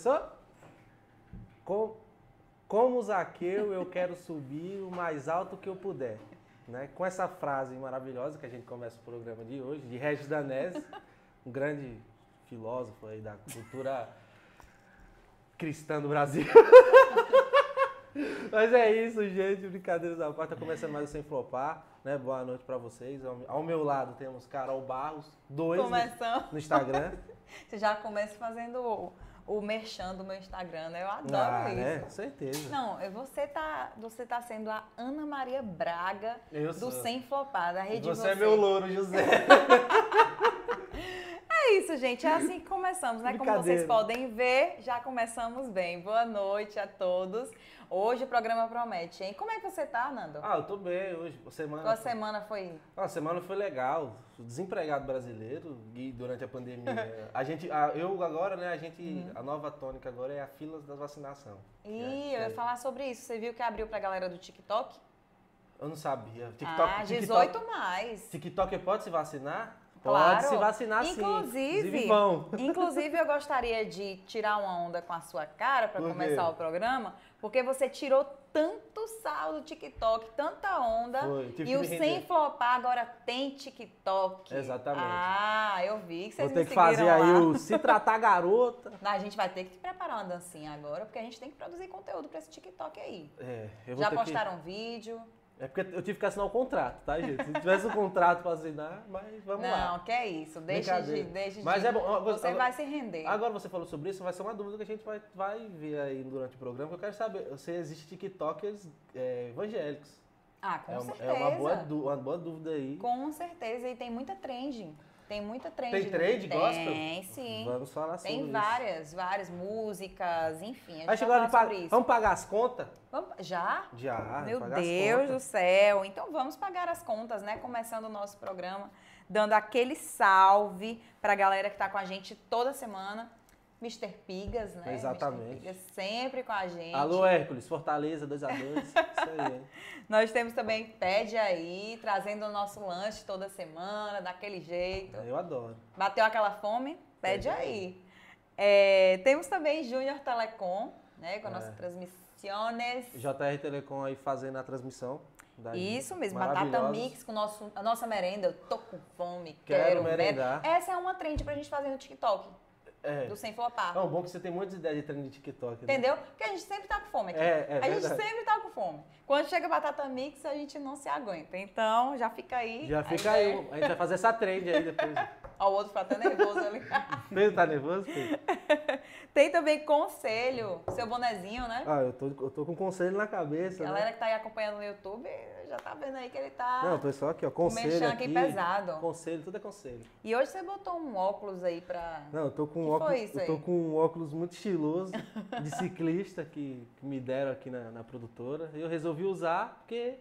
começou? Com, como Zaqueu, eu quero subir o mais alto que eu puder. Né? Com essa frase maravilhosa que a gente começa o programa de hoje, de Regis Danese, um grande filósofo aí da cultura cristã do Brasil. Mas é isso, gente. Brincadeiras à parte. Tá começando mais o Sem Flopar. Né? Boa noite pra vocês. Ao, meu lado temos Carol Barros, dois no, no Instagram. Você já começa fazendo o, o merchan do meu Instagram, né? Eu adoro ah, isso. Né? Com certeza. Não, você tá, você tá sendo a Ana Maria Braga Eu do sou. Sem Flopar, da rede Você é meu louro, José. É isso, gente. É assim que começamos, né? Como vocês podem ver, já começamos bem. Boa noite a todos. Hoje o programa promete, hein? Como é que você tá, Nando? ah, eu tô bem hoje. A semana, Tua semana foi. Ah, a semana foi legal. Desempregado brasileiro e durante a pandemia. A gente, a- eu agora, né, a gente, Uhum. a nova tônica agora é a fila da vacinação. Ih, É, eu ia é. falar sobre isso. Você viu que abriu pra galera do TikTok? Eu não sabia. TikTok, ah, TikTok, 18 mais. TikTok pode se vacinar? Claro. Pode se vacinar sim. Inclusive, vão. inclusive, eu gostaria de tirar uma onda com a sua cara para começar o programa, porque você tirou tanto sal do TikTok, tanta onda, Foi, e que o sem flopar agora tem TikTok. Exatamente. Ah, eu vi que vocês Vou ter que fazer seguiram aí lá. o Se Tratar Garota. Não, a gente vai ter que preparar uma dancinha agora, porque a gente tem que produzir conteúdo para esse TikTok aí. É, eu vou Já postaram vídeo? É porque eu tive que assinar o contrato, tá, gente? Se tivesse um contrato pra assinar, mas vamos lá. Não, que é isso. Deixa de, deixa Mas de. é bom, agora- Você agora- vai se render. Agora você falou sobre isso, vai ser uma dúvida que a gente vai, vai ver aí durante o programa. que Eu quero saber se existe TikTokers é, evangélicos. Ah, com é, uma, certeza. é uma, boa, uma boa dúvida aí. Com certeza, e tem muita trend. Tem muita trend. Tem trend gospel? Tem, sim. Vamos falar sobre Tem isso. várias, várias músicas, enfim. A gente vai a falar sobre isso. Vamos pagar as contas? Vamos- Já? Já. Meu Deus do céu. Então vamos pagar as contas, né? Começando o nosso programa, dando aquele salve pra galera que tá com a gente toda semana. Mr. Pigas, né? Exatamente. Pigas sempre com a gente. Alô, Hércules, Fortaleza 2x2. isso aí, hein? Nós temos também Pede Aí, trazendo o nosso lanche toda semana, daquele jeito. Eu adoro. Bateu aquela fome? Pede Pede aí. É, temos também Júnior Telecom, né? Com a É. nossa transmissões. JR Telecom aí fazendo a transmissão. da Isso mesmo, batata mix com nosso, a nossa merenda. Eu tô com fome, Quero quero, merendar. mer- Essa é uma trend pra gente fazer no TikTok, É. do Sem Flopar. Não, bom que você tem muitas ideias de treino de TikTok. né? Entendeu? Porque a gente sempre tá com fome aqui. É, é a gente verdade. sempre tá com fome. Quando chega batata mix, a gente não se aguenta. Então, já fica aí. Já fica aí. ideia. A gente vai fazer essa trend aí depois. Ó, o outro fica até nervoso ali. Pedro, tá nervoso, Pedro? Tem também conselho, seu bonezinho, né? Ah, eu tô, eu tô com conselho na cabeça, Galera né? que tá aí acompanhando no YouTube já tá vendo aí que ele tá. Não, pessoal, aqui, ó, o conselho aqui. aqui pesado. Conselho, tudo é conselho. E hoje você botou um óculos aí pra. Não, eu tô com um Que óculos, foi isso eu tô com um óculos muito estiloso de ciclista que, que me deram aqui na, na produtora. E eu resolvi usar porque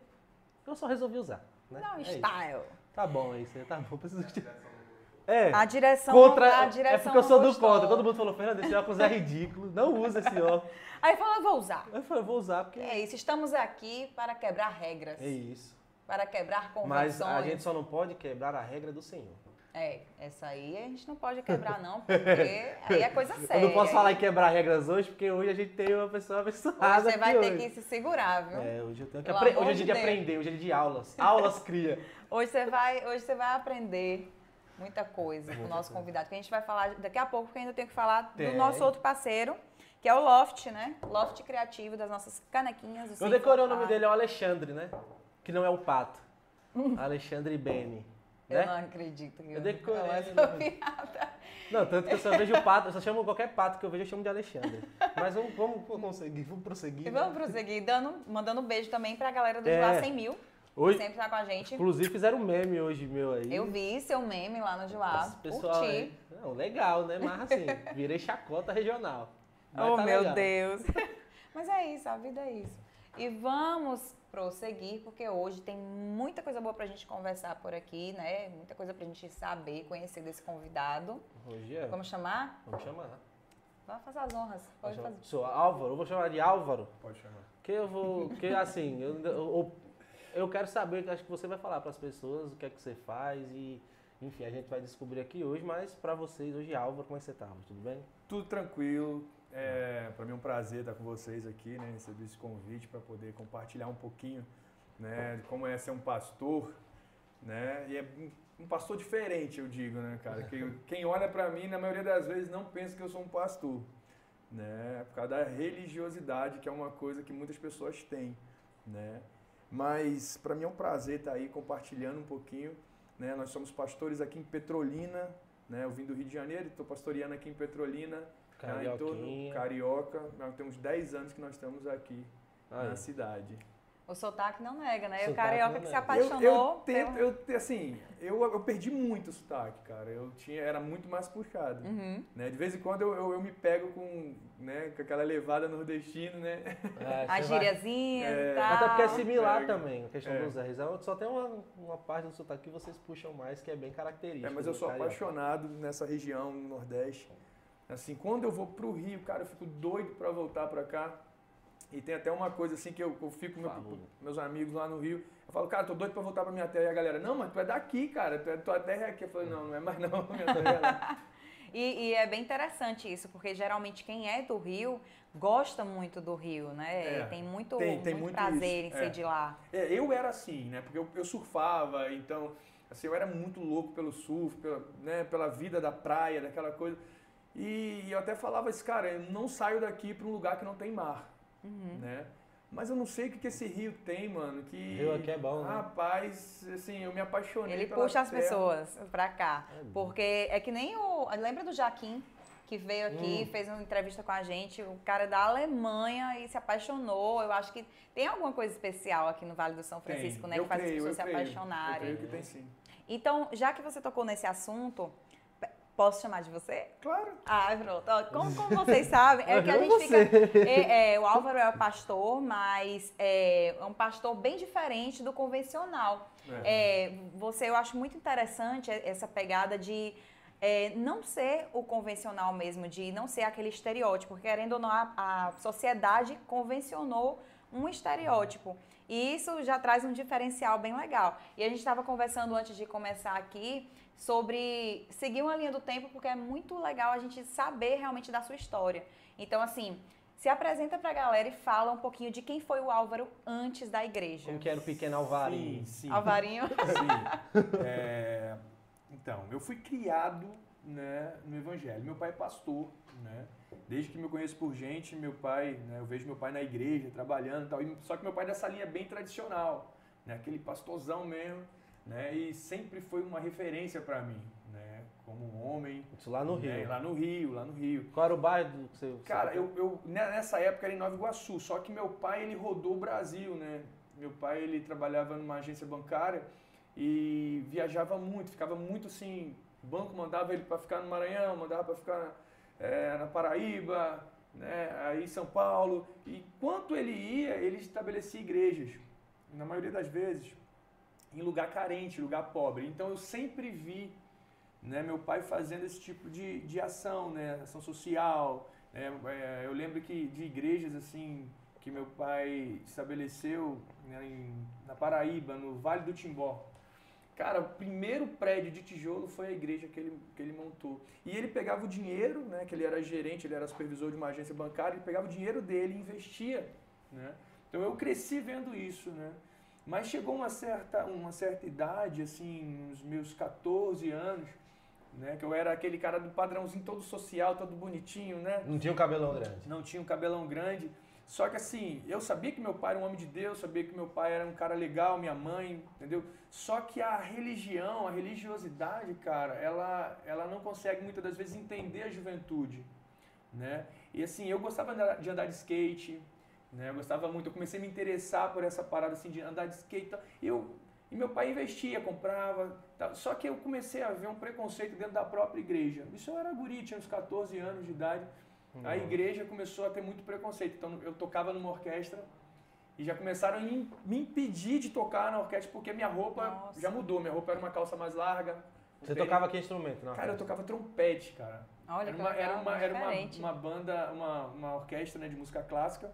eu só resolvi usar. Né? Não, É isso. style. Tá bom, é isso aí, tá bom. Preciso de... É. A direção. Contra, a direção é porque eu sou do contra. Todo mundo falou, Fernando, esse óculos é ridículo. Não usa esse óculos. Aí falou, eu vou usar. Eu falei, eu vou usar porque É isso, estamos aqui para quebrar regras. é isso. Para quebrar Mas convenções. a gente só não pode quebrar a regra do Senhor. É, essa aí a gente não pode quebrar, não, porque aí é coisa séria. Eu não posso falar em quebrar regras hoje, porque hoje a gente tem uma pessoa abençoada Hoje você vai ter hoje. que se segurar, viu? É, hoje eu tenho que aprender. Hoje é dia de aprender, hoje é dia de aulas. Aulas cria. Hoje você vai, hoje você vai aprender muita coisa com o nosso convidado, que a gente vai falar daqui a pouco, porque ainda tenho que falar Tem. do nosso outro parceiro, que é o Loft, né? Loft Criativo, das nossas canequinhas. Eu decorei o nome dele, é o Alexandre, né? Que não é o pato. Alexandre Beni. Eu Né? não acredito que Eu decorei, não, essa piada. Não, tanto que eu só vejo o pato, eu só chamo qualquer pato que eu vejo, eu chamo de Alexandre. Mas vamos, vamos conseguir, vamos prosseguir. E né? vamos prosseguir, dando, mandando um beijo também pra galera do É. Gilá 100 mil, Hoje, sempre tá com a gente. inclusive, fizeram um meme hoje meu aí. Eu vi seu meme lá no Gilá, Esse pessoal curti. aí. Não, legal, né? Mas assim, virei chacota regional. Mas Oh, tá meu legal. Deus. Mas é isso, a vida é isso. E vamos prosseguir, porque hoje tem muita coisa boa pra gente conversar por aqui, né? Muita coisa pra gente saber, conhecer desse convidado. Hoje é. Vamos chamar? Vamos chamar. Vamos fazer as honras. Pode fazer. Sou Álvaro, eu vou chamar de Álvaro. Pode chamar. Que eu vou. Que assim, eu, eu, eu quero saber, acho que você vai falar para as pessoas o que é que você faz e. Enfim, a gente vai descobrir aqui hoje, mas para vocês, hoje, Álvaro, como é que você tá? Tudo bem? Tudo tranquilo. É, para mim é um prazer estar com vocês aqui, né? Receber esse convite para poder compartilhar um pouquinho, né? De como é ser um pastor, né? E é um pastor diferente, eu digo, né, cara? Que, quem olha para mim, na maioria das vezes, não pensa que eu sou um pastor, né? Por causa da religiosidade, que é uma coisa que muitas pessoas têm, né? Mas para mim é um prazer estar aí compartilhando um pouquinho, né? Nós somos pastores aqui em Petrolina, né? Eu vim do Rio de Janeiro, estou pastoreando aqui em Petrolina, né? em torno, Carioca. Temos 10 anos que nós estamos aqui aí. na cidade. O sotaque não nega, né? O, o carioca que se apaixonou. Eu, eu tento, pelo... eu, assim, eu, eu perdi muito o sotaque, cara. Eu tinha, era muito mais puxado. Uhum. Né? De vez em quando eu, eu, eu, me pego com, né, com aquela levada nordestina, né? É, As gíriazinhas é, e tal. Até porque é similar é, também, a questão é. dos R's. Só tem uma, uma parte do sotaque que vocês puxam mais, que é bem característica. É, mas eu sou carioca. apaixonado nessa região, no Nordeste. Assim, quando eu vou pro Rio, cara, eu fico doido para voltar para cá. E tem até uma coisa assim que eu, eu fico com meu, meus amigos lá no Rio. Eu falo, cara, tô doido pra voltar pra minha terra. E a galera, não, mas tu é daqui, cara. Tu é, tua terra é aqui. Eu falei, não, não é mais não, minha terra é lá. e, e, é bem interessante isso, porque geralmente quem é do Rio gosta muito do Rio, né? É, tem muito, tem, tem muito, muito prazer isso. em ser é. de lá. É, eu era assim, né? Porque eu, eu surfava, então, assim, eu era muito louco pelo surf, pela, né, pela vida da praia, daquela coisa. E, e eu até falava isso, cara, eu não saio daqui para um lugar que não tem mar uhum. né? Mas eu não sei o que, que esse rio tem, mano. Que, rio aqui é bom, né? Rapaz, assim, eu me apaixonei Ele puxa as pessoas pra cá. É porque é que nem o... Lembra do Jaquim? Que veio aqui, hum. fez uma entrevista com a gente, o cara da Alemanha e se apaixonou. Eu acho que tem alguma coisa especial aqui no Vale do São Francisco, tem. né? Eu que faz creio, as pessoas se creio. apaixonarem. Eu creio que tem sim. Então, já que você tocou nesse assunto, Posso chamar de você? Claro. Ah, pronto. Como, como vocês sabem, é que a gente fica. É, é, o Álvaro é pastor, mas é, é, um pastor bem diferente do convencional. É. é você, eu acho muito interessante essa pegada de é, não ser o convencional mesmo, de não ser aquele estereótipo. Querendo ou não, a, a sociedade convencionou um estereótipo. E isso já traz um diferencial bem legal. E a gente estava conversando antes de começar aqui sobre seguir uma linha do tempo, porque é muito legal a gente saber realmente da sua história. Então, assim, se apresenta para a galera e fala um pouquinho de quem foi o Álvaro antes da igreja. Como que era o pequeno Alvarinho? Sim, sim. Alvarinho? Sim. É, então, eu fui criado né, no Evangelho. Meu pai é pastor, né? Desde que me conheço por gente, meu pai, né, eu vejo meu pai na igreja, trabalhando e tal. Só que meu pai é dessa linha bem tradicional, né? Aquele pastorzão mesmo né? E sempre foi uma referência para mim, né? Como homem. Isso lá no né? Rio. Lá no Rio, lá no Rio. Qual era o bairro que você... Cara, eu, eu, nessa época era em Nova Iguaçu, só que meu pai, ele rodou o Brasil, né? Meu pai, ele trabalhava numa agência bancária e viajava muito, ficava muito assim... O banco mandava ele para ficar no Maranhão, mandava para ficar é, na Paraíba, né? aí São Paulo. E quanto ele ia, ele estabelecia igrejas. Na maioria das vezes, em lugar carente, lugar pobre. Então eu sempre vi né, meu pai fazendo esse tipo de, de ação, né, ação social. Né, é, eu lembro que de igrejas assim que meu pai estabeleceu né, em, na Paraíba, no Vale do Timbó. Cara, o primeiro prédio de tijolo foi a igreja que ele, que ele montou. E ele pegava o dinheiro, né, que ele era gerente, ele era supervisor de uma agência bancária, ele pegava o dinheiro dele e investia. Né? Então eu cresci vendo isso. Né? Mas chegou uma certa, uma certa idade, assim, nos meus 14 anos, né? Que eu era aquele cara do padrãozinho todo social, todo bonitinho, né? Não tinha um cabelão grande. Não tinha um cabelão grande. Só que assim, eu sabia que meu pai era um homem de Deus, sabia que meu pai era um cara legal, minha mãe, entendeu? Só que a religião, a religiosidade, cara, ela, ela não consegue muitas das vezes entender a juventude, né? E assim, eu gostava de andar de skate, né? Eu gostava muito, eu comecei a me interessar por essa parada assim de andar de skate. Eu, e meu pai investia, comprava. Tal. Só que eu comecei a ver um preconceito dentro da própria igreja. Isso eu era guri, tinha uns 14 anos de idade. Uhum. A igreja começou a ter muito preconceito. Então eu tocava numa orquestra e já começaram a me impedir de tocar na orquestra porque minha roupa Nossa. já mudou. Minha roupa era uma calça mais larga. Você tocava que instrumento? Não? Cara, eu tocava trompete, cara. Olha era uma, legal, era uma, era uma, uma, banda, uma, uma orquestra né, de música clássica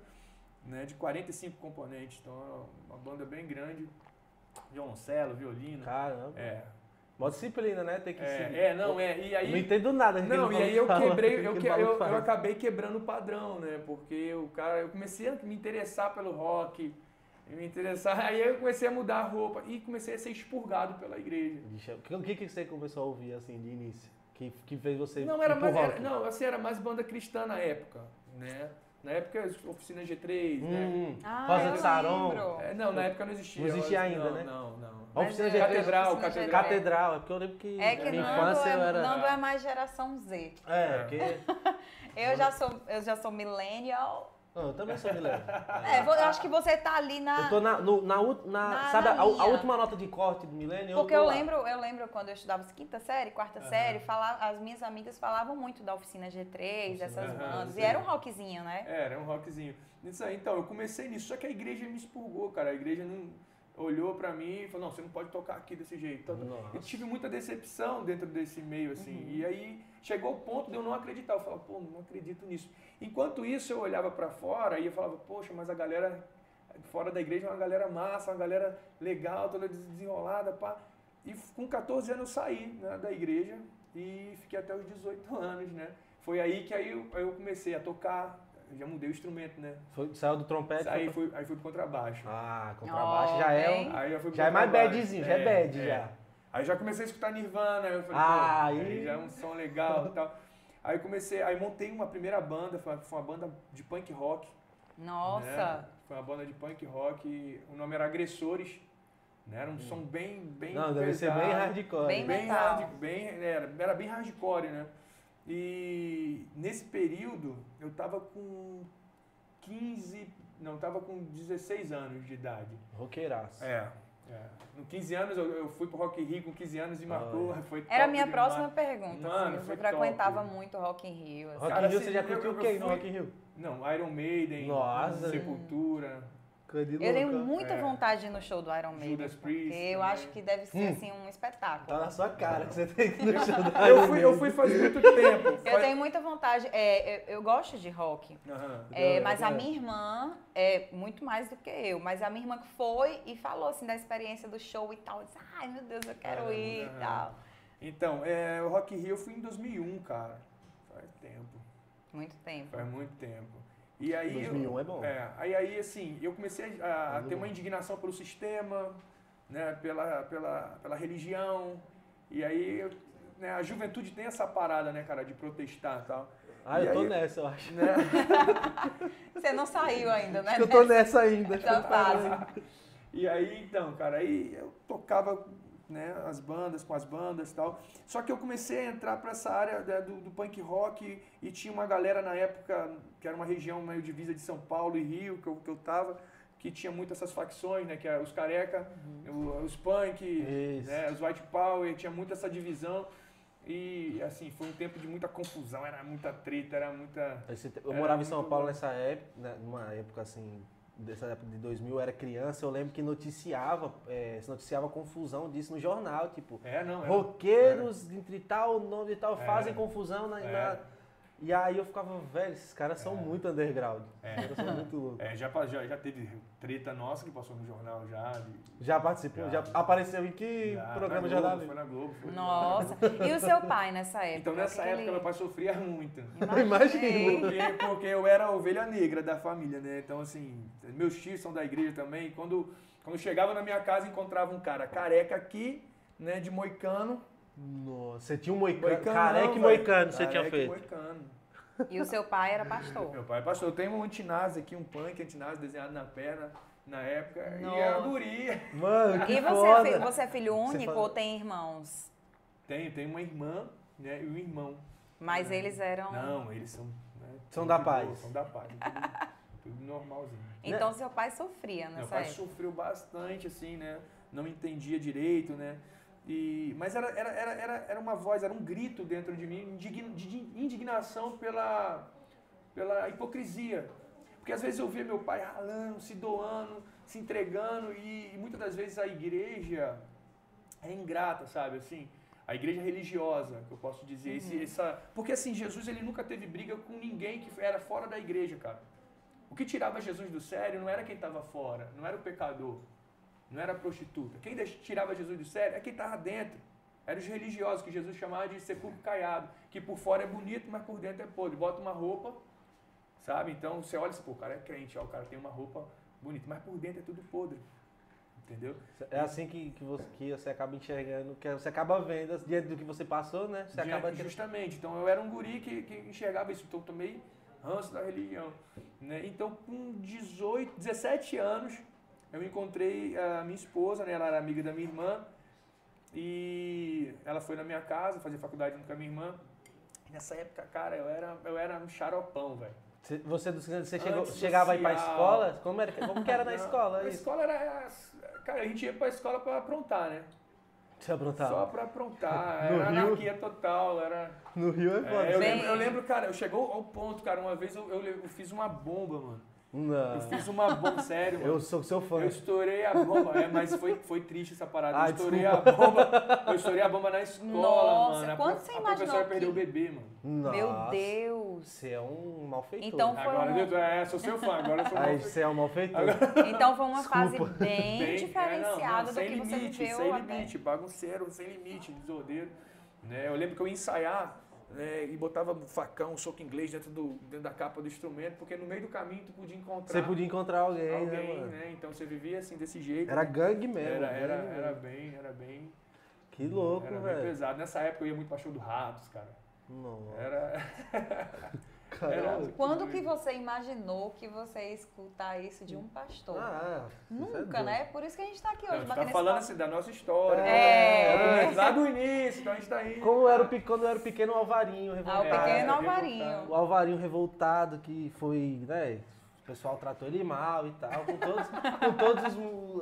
né, de 45 componentes. Então é uma banda bem grande. Violoncelo, violino. Caramba. É. Mó disciplina, né? Tem que É, seguir. é, não, é. E aí. Não entendo nada. Não, e aí eu fala, quebrei, que eu, que- eu, eu acabei quebrando o padrão, né? Porque o cara, eu comecei a me interessar pelo rock, me interessar, aí eu comecei a mudar a roupa e comecei a ser expurgado pela igreja. O que, que você começou a ouvir assim de início? Que, que fez você Não, era mais, era, não, assim, era mais banda cristã na época, né? Na época, oficina G3, né? Hum, Ah, Rosa de Saron. É, não, na época não existia. Não existia ainda, não, né? Não, não. A oficina Mas G3. é, Catedral, oficina catedral. G3. Catedral, é porque eu lembro que É que na minha Nando infância é, eu era. Nando é mais geração Z. É, porque. Eu já sou, eu já sou millennial. Não, eu também sou milênio. É, eu acho que você tá ali na. Eu tô na, no- na, na- Na- sabe, na a, a última nota de corte do milênio? Porque eu lá. lembro, eu lembro quando eu estudava quinta série, quarta série, falar, as minhas amigas falavam muito da oficina G3, dessas Aham, bandas. sim. E era um rockzinho, né? É, era um rockzinho. Isso aí, então, eu comecei nisso, só que a igreja me expurgou, cara. A igreja não olhou pra mim e falou, não, você não pode tocar aqui desse jeito. Então. Eu tive muita decepção dentro desse meio, assim. E aí chegou o ponto de eu não acreditar. Eu falava, pô, não acredito nisso. Enquanto isso, eu olhava pra fora e eu falava, poxa, mas a galera fora da igreja é uma galera massa, uma galera legal, toda desenrolada, pá. E com 14 anos eu saí né, da igreja e fiquei até os 18 anos, né? Foi aí que aí eu, eu comecei a tocar, eu já mudei o instrumento, né? Foi- saiu do trompete. Aí foi... fui, aí fui pro contrabaixo. Ah, contrabaixo já é um. Aí já fui pro Já é mais badzinho, já é bad é. já. Aí já comecei a escutar Nirvana, aí eu falei, Ah, pô, aí- já é um som legal e tal. Aí comecei, aí montei uma primeira banda, foi uma, foi uma banda de punk rock. Nossa. né? Foi uma banda de punk rock, o nome era Agressores. Né? Era um som bem, bem Não, deve ser pesado, bem hardcore. Bem bem metal. hard, bem, era, era bem hardcore, né? E nesse período eu tava com 15, não, tava com 16 anos de idade. Roqueiraço. É. é. Com 15 anos, eu, eu fui pro Rock in Rio com 15 anos e marcou. Olha. Foi Era a minha demais. próxima pergunta. Mano, assim, você frequentava top. muito Rock in Rio. assim. Rock in Rio, assim, você já eu- curtiu eu o que no Rock in Rio? Não, Iron Maiden, Nossa. Sepultura, Eu tenho muita É. vontade de ir no show do Iron Maiden. Judas Priest Porque eu também. acho que deve ser Hum. assim um espetáculo. Tá na sua cara que você tem que ir no show Eu Iron fui, eu fui faz muito tempo. Eu Faz- tenho muita vontade. é, eu, eu gosto de rock. Aham. É, É, mas a minha irmã é muito mais do que eu. Mas a minha irmã que foi e falou assim da experiência do show e tal. Eu disse, ai meu Deus, eu quero Caramba, ir e tal. Então, é, o Rock Rio eu fui em 2001, cara. Faz tempo. Muito tempo. Faz muito tempo. E aí, 2001 é bom. É, aí, aí assim, eu comecei a, a Muito ter uma indignação pelo sistema, né, pela, pela, pela religião. E aí, eu- né, a juventude tem essa parada, né, cara, de protestar e tal. Ah, E eu tô aí- nessa, eu acho. Né? Você não saiu ainda, né? Acho que eu tô nessa ainda. Nessa fase. E aí, então, cara, aí eu tocava né, as bandas com as bandas e tal. Só que eu comecei a entrar para essa área né, do, do punk rock e tinha uma galera na época, que era uma região meio divisa de São Paulo e Rio, que eu, que eu tava, que tinha muitas essas facções, né, que era os careca, o- os punk, né, os white power, tinha muito essa divisão. E, assim, foi um tempo de muita confusão, era muita treta, era muita... Eu Era morava em São muito Paulo bom. nessa época, né, numa época assim, dessa época de 2000, eu era criança, eu lembro que noticiava, é, se noticiava confusão disso no jornal, tipo, É, não, era... roqueiros entre tal nome e tal É. fazem confusão na, É. na- E aí eu ficava, velho, esses caras são É. muito underground. É. Esses caras são muito loucos. É, já, já, já teve treta nossa que passou no jornal já. de- Já participou, já, Já. apareceu em que já, programa na já Globo? Foi na Globo. Foi Nossa. E o seu pai nessa época? Então nessa época ele- meu pai sofria muito. Imaginei. Porque, porque eu era a ovelha negra da família, né? Então assim, meus tios são da igreja também. Quando, quando chegava na minha casa encontrava um cara careca aqui, né, de moicano. Nossa, você tinha um moicano, Moicano careca não, e moicano você tinha e feito. moicano. E o seu pai era pastor. Meu pai passou. Eu tenho um antinase aqui, um punk antinase desenhado na perna na época. E Nossa. era guria. Mano, que E você é, foda. fi- você é filho único fala- ou tem irmãos? Tenho, tenho uma irmã né, e um irmão. Mas eles eram. Não, eles são. né, São da boa, paz. São da paz. Tudo, normalzinho. Então seu pai sofria Meu nessa pai época. sofreu bastante, assim, né? Não entendia direito, né? E, mas era, era, era, era, era uma voz, era um grito dentro de mim de indignação pela, pela hipocrisia. Porque às vezes eu via meu pai ralando, se doando, se entregando, e, e muitas das vezes a igreja é ingrata, sabe? Assim, a igreja religiosa, que eu posso dizer. Esse, essa, porque assim, Jesus ele nunca teve briga com ninguém que era fora da igreja, cara. O que tirava Jesus do sério não era quem estava fora, não era o pecador, não era prostituta. Quem tirava Jesus do sério é quem estava dentro. Eram os religiosos, que Jesus chamava de sepulcro caiado, que por fora é bonito, mas por dentro é podre. Bota uma roupa, sabe? Então você olha e pô, o cara é crente, ó, o cara tem uma roupa bonita, mas por dentro é tudo podre. Entendeu? É assim que, que, você, que você acaba enxergando, que você acaba vendo, diante do que você passou, né? Você Diante- acaba Justamente. Então eu era um guri que, que enxergava isso, então eu tomei ranço da religião. Né? Então com 18, 17 anos, eu encontrei a minha esposa, né? ela era amiga da minha irmã, e ela foi na minha casa fazer faculdade junto com a minha irmã. E nessa época, cara, eu era, eu era um xaropão, velho. Você, você, você chegou, chegava aí pra escola? Como, era, como que era na escola? A Isso? escola era. Cara, a gente ia pra escola pra aprontar, né? Você aprontava? Só pra aprontar. No Era Rio? anarquia total, era. No Rio é É, foda. eu, Bem- lembro, eu lembro, cara, eu chegou ao ponto, cara, uma vez eu, eu, eu fiz uma bomba, mano. Eu Não. fiz uma bomba, sério, mano. Eu sou seu fã. Eu estourei a bomba, é, mas foi, foi triste essa parada. Ah, eu estourei desculpa. a bomba. Eu estourei a bomba na escola, Nossa, mano. A, quando pro- você a imaginou professora perdeu o que- bebê, mano. Meu Nossa, Deus. Você é um malfeitor. Então foi Agora, um- eu, é, sou seu fã, agora eu sou Aí você é um malfeitor. Então foi uma fase Desculpa. bem, Bem- diferenciada é, não, não, do que você limite, viveu Sem até. limite, bagunceiro, sem limite, desordeiro. Né? Eu lembro que eu ia ensaiar né, e botava facão, soco inglês dentro, do, dentro da capa do instrumento, porque no meio do caminho tu podia encontrar Você podia encontrar alguém, né, alguém, mano? né? Então você vivia assim, desse jeito. Era né? gangue mesmo. era, era, gangue era bem, era bem, Que louco, era bem velho. pesado. Nessa época eu ia muito pra show do Ratos, cara. Nossa, Era, caralho. Quando que você imaginou que você ia escutar isso de um pastor? Ah, isso é Nunca, doido. né? Por isso que a gente tá aqui a hoje, gente tá batendo falando assim, da nossa história. É. né? Lá do início, então a gente tá indo. Como era o, quando era o pequeno Alvarinho Ah, o revoltado. pequeno É, Alvarinho. revoltado. O Alvarinho revoltado que foi, né? O pessoal tratou ele mal e tal, com todos, com todas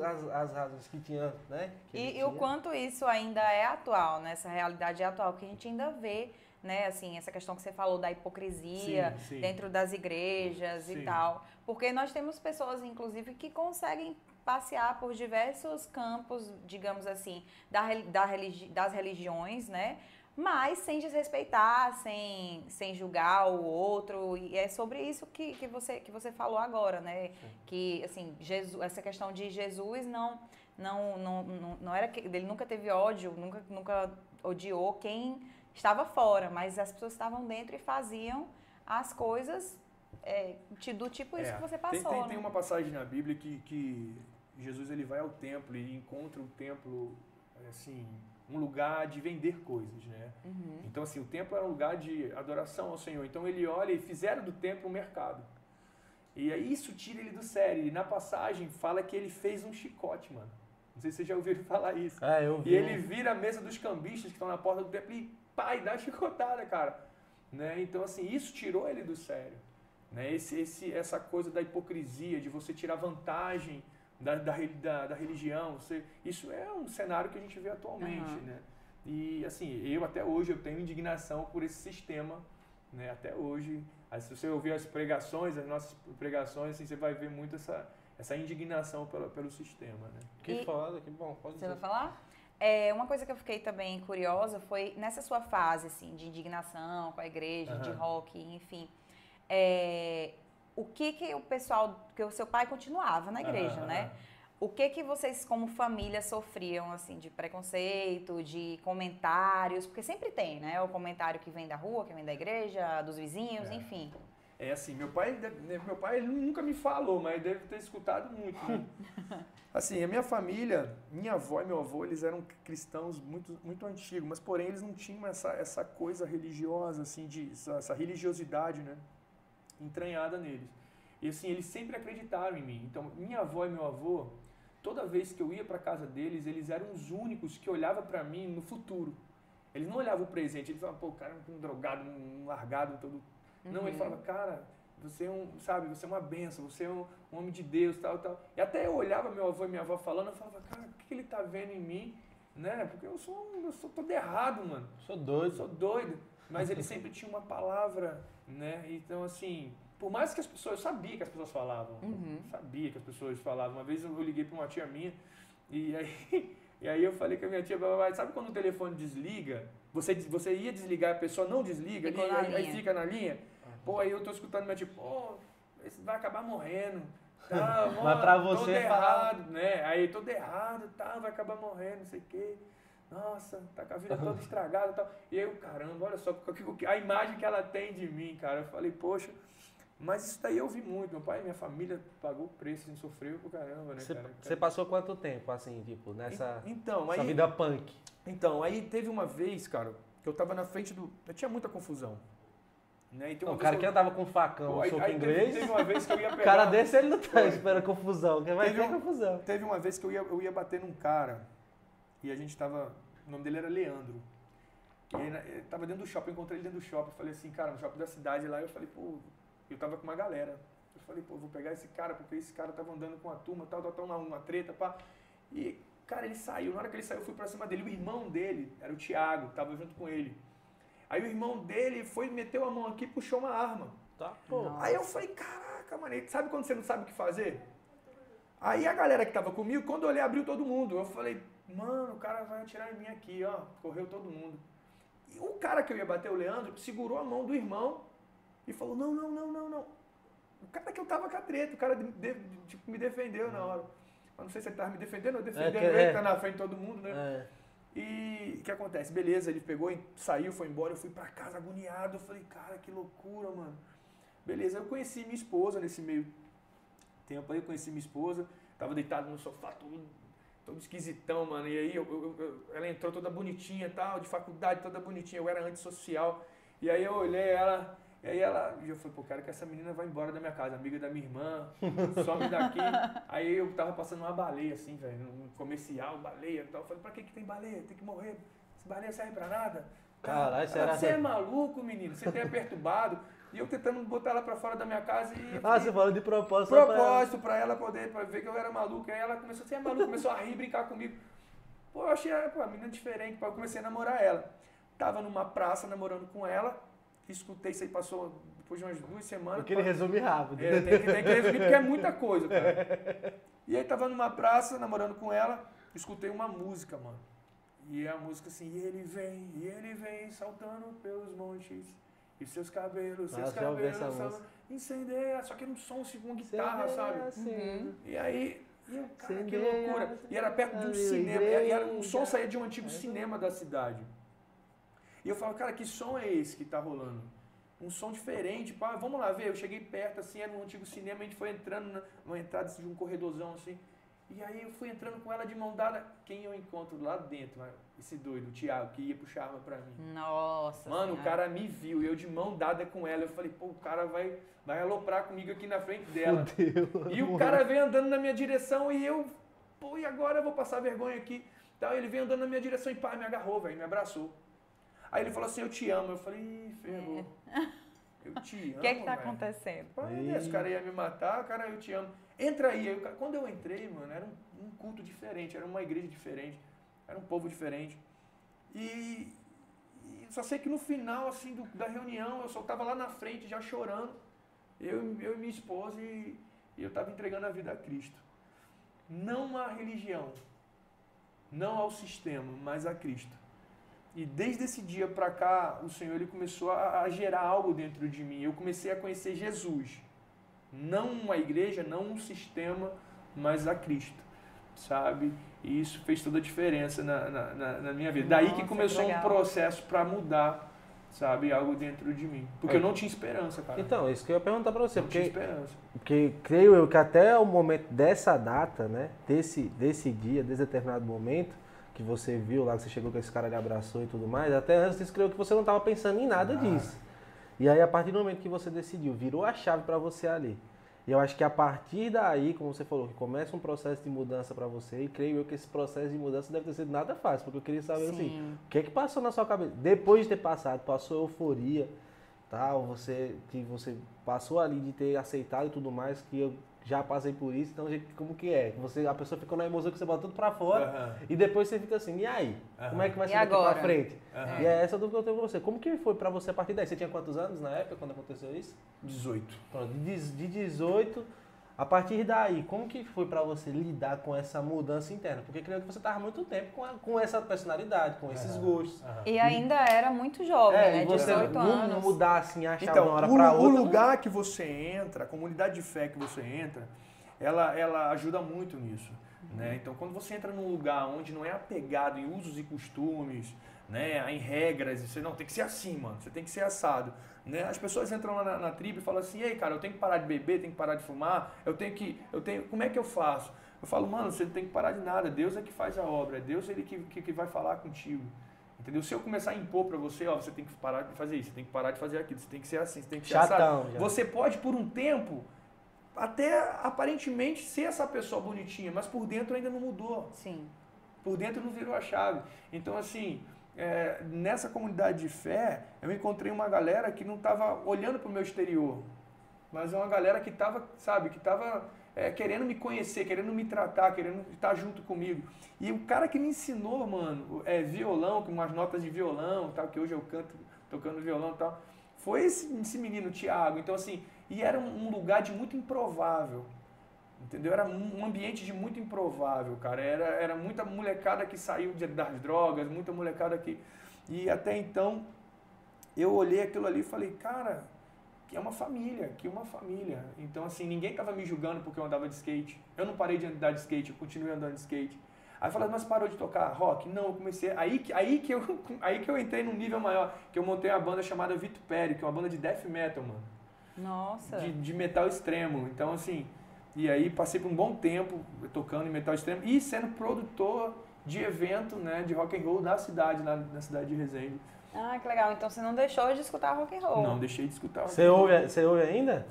as, as razões que tinha, né? que E, e o tinha. quanto isso ainda é atual, né? Essa realidade é atual, que a gente ainda vê, né? Assim, essa questão que você falou da hipocrisia Sim, sim. dentro das igrejas e Sim. tal. Porque nós temos pessoas, inclusive, que conseguem passear por diversos campos, digamos assim, da, da religi- das religiões, né? Mas sem desrespeitar, sem, sem julgar o outro. E é sobre isso que, que, você, que você falou agora, né? Que, assim, Jesus, essa questão de Jesus não, não, não, não, não era que ele nunca teve ódio, nunca, nunca odiou quem estava fora, mas as pessoas estavam dentro e faziam as coisas é, do tipo isso É, que você Tem, passou. tem, né? tem uma passagem na Bíblia que, que Jesus ele vai ao templo e encontra o templo, assim, um lugar de vender coisas, né? Uhum. Então, assim, o templo era um lugar de adoração ao Senhor. Então, ele olha e fizeram do templo um mercado. E aí isso tira ele do sério. E na passagem fala que ele fez um chicote, mano. Não sei se vocês já ouviram falar isso. É, eu vi. E ele vira a mesa dos cambistas que estão na porta do templo e e dá chicotada, cara. Né? Então, assim, isso tirou ele do sério. Né? Esse, esse, essa coisa da hipocrisia, de você tirar vantagem da, da, da, da religião. Você, isso é um cenário que a gente vê atualmente, Aham. né? E, assim, eu até hoje eu tenho indignação por esse sistema, né? Até hoje. Aí, se você ouvir as pregações, as nossas pregações, assim, você vai ver muito essa, essa indignação pelo, pelo sistema, né? Que E- foda, que bom. Pode Você dizer. vai falar? É, uma coisa que eu fiquei também curiosa foi nessa sua fase assim, de indignação com a igreja, de Aham. rock, enfim. é, o que que o pessoal, que o seu pai continuava na igreja, Aham, né? O que que vocês como família sofriam assim de preconceito, de comentários, porque sempre tem, né? O comentário que vem da rua, que vem da igreja, dos vizinhos, É. enfim. É assim, meu pai, né, meu pai ele nunca me falou, mas deve ter escutado muito. Né? Assim, a minha família, minha avó e meu avô, eles eram cristãos muito, muito antigos, mas porém eles não tinham essa, essa coisa religiosa, assim, de, essa, essa religiosidade, né, entranhada neles. E assim, eles sempre acreditaram em mim. Então, minha avó e meu avô, toda vez que eu ia para casa deles, eles eram os únicos que olhavam para mim no futuro. Eles não olhavam o presente, eles falavam, pô, o cara é um drogado, um largado, todo não, ele falava, cara, você é um, sabe, você é uma benção, você é um, um homem de Deus, tal, tal. E até eu olhava meu avô e minha avó falando, eu falava, cara, o que, que ele tá vendo em mim? Né? Porque eu sou, eu sou todo errado, mano. Sou doido. sou doido. Mas ele sempre tinha uma palavra, né? Então, assim, por mais que as pessoas, eu sabia que as pessoas falavam. Uhum. Sabia que as pessoas falavam. Uma vez eu liguei para uma tia minha e aí, e aí eu falei com a minha tia, sabe quando o telefone desliga? Você, você ia desligar, a pessoa não desliga, na aí, aí fica na linha. Pô, aí eu tô escutando minha tia, pô, esse vai acabar morrendo. Tá, Mas pra todo você errado, né? Aí todo errado, tá, vai acabar morrendo, não sei o quê. nossa, tá com a vida toda estragada e tal. E eu, caramba, olha só a imagem que ela tem de mim, cara. Eu falei, poxa, mas isso daí eu vi muito. Meu pai e minha família pagou o preço, assim, sofreu por caramba, né, você, cara? Você passou quanto tempo, assim, tipo, nessa então, aí, vida punk? Então, aí teve uma vez, cara, que eu tava na frente do... Eu tinha muita confusão. Né? Não, o cara que andava com facão, Pô, soco inglês. Teve, uma vez que eu ia pegar. O cara desse ele não tá esperando confusão, que vai teve ter um, confusão. Teve uma vez que eu ia, eu ia bater num cara e a gente tava. O nome dele era Leandro. E aí, ele tava dentro do shopping, eu encontrei ele dentro do shopping. Eu falei assim, cara, no shopping da cidade lá, eu falei, pô, eu tava com uma galera. Eu falei, pô, vou pegar esse cara, porque esse cara tava andando com a turma, tal, tal, tal, uma, uma treta, pá. E, cara, ele saiu. Na hora que ele saiu, eu fui pra cima dele. O irmão dele era o Thiago, tava junto com ele. Aí o irmão dele foi, meteu a mão aqui e puxou uma arma. Tá, pô. Aí eu falei, caraca, mano, sabe quando você não sabe o que fazer? Aí a galera que tava comigo, quando eu olhei, abriu todo mundo. Eu falei, mano, o cara vai atirar em mim aqui, ó. Correu todo mundo. E o cara que eu ia bater, o Leandro, segurou a mão do irmão e falou, não, não, não, não, não. O cara que eu tava com a treta, o cara de, de, tipo, me defendeu na hora. Mas não sei se ele tava me defendendo ou defendendo é que, ele, é. tá na frente de todo mundo, né? É. E o que acontece? Beleza, ele pegou, saiu, foi embora, eu fui para casa agoniado. Eu falei, cara, que loucura, mano. Beleza, eu conheci minha esposa nesse meio tempo aí, eu conheci minha esposa, tava deitado no sofá, todo, todo esquisitão, mano. E aí eu, eu, eu, ela entrou toda bonitinha tal, de faculdade, toda bonitinha, eu era antissocial. E aí eu olhei ela, e aí ela, eu falei, pô, quero que essa menina vá embora da minha casa, amiga da minha irmã, some daqui. aí eu tava passando uma baleia, assim, velho, um comercial, baleia e tal. Eu falei, pra que que tem baleia? Tem que morrer. Essa baleia serve pra nada. Caralho, será Você é maluco, menino? Você tem perturbado. E eu tentando botar ela pra fora da minha casa e. Ah, você falou de propósito. Propósito pra ela, pra ela poder, pra ver que eu era maluco. Aí ela começou, você é maluco, começou a rir, brincar comigo. Pô, eu achei pô, a menina diferente, pô, eu comecei a namorar ela. Tava numa praça namorando com ela, escutei isso aí, passou depois de umas duas semanas. Porque ele resume rápido. É, tem, que, tem que resumir porque é muita coisa, cara. E aí tava numa praça, namorando com ela, escutei uma música, mano. E a música assim, e ele vem, e ele vem saltando pelos montes, e seus cabelos, seus ah, cabelos incendeia, só que era um som assim, com guitarra, sabe? Uhum. E aí, e eu, cara, que loucura. E era perto de um cinema, e era, um som saía de um antigo cinema da cidade. E eu falo, cara, que som é esse que tá rolando? Um som diferente, pá, vamos lá ver. Eu cheguei perto, assim, era um antigo cinema, a gente foi entrando numa entrada de um corredorzão, assim. E aí eu fui entrando com ela de mão dada. Quem eu encontro lá dentro? Esse doido, o Thiago, que ia puxar arma pra mim. Nossa. Mano, senhora. o cara me viu, eu de mão dada com ela. Eu falei, pô, o cara vai, vai aloprar comigo aqui na frente dela. Fudeu, e o cara veio andando na minha direção e eu, pô, e agora eu vou passar vergonha aqui. Então ele veio andando na minha direção e pá, me agarrou, velho, me abraçou. Aí ele falou assim, eu te amo. Eu falei, ih, ferrou. É. Eu te amo. O que é que tá véio. acontecendo? Meu Deus, o cara ia me matar, cara, eu te amo. Entra aí. Eu, quando eu entrei, mano, era um, um, culto diferente, era uma igreja diferente, era um povo diferente. E, e só sei que no final, assim, do, da reunião, eu só tava lá na frente, já chorando. Eu, eu e minha esposa, e, e eu tava entregando a vida a Cristo. Não à religião, não ao sistema, mas a Cristo. E desde esse dia para cá, o Senhor ele começou a, a, gerar algo dentro de mim. Eu comecei a conhecer Jesus. Não uma igreja, não um sistema, mas a Cristo. Sabe? E isso fez toda a diferença na, na, na, na minha vida. Nossa, Daí que começou que um processo para mudar, sabe? Algo dentro de mim. Porque é. eu não tinha esperança, cara. Então, isso que eu ia perguntar para você. Não porque, tinha esperança. Porque creio eu que até o momento dessa data, né? Desse, desse dia, desse determinado momento, que você viu lá, que você chegou com esse cara lhe abraçou e tudo mais, até antes você escreveu que você não estava pensando em nada disso. E aí, a partir do momento que você decidiu, virou a chave para você ali. E eu acho que a partir daí, como você falou, que começa um processo de mudança para você, e creio eu que esse processo de mudança deve ter sido nada fácil, porque eu queria saber assim, Sim. assim, o que é que passou na sua cabeça? Depois de ter passado, passou euforia, tal, você que você passou ali de ter aceitado e tudo mais, que eu já passei por isso, então como que é? Você, a pessoa fica na emoção que você bota tudo pra fora uhum. e depois você fica assim, e aí? Uhum. Como é que vai ser daqui pra frente? Uhum. E é essa dúvida que eu tenho com você. Como que foi pra você a partir daí? Você tinha quantos anos na época quando aconteceu isso? 18. Pronto, de 18 a partir daí, como que foi para você lidar com essa mudança interna? Porque creio que você estava muito tempo com, a, com essa personalidade, com esses gostos. Uhum. E ainda era muito jovem, é, né? Você 18 anos. Não mudar assim, achar então, uma hora para outra. O lugar que você entra, a comunidade de fé que você entra, ela, ela ajuda muito nisso. Né? Então, quando você entra num lugar onde não é apegado em usos e costumes, né, em regras, você não tem que ser assim, mano, você tem que ser assado. Né? As pessoas entram lá na, na tribo e falam assim: ei, cara, eu tenho que parar de beber, tenho que parar de fumar, eu tenho que. Eu tenho, como é que eu faço? Eu falo, mano, você não tem que parar de nada, Deus é que faz a obra, é Deus ele que, que, que vai falar contigo. Entendeu? Se eu começar a impor para você, ó, você tem que parar de fazer isso, você tem que parar de fazer aquilo, você tem que ser assim, você tem que ser Chatão, já. Você pode, por um tempo, até aparentemente ser essa pessoa bonitinha, mas por dentro ainda não mudou. Sim. Por dentro não virou a chave. Então, assim, é, nessa comunidade de fé, eu encontrei uma galera que não estava olhando para o meu exterior, mas é uma galera que estava, sabe, que estava é, querendo me conhecer, querendo me tratar, querendo estar junto comigo. E o cara que me ensinou, mano, é, violão, com umas notas de violão, tal, que hoje eu canto tocando violão e tal, foi esse, esse menino, Tiago. Então, assim, e era um lugar de muito improvável. Entendeu? Era um ambiente de muito improvável, cara. Era, era muita molecada que saiu de, das drogas, muita molecada que. E até então, eu olhei aquilo ali e falei, cara, que é uma família, que é uma família. Então, assim, ninguém estava me julgando porque eu andava de skate. Eu não parei de andar de skate, eu continuei andando de skate. Aí falei, mas parou de tocar rock? Não, eu comecei. Aí, aí, que eu, aí que eu entrei num nível maior, que eu montei uma banda chamada Vitupério, que é uma banda de death metal, mano. Nossa. De, de metal extremo. Então, assim, e aí passei por um bom tempo tocando em metal extremo e sendo produtor de evento né, de rock and roll da cidade, na, na cidade de Resende. Ah, que legal. Então você não deixou de escutar rock and roll. Não, deixei de escutar rock Você ouve, você ouve ainda?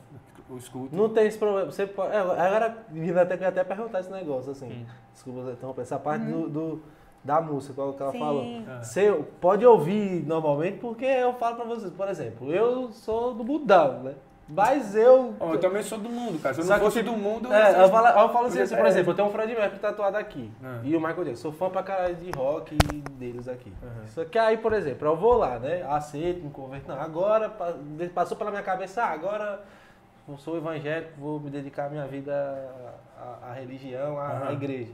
Eu escuto. Não tem esse problema. Você pode, é, agora, vindo até, até perguntar esse negócio, assim. Hum. Desculpa interromper. Essa parte do, do- da música, qual que ela Sim. falou. Ah. Você pode ouvir normalmente, porque eu falo pra vocês, por exemplo, eu sou do mudão, né? Mas eu. Ó, eu também sou do mundo, cara. Se eu não que, fosse tipo, do mundo, É, eu falo, eu falo assim, assim, ser- por exemplo, eu tenho um Fred Mercury tatuado aqui. Ah. E o Michael Jackson. Sou fã pra caralho de rock deles aqui. Aham. Só que aí, por exemplo, eu vou lá, né? Aceito, me converto. Não, agora pa- passou pela minha cabeça, ah, agora eu sou evangélico, vou me dedicar a minha vida à, à religião, à, à Aham. igreja.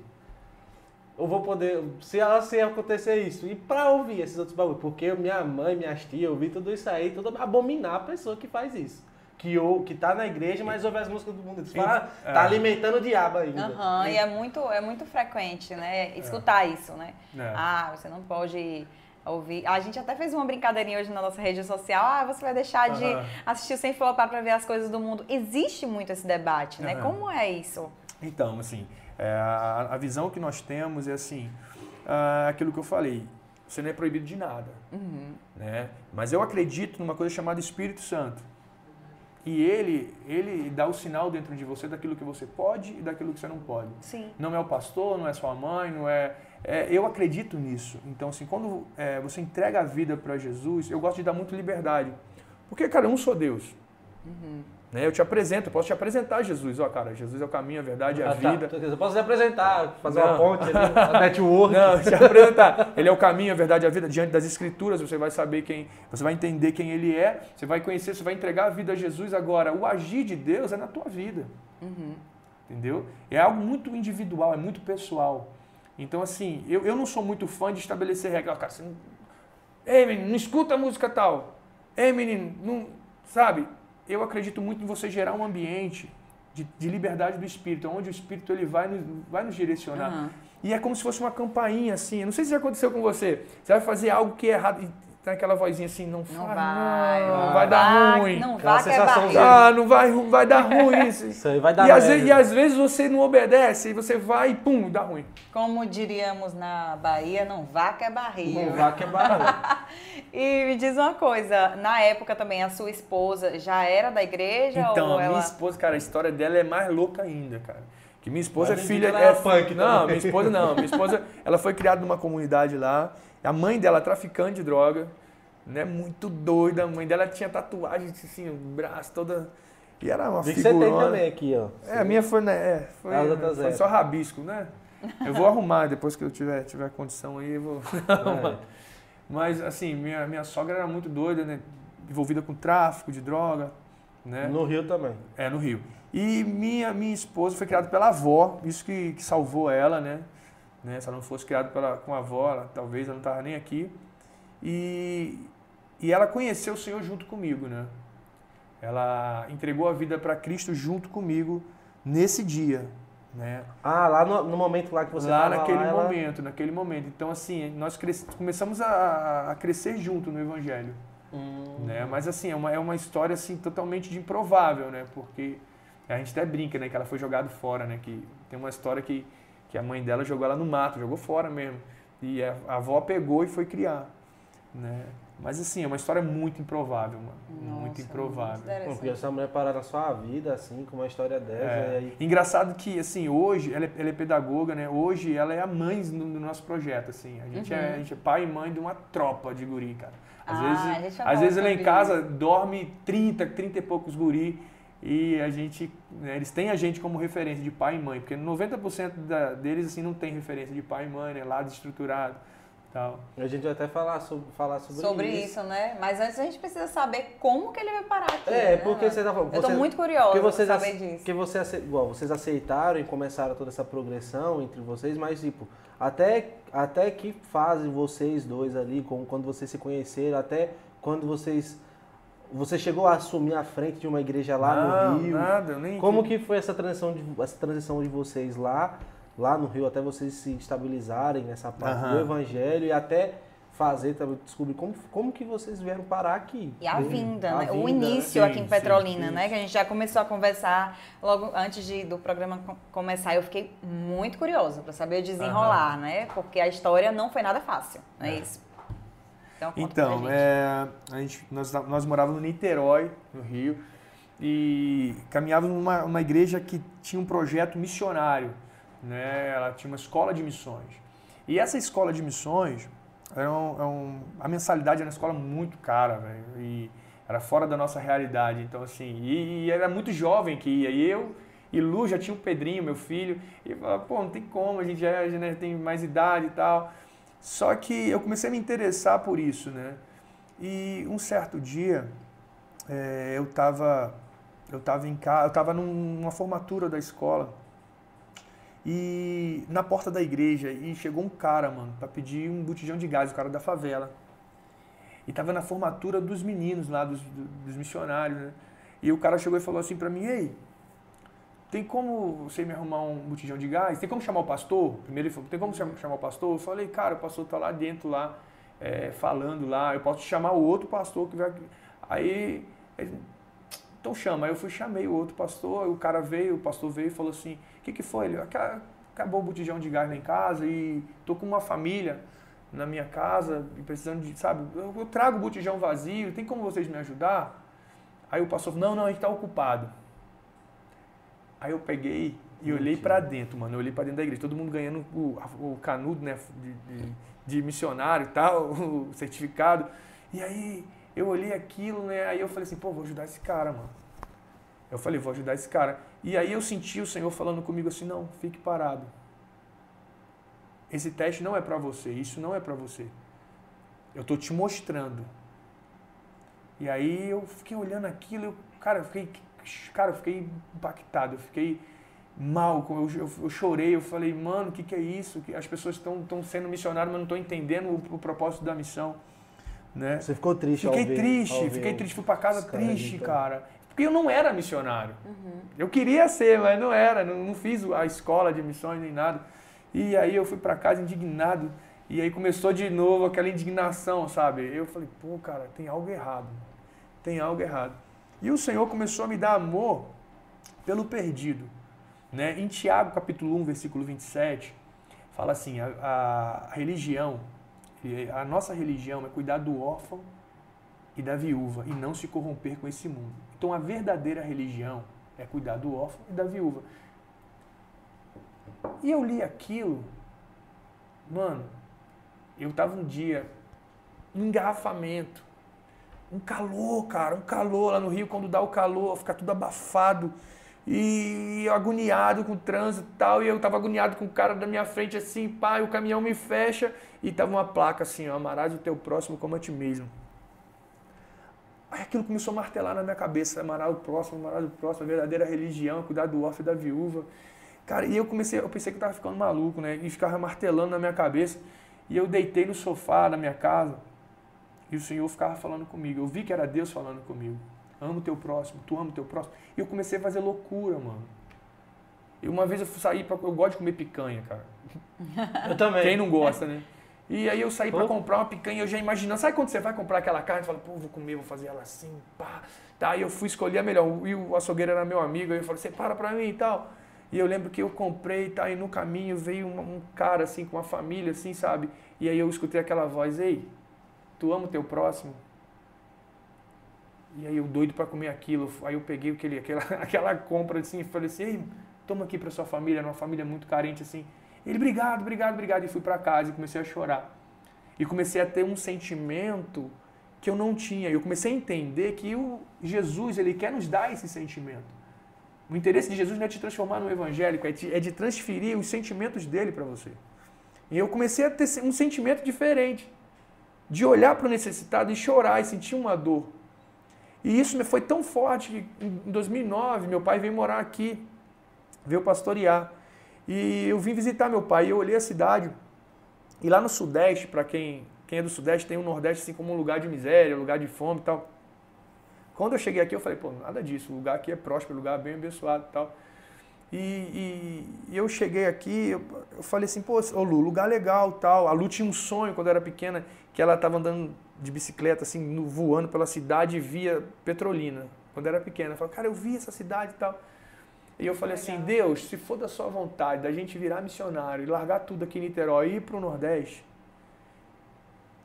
Eu vou poder, se, se acontecer isso, e pra ouvir esses outros bagulhos, porque minha mãe, minhas tias, eu ouvi tudo isso aí, tudo abominar a pessoa que faz isso. Que, ou, que tá na igreja, mas ouve as músicas do mundo. Eles falam, ah, É. tá alimentando o diabo ainda. Aham, e é muito, é muito frequente, né? Escutar isso, né? É. Ah, você não pode ouvir. A gente até fez uma brincadeirinha hoje na nossa rede social. Ah, você vai deixar de Aham. assistir sem flopar para ver as coisas do mundo. Existe muito esse debate, né? Aham. Como é isso? Então, assim, é, a, a visão que nós temos é assim, ah, aquilo que eu falei, você não é proibido de nada, Uhum. né? Mas eu acredito numa coisa chamada Espírito Santo. E ele, ele dá o sinal dentro de você daquilo que você pode e daquilo que você não pode. Sim. Não é o pastor, não é sua mãe, não é. é, eu acredito nisso. Então, assim, quando é, você entrega a vida para Jesus, eu gosto de dar muito liberdade. Porque, cara, eu não sou Deus. Né? Eu te apresento, eu posso te apresentar Jesus. Ó, cara, Jesus é o caminho, a verdade e a Ah, tá. vida. Eu posso te apresentar, fazer uma Não. ponte ali, uma network. Não, te apresentar. Ele é o caminho, a verdade e a vida. Diante das escrituras, você vai saber quem, você vai entender quem ele é, você vai conhecer, você vai entregar a vida a Jesus. Agora, o agir de Deus é na tua vida. Entendeu? É algo muito individual, é muito pessoal. Então, assim, eu, eu não sou muito fã de estabelecer regras. Cara, você não... Ei, menino, não escuta a música tal. Ei, menino, não... Sabe? Eu acredito muito em você gerar um ambiente de, de liberdade do Espírito, onde o Espírito ele vai, nos, vai nos direcionar. Aham. E é como se fosse uma campainha, assim. Eu não sei se já aconteceu com você. Você vai fazer algo que é errado e tem aquela vozinha assim, não, Não faz, vai. não, vai dar vá, ruim. Não que é barriga. Ah, não vai, vai dar ruim isso. Isso aí vai dar E às, vezes, e às vezes você não obedece, e você vai e pum, dá ruim. Como diríamos na Bahia, não vá que é barriga. Não vá que é barulho. E me diz uma coisa, na época também a sua esposa já era da igreja Então, ou a ela... minha esposa, cara, a história dela é mais louca ainda, cara. Que minha esposa Mas é filha. ela é era punk Não, também. minha esposa não. Minha esposa, ela foi criada numa comunidade lá. A mãe dela é traficante de droga, né? Muito doida. A mãe dela tinha tatuagem assim, o braço toda. E era uma Vi que você tem figurona. também aqui, ó. É, a minha foi, né? É, foi, outra foi só rabisco, né? Eu vou arrumar depois que eu tiver, tiver condição aí, eu vou arrumar. Mas, assim, minha, minha sogra era muito doida, né? Envolvida com tráfico de droga, né? No Rio também. É, no Rio. E minha, minha esposa foi criada pela avó, isso que, que salvou ela, né? Né? Se ela não fosse criada pela, com a avó, ela, talvez ela não estava nem aqui. E, e ela conheceu o Senhor junto comigo, né? Ela entregou a vida para Cristo junto comigo nesse dia. Né? Ah, lá no, no momento lá que você Lá naquele lá, ela- momento, naquele momento. Então, assim, nós cres- começamos a, a crescer junto no Evangelho. Hum. Né? Mas, assim, é uma, é uma história, assim, totalmente de improvável, né? Porque a gente até brinca, né? Que ela foi jogada fora, né? Que tem uma história que, que a mãe dela jogou ela no mato, jogou fora mesmo. E a, a avó pegou e foi criar, né? Mas, assim, é uma história muito improvável, mano. muito Nossa, improvável. muito Porque essa mulher parar na sua vida, assim, com uma história dessa, É. e aí... Engraçado que, assim, hoje, ela é, ela é pedagoga, né? Hoje ela é a mãe do, do nosso projeto, assim. A gente, é, Uhum. a gente é pai e mãe de uma tropa de guri, cara. Às Ah, vezes, às vezes lá em casa dorme 30, 30 e poucos guri e a gente, né, eles têm a gente como referência de pai e mãe, porque 90% da, deles, assim, não tem referência de pai e mãe, né? Lado estruturado tal. A gente vai até falar sobre, falar sobre, Sobre isso. isso, né? Mas antes a gente precisa saber como que ele vai parar aqui. É, né? porque você tá falando... Eu tô muito curiosa Porque pra vocês, saber disso. porque você, igual, vocês aceitaram e começaram toda essa progressão entre vocês, mas tipo, até, até que fase vocês dois ali, como quando vocês se conheceram, até quando vocês. Você chegou a assumir a frente de uma igreja lá não, no Rio. nada, eu nem... Como que foi essa transição de, essa transição de vocês lá, lá no Rio, até vocês se estabilizarem nessa parte do evangelho e até fazer, descobrir como, como que vocês vieram parar aqui? E a vinda, A né? o vinda, início Sim, aqui em sim, Petrolina, isso. né? Que a gente já começou a conversar logo antes de, do programa co- começar. Eu fiquei muito curiosa para saber o desenrolar, né? Porque a história não foi nada fácil, não é, É. isso? Então, Então, gente. é, a gente, nós, nós morávamos no Niterói, no Rio, e caminhávamos numa uma igreja que tinha um projeto missionário. Né? Ela tinha uma escola de missões. E essa escola de missões, era um, é um- a mensalidade era uma escola muito cara, velho. E era fora da nossa realidade. Então, assim, e, e era muito jovem que ia. E eu e Lu já tinha o Pedrinho, meu filho. E falava, pô, não tem como, a gente já, já né, tem mais idade e tal. Só que eu comecei a me interessar por isso, né? E um certo dia, eh, eu estava eu tava em casa, eu estava numa formatura da escola e na porta da igreja e chegou um cara, mano, para pedir um botijão de gás, o cara da favela. E tava na formatura dos meninos lá, dos, dos missionários, né? E o cara chegou e falou assim para mim, ei, tem como você me arrumar um botijão de gás? Tem como chamar o pastor? Primeiro ele falou, tem como cham- chamar o pastor? Eu falei, cara, o pastor tá lá dentro, lá, é, falando lá, eu posso chamar o outro pastor que vai... Aí, ele, então chama. Aí eu fui, chamei o outro pastor, o cara veio, o pastor veio e falou assim, o que que foi? Ele, "Aca- acabou o botijão de gás lá em casa e tô com uma família na minha casa e precisando de, sabe, eu, eu trago o botijão vazio, tem como vocês me ajudar? Aí o pastor falou, não, não, a gente tá ocupado. Aí eu peguei e olhei pra dentro, mano. Eu olhei pra dentro da igreja, todo mundo ganhando o, o canudo, né, de, de, de missionário e tal, o certificado. E aí eu olhei aquilo, né, aí eu falei assim, pô, vou ajudar esse cara, mano. Eu falei, vou ajudar esse cara. E aí eu senti o Senhor falando comigo assim, não, fique parado. Esse teste não é pra você, isso não é pra você. Eu tô te mostrando. E aí eu fiquei olhando aquilo, eu, cara, eu fiquei, cara, eu fiquei impactado, eu fiquei mal, eu, eu, eu chorei, eu falei, mano, o que, que é isso? Que as pessoas estão sendo missionárias, mas não estão entendendo o, o propósito da missão. Né? Você ficou triste Fiquei ao ver, triste, fiquei triste, fui pra casa triste, gritando. cara. Porque eu não era missionário. Uhum. Eu queria ser, mas não era, não, não fiz a escola de missões nem nada. E aí eu fui pra casa indignado, e aí começou de novo aquela indignação, sabe? Eu falei, pô, cara, tem algo errado. Tem algo errado. E o Senhor começou a me dar amor pelo perdido. Né? Em Tiago, capítulo 1, versículo 27, fala assim, a, a religião, e a nossa religião é cuidar do órfão e da viúva e não se corromper com esse mundo. Então a verdadeira religião é cuidar do órfão e da viúva. E eu li aquilo, mano, eu tava um dia engarrafamento, um calor, cara, um calor lá no Rio, quando dá o calor, fica tudo abafado. E agoniado com o trânsito e tal, e eu tava agoniado com o cara da minha frente assim, e o caminhão me fecha, e tava uma placa assim, ó, amarás o teu próximo como a ti mesmo. Aí aquilo começou a martelar na minha cabeça, amarás o próximo, amarás o próximo, a verdadeira religião, cuidar do órfão e da viúva. Cara, e eu comecei, eu pensei que eu tava ficando maluco, né, e ficava martelando na minha cabeça, e eu deitei no sofá da minha casa, e o Senhor ficava falando comigo, eu vi que era Deus falando comigo. Amo o teu próximo, tu ama o teu próximo. E eu comecei a fazer loucura, mano. E uma vez eu saí pra. Eu gosto de comer picanha, cara. Eu também. Quem não gosta, né? E aí eu saí pra comprar uma picanha, eu já imaginando. Sabe quando você vai comprar aquela carne e fala, pô, vou comer, vou fazer ela assim, pá. Tá, e eu fui escolher a melhor. E o açougueiro era meu amigo, aí eu falei, você para pra mim e tal. E eu lembro que eu comprei, tá, e no caminho veio um, um cara, assim, com uma família, assim, sabe? E aí eu escutei aquela voz, ei, tu ama o teu próximo? E aí eu doido para comer aquilo. Aí eu peguei aquele, aquela, aquela compra assim e falei assim, ei, toma aqui para sua família, uma família muito carente assim. Ele, obrigado, obrigado, obrigado. E fui para casa e comecei a chorar. E comecei a ter um sentimento que eu não tinha. Eu comecei a entender que o Jesus, ele quer nos dar esse sentimento. O interesse de Jesus não é te transformar no evangélico, é de, é de transferir os sentimentos dele para você. E eu comecei a ter um sentimento diferente. De olhar para o necessitado e chorar e sentir uma dor. E isso foi tão forte que em 2009 meu pai veio morar aqui, veio pastorear. E eu vim visitar meu pai eu olhei a cidade. E lá no Sudeste, para quem, quem é do Sudeste, tem o Nordeste assim como um lugar de miséria, lugar de fome e tal. Quando eu cheguei aqui, eu falei, pô, nada disso, o lugar aqui é próspero, lugar bem abençoado e tal. E, e, e, eu cheguei aqui, eu, eu falei assim, pô, ô Lu, lugar legal tal. A Lu tinha um sonho quando era pequena, que ela estava andando de bicicleta, assim, no, voando pela cidade e via Petrolina, quando era pequena. Eu falei, cara, eu vi essa cidade e tal. E eu falei assim, Deus, se for da sua vontade, da gente virar missionário e largar tudo aqui em Niterói e ir para o Nordeste,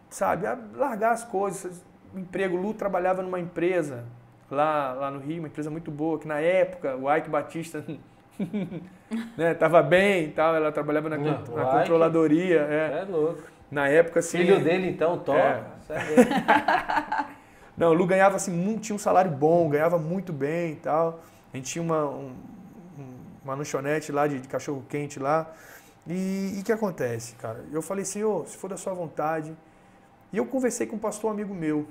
sabe, largar as coisas, o emprego, Lu trabalhava numa empresa lá, lá no Rio, uma empresa muito boa, que na época o Ike Batista né, tava bem e tal, ela trabalhava na, na controladoria. É. é louco. Na época, assim. Filho dele, então, top. É. Não, o Lu ganhava assim, muito, tinha um salário bom, ganhava muito bem e tal. A gente tinha uma, um, uma lanchonete lá de, de cachorro quente lá. E o que acontece, cara? Eu falei, Senhor, se for da sua vontade. E eu conversei com um pastor amigo meu.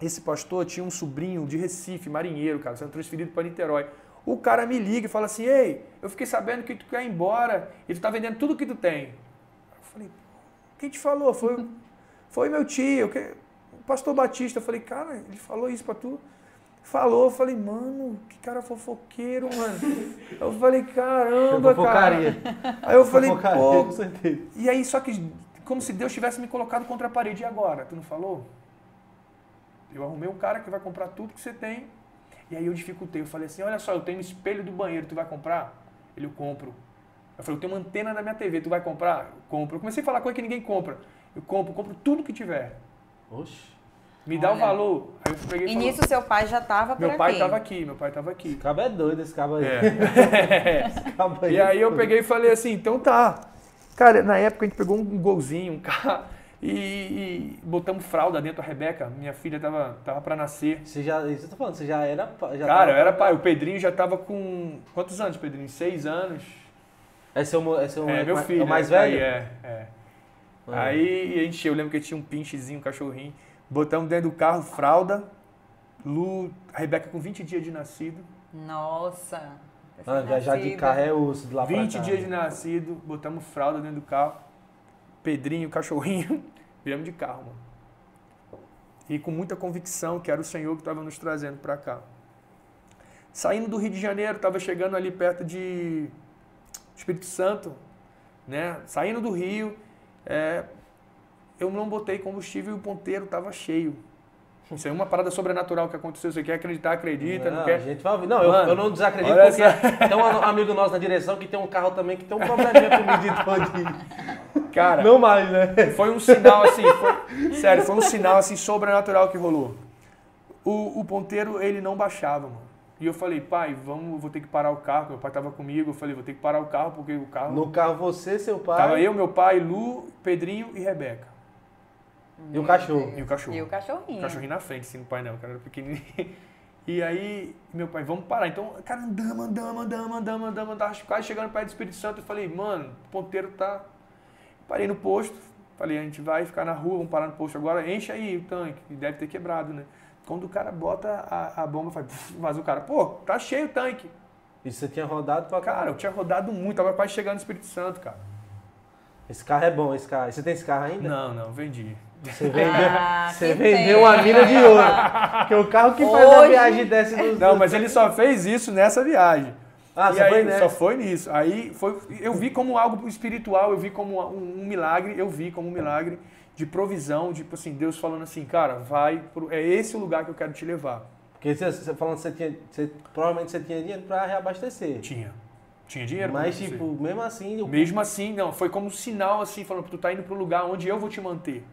Esse pastor tinha um sobrinho de Recife, marinheiro, cara, sendo transferido para Niterói. O cara me liga e fala assim: Ei, eu fiquei sabendo que tu quer ir embora e tu tá vendendo tudo que tu tem. Eu falei: Quem te falou? Foi, foi meu tio, o pastor Batista. Eu falei: Cara, ele falou isso para tu? Falou, eu falei, mano, que cara fofoqueiro, mano. Eu falei, caramba, cara. Aí eu falei, pô. E aí, só que, como se Deus tivesse me colocado contra a parede. E agora? Tu não falou? Eu arrumei um cara que vai comprar tudo que você tem. E aí eu dificultei. Eu falei assim: olha só, eu tenho um espelho do banheiro, tu vai comprar? Ele, eu compro. Eu falei: eu tenho uma antena na minha TV, tu vai comprar? Eu compro. Eu comecei a falar coisa que ninguém compra. Eu compro, compro tudo que tiver. Oxe. Me dá o valor. Aí eu peguei e nisso seu pai já estava por Meu pai estava aqui, meu pai estava aqui. Esse cabo é doido, esse cabo aí. É. esse cabo aí. E aí eu peguei e falei assim, então tá. Cara, na época a gente pegou um golzinho, um carro e, e, botamos fralda dentro da Rebeca. Minha filha tava, tava para nascer. Você já, isso eu tô falando, você já era já Cara, eu era pai. O Pedrinho já tava com. Quantos anos, Pedrinho? Seis anos. É seu, é seu é, meu filho, é o mais velho? É, é. Ah. Aí a gente, eu lembro que tinha um pinchezinho, um cachorrinho. Botamos dentro do carro fralda. Lu, a Rebeca com 20 dias de nascido. Nossa! Ah, viajar de carro é osso de lá 20 dias de nascido, botamos fralda dentro do carro. Pedrinho, cachorrinho, viemos de carro, mano. E com muita convicção que era o Senhor que estava nos trazendo para cá. Saindo do Rio de Janeiro, estava chegando ali perto de Espírito Santo, né? Saindo do Rio, é, eu não botei combustível e o ponteiro estava cheio. Isso é uma parada sobrenatural que aconteceu. Você quer acreditar, acredita, não, não quer? A gente vai. Não, Mano, eu, eu, não desacredito porque essa... tem um amigo nosso na direção que tem um carro também que tem um probleminha com o Cara, não mais, né? Foi um sinal assim, foi, sério, foi um sinal assim sobrenatural que rolou. O, o ponteiro, ele não baixava, mano. E eu falei, pai, vamos, vou ter que parar o carro. Meu pai estava comigo. Eu falei, vou ter que parar o carro porque o carro. No carro você, seu pai. Tava eu, meu pai, Lu, Pedrinho e Rebeca. E o cachorro. E o cachorro. E o cachorrinho. O cachorrinho na frente, assim, no painel, o cara era pequenininho. E aí, meu pai, vamos parar. Então, cara, andamos, andamos, andamos, andamos, andamos, andamos, quase chegando perto do Espírito Santo. Eu falei, mano, o ponteiro tá. Parei no posto, falei, a gente vai ficar na rua, vamos parar no posto agora, enche aí o tanque, deve ter quebrado, né? Quando o cara bota a, a bomba, faz, vaza o cara, pô, tá cheio o tanque. E você tinha rodado pra cá? Cara, eu tinha rodado muito, tava quase chegando no Espírito Santo, cara. Esse carro é bom, esse carro. Você tem esse carro ainda? Não, não, vendi. Você vendeu, ah, você vendeu uma mina de ouro. Que o carro que faz Hoje... a viagem desce dos. Não, mas ele só fez isso nessa viagem. Ah, e só aí, foi nessa. Só foi nisso. Aí foi, eu vi como algo espiritual, eu vi como um, um milagre, eu vi como um milagre de provisão, tipo assim, Deus falando assim, cara, vai, pro, é esse o lugar que eu quero te levar. Porque você, você falando que você tinha. Você, provavelmente você tinha dinheiro pra reabastecer. Tinha. Tinha dinheiro Mas, tipo, mesmo assim. o- Mesmo assim, não, foi como um sinal assim, falando que tu tá indo pro lugar onde eu vou te manter.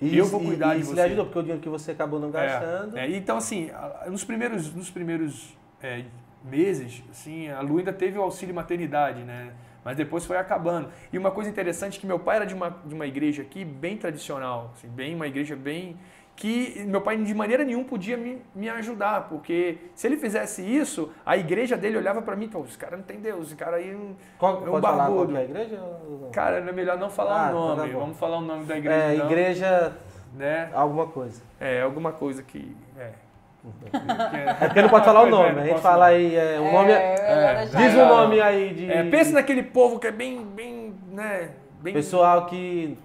e- eu vou e- cuidar e de isso você. lhe ajudou, porque o dinheiro que você acabou não gastando. É, é, então, assim, nos primeiros, nos primeiros é, meses, assim, a Lu ainda teve o auxílio maternidade, né? Mas depois foi acabando. E uma coisa interessante é que meu pai era de uma, de uma igreja aqui bem tradicional, assim, bem uma igreja bem que meu pai de maneira nenhuma podia me, me ajudar, porque se ele fizesse isso, a igreja dele olhava pra mim e falava, esse cara não tem Deus, esse cara aí não... Qual, É um falar qual barbudo. que é igreja? Cara, é melhor não falar Ah, o tá nome, bom. vamos falar o nome da igreja É, não, igreja né? alguma coisa. É, alguma coisa que... É, É porque não pode falar o nome, É, não a gente fala não. aí, é, o nome é- é, deixar Diz aí. um nome aí de. É, pense naquele povo que é bem, bem, né? Bem, Pessoal que,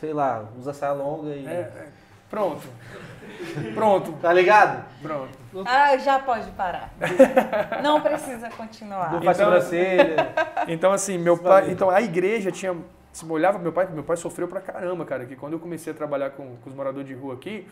sei lá, usa saia longa e. É, é. Pronto. Pronto. Tá ligado? Pronto. Ah, já pode parar. Não precisa continuar. Do faz Então- sobrancelha. Então, assim, meu pai. Então, a igreja tinha. Se olhava pro meu pai, meu pai sofreu pra caramba, cara. Que quando eu comecei a trabalhar com, com os moradores de rua aqui,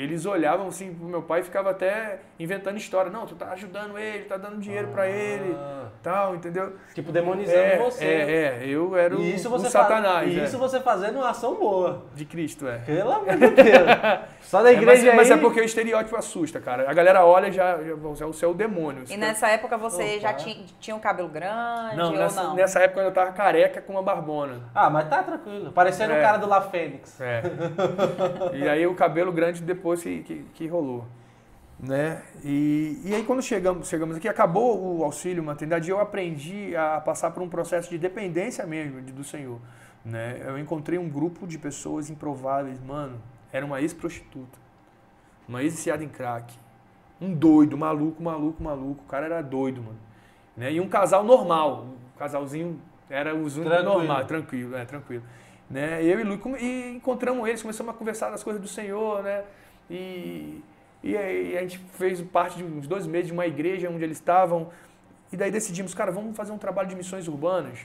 eles olhavam assim pro meu pai e ficava até inventando história. Não, tu tá ajudando ele, tá dando dinheiro pra ele, Ah, tal, entendeu? Tipo, demonizando É, você. é, é, eu era o, E isso você satanás, faz, e é, isso você fazendo uma ação boa. de Cristo, é. Pelo amor de Deus. Só da É, mas, igreja mas aí. é porque o estereótipo assusta, cara. A galera olha e já, já você é o seu demônio. E nessa época você Opa. já tinha, tinha um cabelo grande Não, ou nessa, não? nessa época eu tava careca com uma barbona. Ah, mas tá tranquilo. Parecendo É. o cara do La Fênix. É. e aí o cabelo grande depois que, que, que rolou. Né? E, e aí quando chegamos, chegamos aqui, acabou o auxílio maternidade e eu aprendi a passar por um processo de dependência mesmo do Senhor. Né? Eu encontrei um grupo de pessoas improváveis, mano. Era uma ex-prostituta, uma ex-viciada em crack, um doido, maluco, maluco, maluco. O cara era doido, mano. Né? E um casal normal, um casalzinho era os únicos Tranquilo. normal, tranquilo, é, tranquilo. Né? Eu e Lu e encontramos eles, começamos a conversar das coisas do Senhor, né? E, e aí a gente fez parte de uns dois meses de uma igreja onde eles estavam. E daí decidimos, cara, vamos fazer um trabalho de missões urbanas.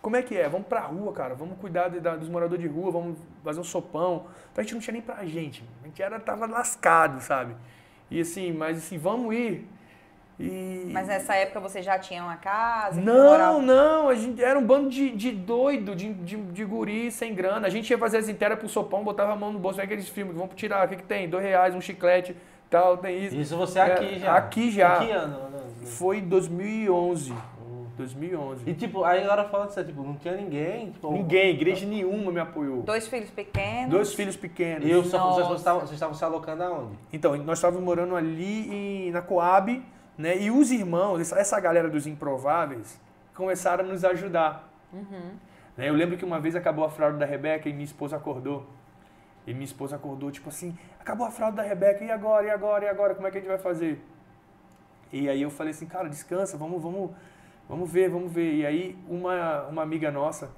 Como é que é? Vamos pra rua, cara. Vamos cuidar de- da- dos moradores de rua, vamos fazer um sopão. Então a gente não tinha nem pra gente. A gente era, tava lascado, sabe? E assim, mas assim, vamos ir. E... Mas nessa época você já tinha uma casa? Não, morava- não, a gente era um bando de, de doido, de, de, de guri sem grana. A gente ia fazer as inteiras pro sopão, botava a mão no bolso, vem aqueles filmes, vamos tirar, o que, que tem? Dois reais, um chiclete, tal, tem isso. Isso você aqui É, já. aqui já. Em que ano? Foi em 2011. 2011. E tipo, aí agora falando disso, tipo, não tinha ninguém. Tipo, Ninguém, igreja nenhuma me apoiou. Dois filhos pequenos. Dois filhos pequenos. E eu só, vocês, estavam, vocês estavam se alocando aonde? Então, nós estávamos morando ali em- na Coab, né? E os irmãos, essa, galera dos improváveis, começaram a nos ajudar. Uhum. Né, Eu lembro que uma vez acabou a fralda da Rebeca e minha esposa acordou. E minha esposa acordou, tipo assim, acabou a fralda da Rebeca, e agora, e agora, e agora, como é que a gente vai fazer? E aí eu falei assim, cara, descansa, vamos, vamos, vamos ver, vamos ver. E aí uma, uma amiga nossa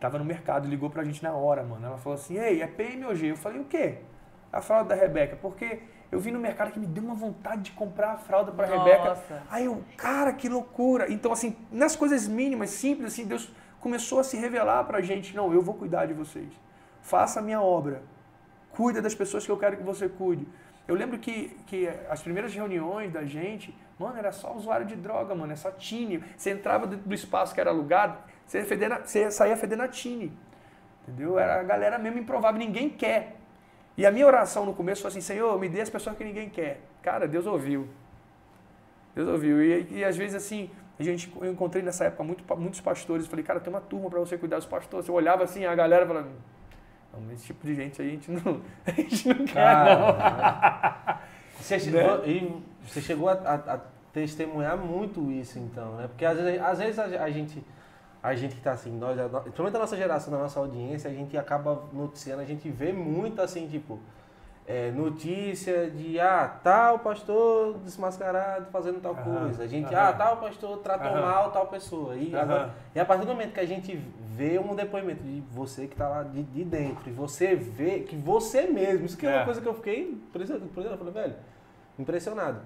tava no mercado, ligou pra gente na hora, mano. Ela falou assim, ei, é PMOG. Eu falei, o quê? A fralda da Rebeca, porque eu vi no mercado que me deu uma vontade de comprar a fralda pra Rebeca. Aí eu, cara, que loucura. Então, assim, nas coisas mínimas, simples, assim, Deus começou a se revelar pra gente. Não, eu vou cuidar de vocês. Faça a minha obra. Cuida das pessoas que eu quero que você cuide. Eu lembro que, que as primeiras reuniões da gente, mano, era só usuário de droga, mano, é só tine. Você entrava dentro do espaço que era alugado, você, você saía fedendo a tine. Entendeu? Era a galera mesmo improvável, ninguém quer. E a minha oração no começo foi assim, Senhor, me dê as pessoas que ninguém quer. Cara, Deus ouviu. Deus ouviu. E, e às vezes, assim, a gente, eu encontrei nessa época muito, muitos pastores. Falei, cara, tem uma turma para você cuidar dos pastores. Eu olhava assim, a galera falava, não, esse tipo de gente aí a gente não, a gente não quer, não. Cara, você, che- Né? e você chegou a, a- a testemunhar muito isso, então, né? Porque às vezes, às vezes a, a gente, a gente que tá assim, nós, principalmente a nossa geração, a nossa audiência, a gente acaba noticiando, a gente vê muito assim, tipo, é, notícia de, ah, tal pastor desmascarado fazendo tal Aham, coisa. A gente, aham. ah, tal pastor tratou Aham. mal tal pessoa. E, agora, e a partir do momento que a gente vê um depoimento de você que tá lá de, de dentro, e você vê que você mesmo, isso que é, É. uma coisa que eu fiquei impressionado, por exemplo, eu falei, velho, impressionado.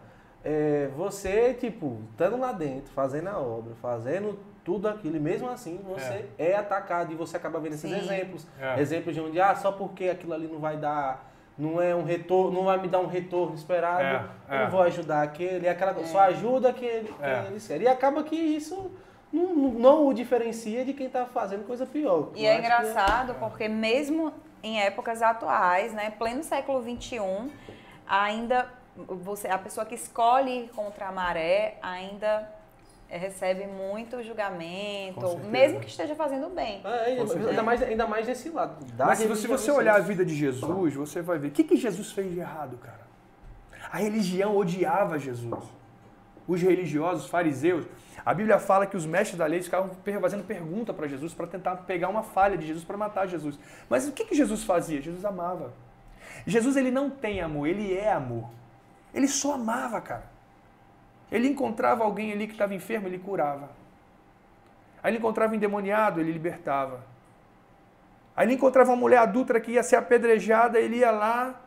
é, você, tipo, estando lá dentro, fazendo a obra, fazendo tudo aquilo, e mesmo assim você é, é atacado e você acaba vendo esses Sim. exemplos. É. Exemplos de onde, ah, só porque aquilo ali não vai dar, não é um retorno, não vai me dar um retorno esperado, é, eu não é. vou ajudar aquele, aquela, só é. ajuda aquele, quem eles querem. E acaba que isso não, não o diferencia de quem está fazendo coisa pior. E é engraçado porque mesmo em épocas atuais, né, pleno século XXI, ainda você, a pessoa que escolhe ir contra a maré ainda recebe muito julgamento, mesmo que esteja fazendo bem. É, ainda, mais, ainda mais desse lado. Mas se você, você olhar a vida de Jesus, você vai ver o que, que Jesus fez de errado, cara. A religião odiava Jesus. Os religiosos, os fariseus, a Bíblia fala que os mestres da lei ficavam fazendo pergunta para Jesus para tentar pegar uma falha de Jesus para matar Jesus. Mas o que, que Jesus fazia? Jesus amava. Jesus ele não tem amor, ele é amor. Ele só amava, cara. Ele encontrava alguém ali que estava enfermo, ele curava. Aí ele encontrava um endemoniado, ele libertava. Aí ele encontrava uma mulher adulta que ia ser apedrejada, ele ia lá.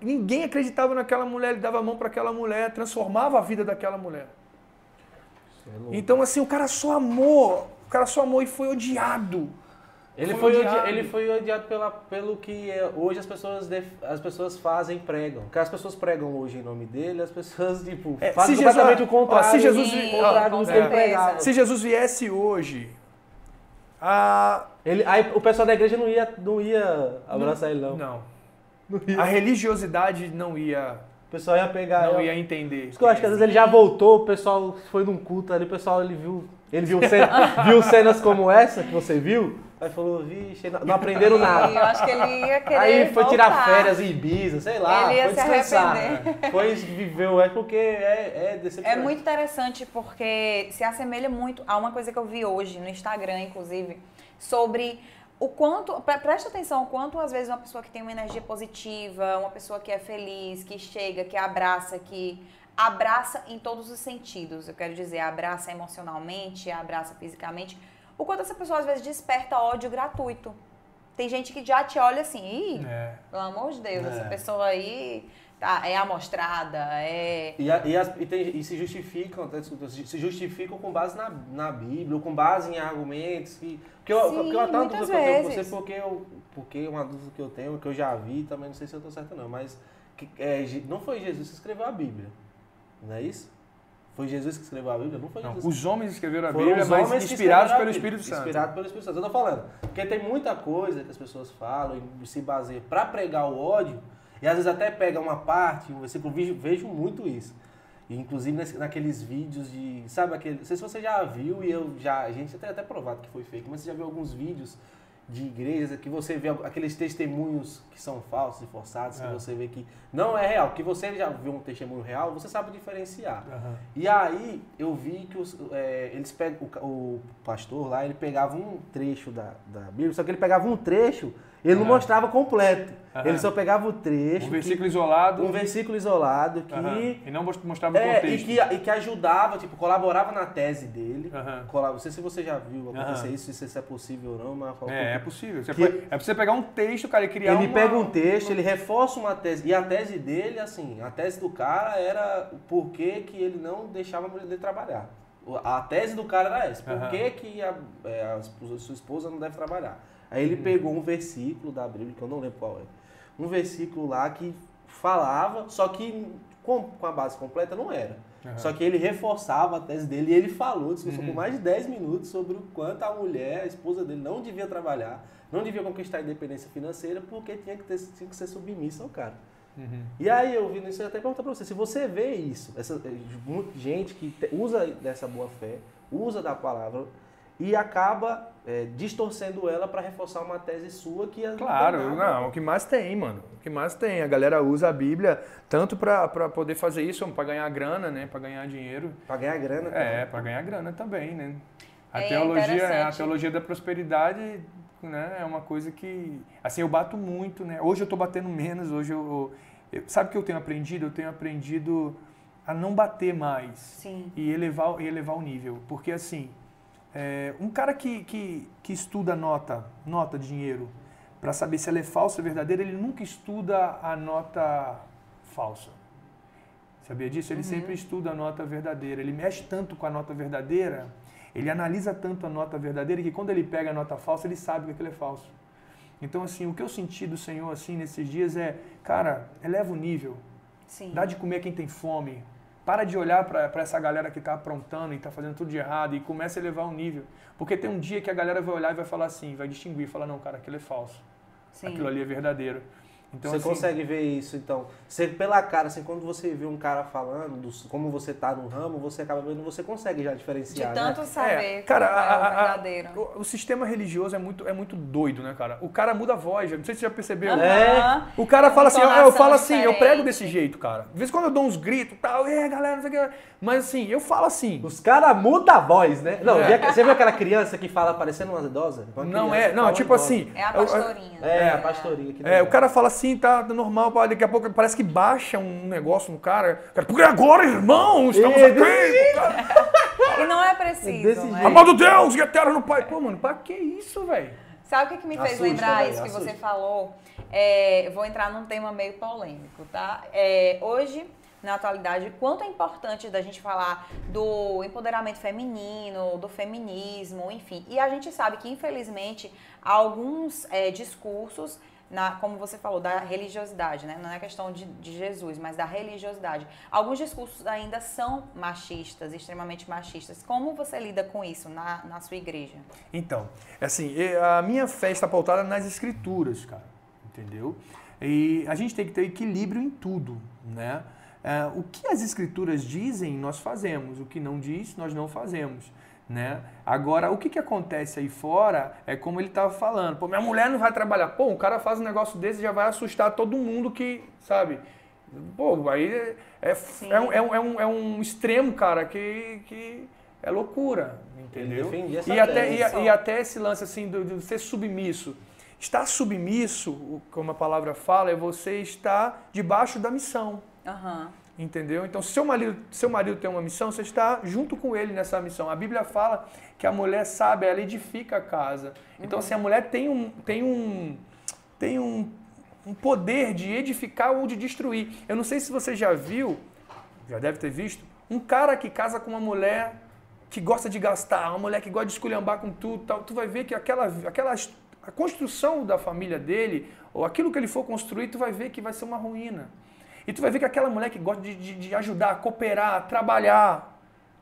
Ninguém acreditava naquela mulher, ele dava a mão para aquela mulher, transformava a vida daquela mulher. É então, assim, o cara só amou, o cara só amou e foi odiado. Ele foi, foi odiado. ele foi odiado pela, pelo que é, hoje as pessoas, as pessoas fazem pregam. Que as pessoas pregam hoje em nome dele, as pessoas, tipo, é, fazem completamente Jesus, o contrário. Ó, se, Jesus, sim, contrário ó, é, se Jesus viesse hoje, a... ele, aí o pessoal da igreja não ia, não ia abraçar não, ele, não. Não. não a religiosidade não ia o pessoal ia pegar. Não ia entender. Porque eu acho que às vezes ele já voltou, o pessoal foi num culto ali, o pessoal ele viu. Ele viu, viu cenas como essa que você viu, aí falou, vixe, não aprenderam nada. Eu acho que ele ia querer. Aí foi voltar. tirar férias em Ibiza, sei lá, ele ia foi descansar. Né? Foi viveu, é porque é, é decepcionante. É muito interessante porque se assemelha muito a uma coisa que eu vi hoje no Instagram, inclusive, sobre o quanto, preste atenção, o quanto às vezes uma pessoa que tem uma energia positiva, uma pessoa que é feliz, que chega, que abraça, que abraça em todos os sentidos, eu quero dizer, abraça emocionalmente, abraça fisicamente, o quanto essa pessoa às vezes desperta ódio gratuito. Tem gente que já te olha assim, ih, é. pelo amor de Deus, é. essa pessoa aí tá, é amostrada, é. E, a, e, as, e, tem, e, se justificam, se justificam com base na, na Bíblia, ou com base em argumentos que. Porque eu, Sim, porque eu até dúvida que eu tenho com você, porque, eu, porque uma dúvida que eu tenho, que eu já vi, também não sei se eu estou certo não, mas que, é, não foi Jesus que escreveu a Bíblia. Não é isso? Foi Jesus que escreveu a Bíblia? Não foi Jesus. Não, os homens escreveram a Bíblia, mas inspirados pelo Espírito Santo. Inspirados pelo Espírito Santo. Eu estou falando. Porque tem muita coisa que as pessoas falam e se baseiam para pregar o ódio e às vezes até pega uma parte, um versículo, vejo, muito isso. E, inclusive naqueles vídeos de. Sabe aquele. Não sei se você já viu, e eu já. A gente tem até provado que foi fake, mas você já viu alguns vídeos de igrejas que você vê aqueles testemunhos que são falsos e forçados, é. que você vê que não é real. Que você já viu um testemunho real, você sabe diferenciar. Uhum. E aí eu vi que os, é, eles pegam, o, o, pastor lá, ele pegava um trecho da, da Bíblia, só que ele pegava um trecho ele não mostrava completo. Uhum. Ele só pegava o trecho. Um versículo que, isolado. Um versículo isolado que. Uhum. E não mostrava o é, contexto. E que, e que ajudava, tipo, colaborava na tese dele. Uhum. Não sei se você já viu acontecer isso, se isso é possível ou não, mas. É, é possível. Você que, pode, é pra você pegar um texto, cara, e criar Ele uma, pega um texto, ele reforça uma tese. E a tese dele, assim, a tese do cara era o porquê que ele não deixava a mulher dele trabalhar. A tese do cara era essa. Por que, que a, é, a, a sua esposa não deve trabalhar? Aí ele pegou um versículo da Bíblia, que eu não lembro qual é. Um versículo lá que falava, só que com, com a base completa não era. Uhum. Só que ele reforçava a tese dele e ele falou, discussão uhum. por mais de 10 minutos sobre o quanto a mulher, a esposa dele, não devia trabalhar, não devia conquistar a independência financeira porque tinha que, ter, tinha que ser submissa ao cara. Uhum. E aí eu vi isso até perguntar pra você, se você vê isso, essa gente que usa dessa boa fé, usa da palavra, e acaba é, distorcendo ela para reforçar uma tese sua que é claro não, não, o que mais tem mano. O que mais tem. A galera usa a Bíblia tanto para poder fazer isso para ganhar grana né? Para ganhar dinheiro. Para ganhar grana também. é para ganhar grana também né? A é teologia é a teologia da prosperidade né é uma coisa que assim eu bato muito né? Hoje eu estou batendo menos hoje eu, eu sabe o que eu tenho aprendido? Eu tenho aprendido a não bater mais Sim. e elevar e elevar o nível. Porque assim é, um cara que, que, que estuda nota, nota de dinheiro, para saber se ela é falsa ou verdadeira, ele nunca estuda a nota falsa. Sabia disso? Ele uhum. sempre estuda a nota verdadeira. Ele mexe tanto com a nota verdadeira, ele analisa tanto a nota verdadeira que quando ele pega a nota falsa, ele sabe que aquilo é falso. Então, assim, o que eu senti do Senhor assim nesses dias é, cara, eleva o nível. Sim. Dá de comer quem tem fome. Para de olhar para essa galera que está aprontando e está fazendo tudo de errado e começa a elevar o nível. Porque tem um dia que a galera vai olhar e vai falar assim, vai distinguir, falar, não, cara, aquilo é falso. Sim. Aquilo ali é verdadeiro. Então, você assim, consegue ver isso, então. Você, pela cara, assim, quando você vê um cara falando, do, como você tá no ramo, você acaba vendo, você consegue já diferenciar. De tanto né? saber é, cara, a, é o. A, o, o, sistema religioso é muito, é muito doido, né, cara? O cara muda a voz, não sei se você já percebeu. É. O cara fala assim, eu, eu falo assim, diferente. eu prego desse jeito, cara. Às vezes quando eu dou uns gritos tal, é, galera, não sei o que. Mas assim, eu falo assim. Os caras mudam a voz, né? Não, é. você viu aquela criança que fala parecendo uma idosa? Uma não é, não, tipo assim. É a pastorinha. É, a pastorinha. É, o cara fala assim, tá normal normal, daqui a pouco parece que baixa um negócio no cara. porque agora, irmão, estamos é, aqui. E não é preciso. Né? Amado Deus e eterno Pai. Pô, mano, pra que isso, velho? Sabe o que, que me fez assusta, lembrar véio, isso que assusta. você falou? É, vou entrar num tema meio polêmico, tá? É, hoje, na atualidade, quanto é importante da gente falar do empoderamento feminino, do feminismo, enfim. E a gente sabe que, infelizmente, alguns é, discursos na, como você falou, da religiosidade, né? Não é questão de, de, Jesus, mas da religiosidade. Alguns discursos ainda são machistas, extremamente machistas. Como você lida com isso na, na sua igreja? Então, assim, a minha fé está pautada nas escrituras, cara, entendeu? E a gente tem que ter equilíbrio em tudo, né? É, o que as escrituras dizem, nós fazemos. O que não diz, nós não fazemos. Né? Agora, o que, que acontece aí fora é como ele estava falando. Pô, minha mulher não vai trabalhar. Pô, um cara faz um negócio desse e já vai assustar todo mundo que, sabe? Pô, aí é, é, é, um, é, um, é, um, é um extremo, cara, que, que é loucura, entendeu? E até, e, e, até esse lance assim de, de ser submisso. Estar submisso, como a palavra fala, é você estar debaixo da missão. Uhum. Entendeu? Então, se seu marido, seu marido tem uma missão, você está junto com ele nessa missão. A Bíblia fala que a mulher sabe, ela edifica a casa. Então, uhum. se a mulher tem um, tem um, tem um, um poder de edificar ou de destruir. Eu não sei se você já viu, já deve ter visto, um cara que casa com uma mulher que gosta de gastar, uma mulher que gosta de esculhambar com tudo, tal, tu vai ver que aquela, aquela a construção da família dele, ou aquilo que ele for construir, tu vai ver que vai ser uma ruína. E tu vai ver que aquela mulher que gosta de, de, de ajudar, cooperar, trabalhar,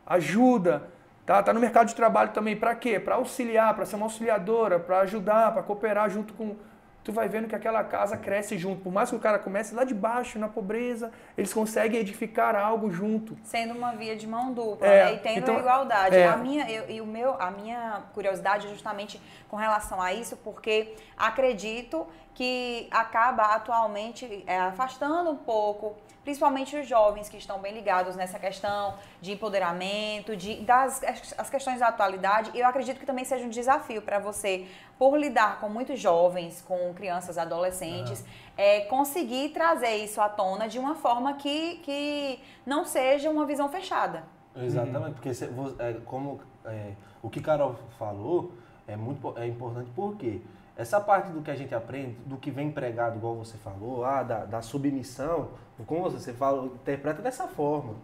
ajuda, tá? Tá no mercado de trabalho também para quê? Para auxiliar, para ser uma auxiliadora, para ajudar, para cooperar junto com tu vai vendo que aquela casa cresce junto. Por mais que o cara comece lá de baixo, na pobreza, eles conseguem edificar algo junto. Sendo uma via de mão dupla é, né? e tendo então, a igualdade. É. A minha, eu, e o meu, a minha curiosidade é justamente com relação a isso, porque acredito que acaba atualmente é, afastando um pouco, principalmente os jovens que estão bem ligados nessa questão de empoderamento, de, das as questões da atualidade. Eu acredito que também seja um desafio para você, por lidar com muitos jovens, com crianças, adolescentes, é, conseguir trazer isso à tona de uma forma que, que não seja uma visão fechada. Exatamente, porque é, como é, o que Carol falou é muito é importante porque? Essa parte do que a gente aprende, do que vem pregado, igual você falou, ah, da, da submissão, como você fala, interpreta dessa forma.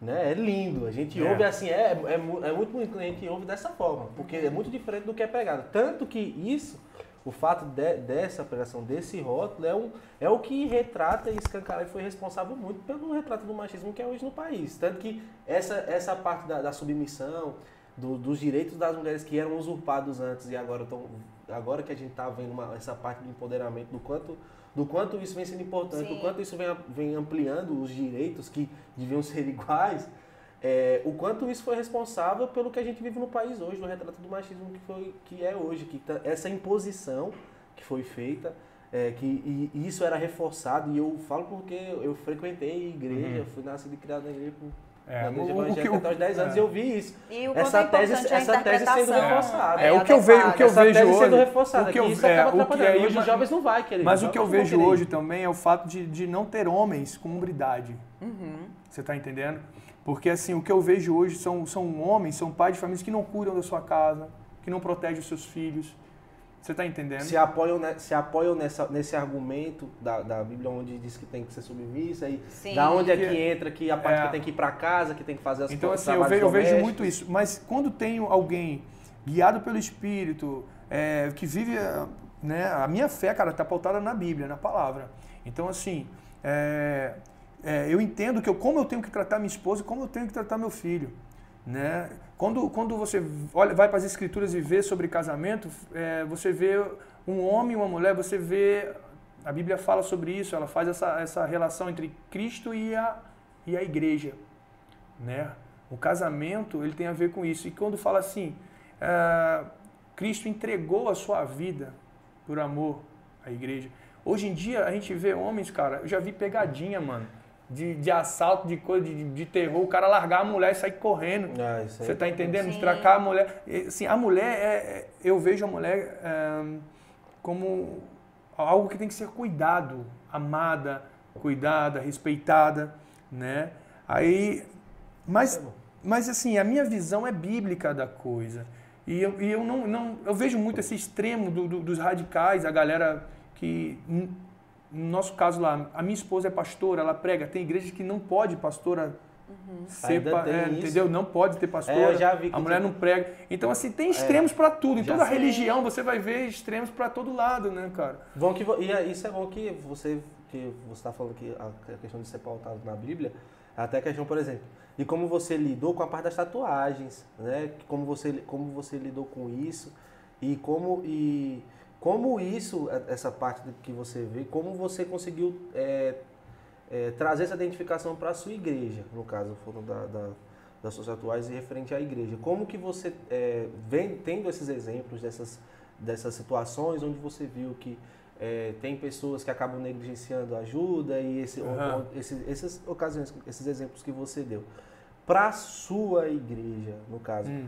Né? É lindo, a gente é. ouve assim, é, é, é muito bonito a gente ouve dessa forma, porque é muito diferente do que é pregado. Tanto que isso, o fato de, dessa pregação, desse rótulo, é, um, é o que retrata e escancara e foi responsável muito pelo retrato do machismo que é hoje no país. Tanto que essa, essa parte da, da submissão, do, dos direitos das mulheres que eram usurpados antes e agora estão agora que a gente está vendo uma, essa parte do empoderamento, do quanto, do quanto isso vem sendo importante, Sim. do quanto isso vem, vem ampliando os direitos que deviam ser iguais, é, o quanto isso foi responsável pelo que a gente vive no país hoje, no retrato do machismo que, foi, que é hoje, que tá, essa imposição que foi feita, é, que e, e isso era reforçado, e eu falo porque eu frequentei igreja, uhum. fui nascido e criado na igreja por é, o, o que, até os 10 anos é. eu vi isso. E o essa é tese, essa tese sendo reforçada. É, é o que eu vejo, o que eu essa vejo hoje. sendo reforçada, o que, eu, isso é, o que aí, hoje os jovens não vai querer. Mas o que eu vejo hoje também é o fato de, de não ter homens com umbridade. Uhum. Você está entendendo? Porque assim, o que eu vejo hoje são, são homens, são pais de famílias que não cuidam da sua casa, que não protegem os seus filhos, Você está entendendo? Se apoiam, se apoiam nessa, nesse argumento da, da Bíblia, onde diz que tem que ser submissa, e Sim. da onde é que entra que a parte é. que tem que ir para casa, que tem que fazer as Então, assim, eu vejo, eu vejo, muito isso. Mas quando tenho alguém guiado pelo Espírito, é, que vive. Né, a minha fé, cara, está pautada na Bíblia, na palavra. Então, assim, é, é, eu entendo que eu, como eu tenho que tratar minha esposa e como eu tenho que tratar meu filho. Né? Quando, quando você olha, vai para as escrituras e vê sobre casamento, é, você vê um homem e uma mulher, você vê. A Bíblia fala sobre isso, ela faz essa, essa relação entre Cristo e a, e a igreja. Né? O casamento ele tem a ver com isso. E quando fala assim, é, Cristo entregou a sua vida por amor à igreja. Hoje em dia a gente vê homens, cara, eu já vi pegadinha, mano de, de assalto, de coisa, de, de terror, o cara largar a mulher e sair correndo. Ah, Você tá entendendo? Destracar a mulher. Assim, a mulher, é, é, eu vejo a mulher é, como algo que tem que ser cuidado, amada, cuidada, respeitada, né? Aí, mas, mas assim, a minha visão é bíblica da coisa. E eu, e eu não, não, eu vejo muito esse extremo do, do, dos radicais, a galera que no nosso caso lá, a minha esposa é pastora, ela prega. Tem igrejas que não pode pastora uhum. ser, é, entendeu? Não pode ter pastora. É, já vi a mulher não prega. Então assim tem extremos é, para tudo. Em toda sei. religião você vai ver extremos para todo lado, né, cara? Bom que e é, isso é bom que você que você está falando que a questão de ser pautado na Bíblia, até a questão, por exemplo, de como você lidou com a parte das tatuagens, né? Como você como você lidou com isso e como e como isso, é, essa parte que você vê, como você conseguiu é, é, trazer essa identificação para a sua igreja, no caso, foram da, da, das suas atuais e referente à igreja. Como que você é, vem tendo esses exemplos dessas, dessas situações onde você viu que é, tem pessoas que acabam negligenciando ajuda e esse, uhum. esse, essas ocasiões, esses exemplos que você deu. Para a sua igreja, no caso, hum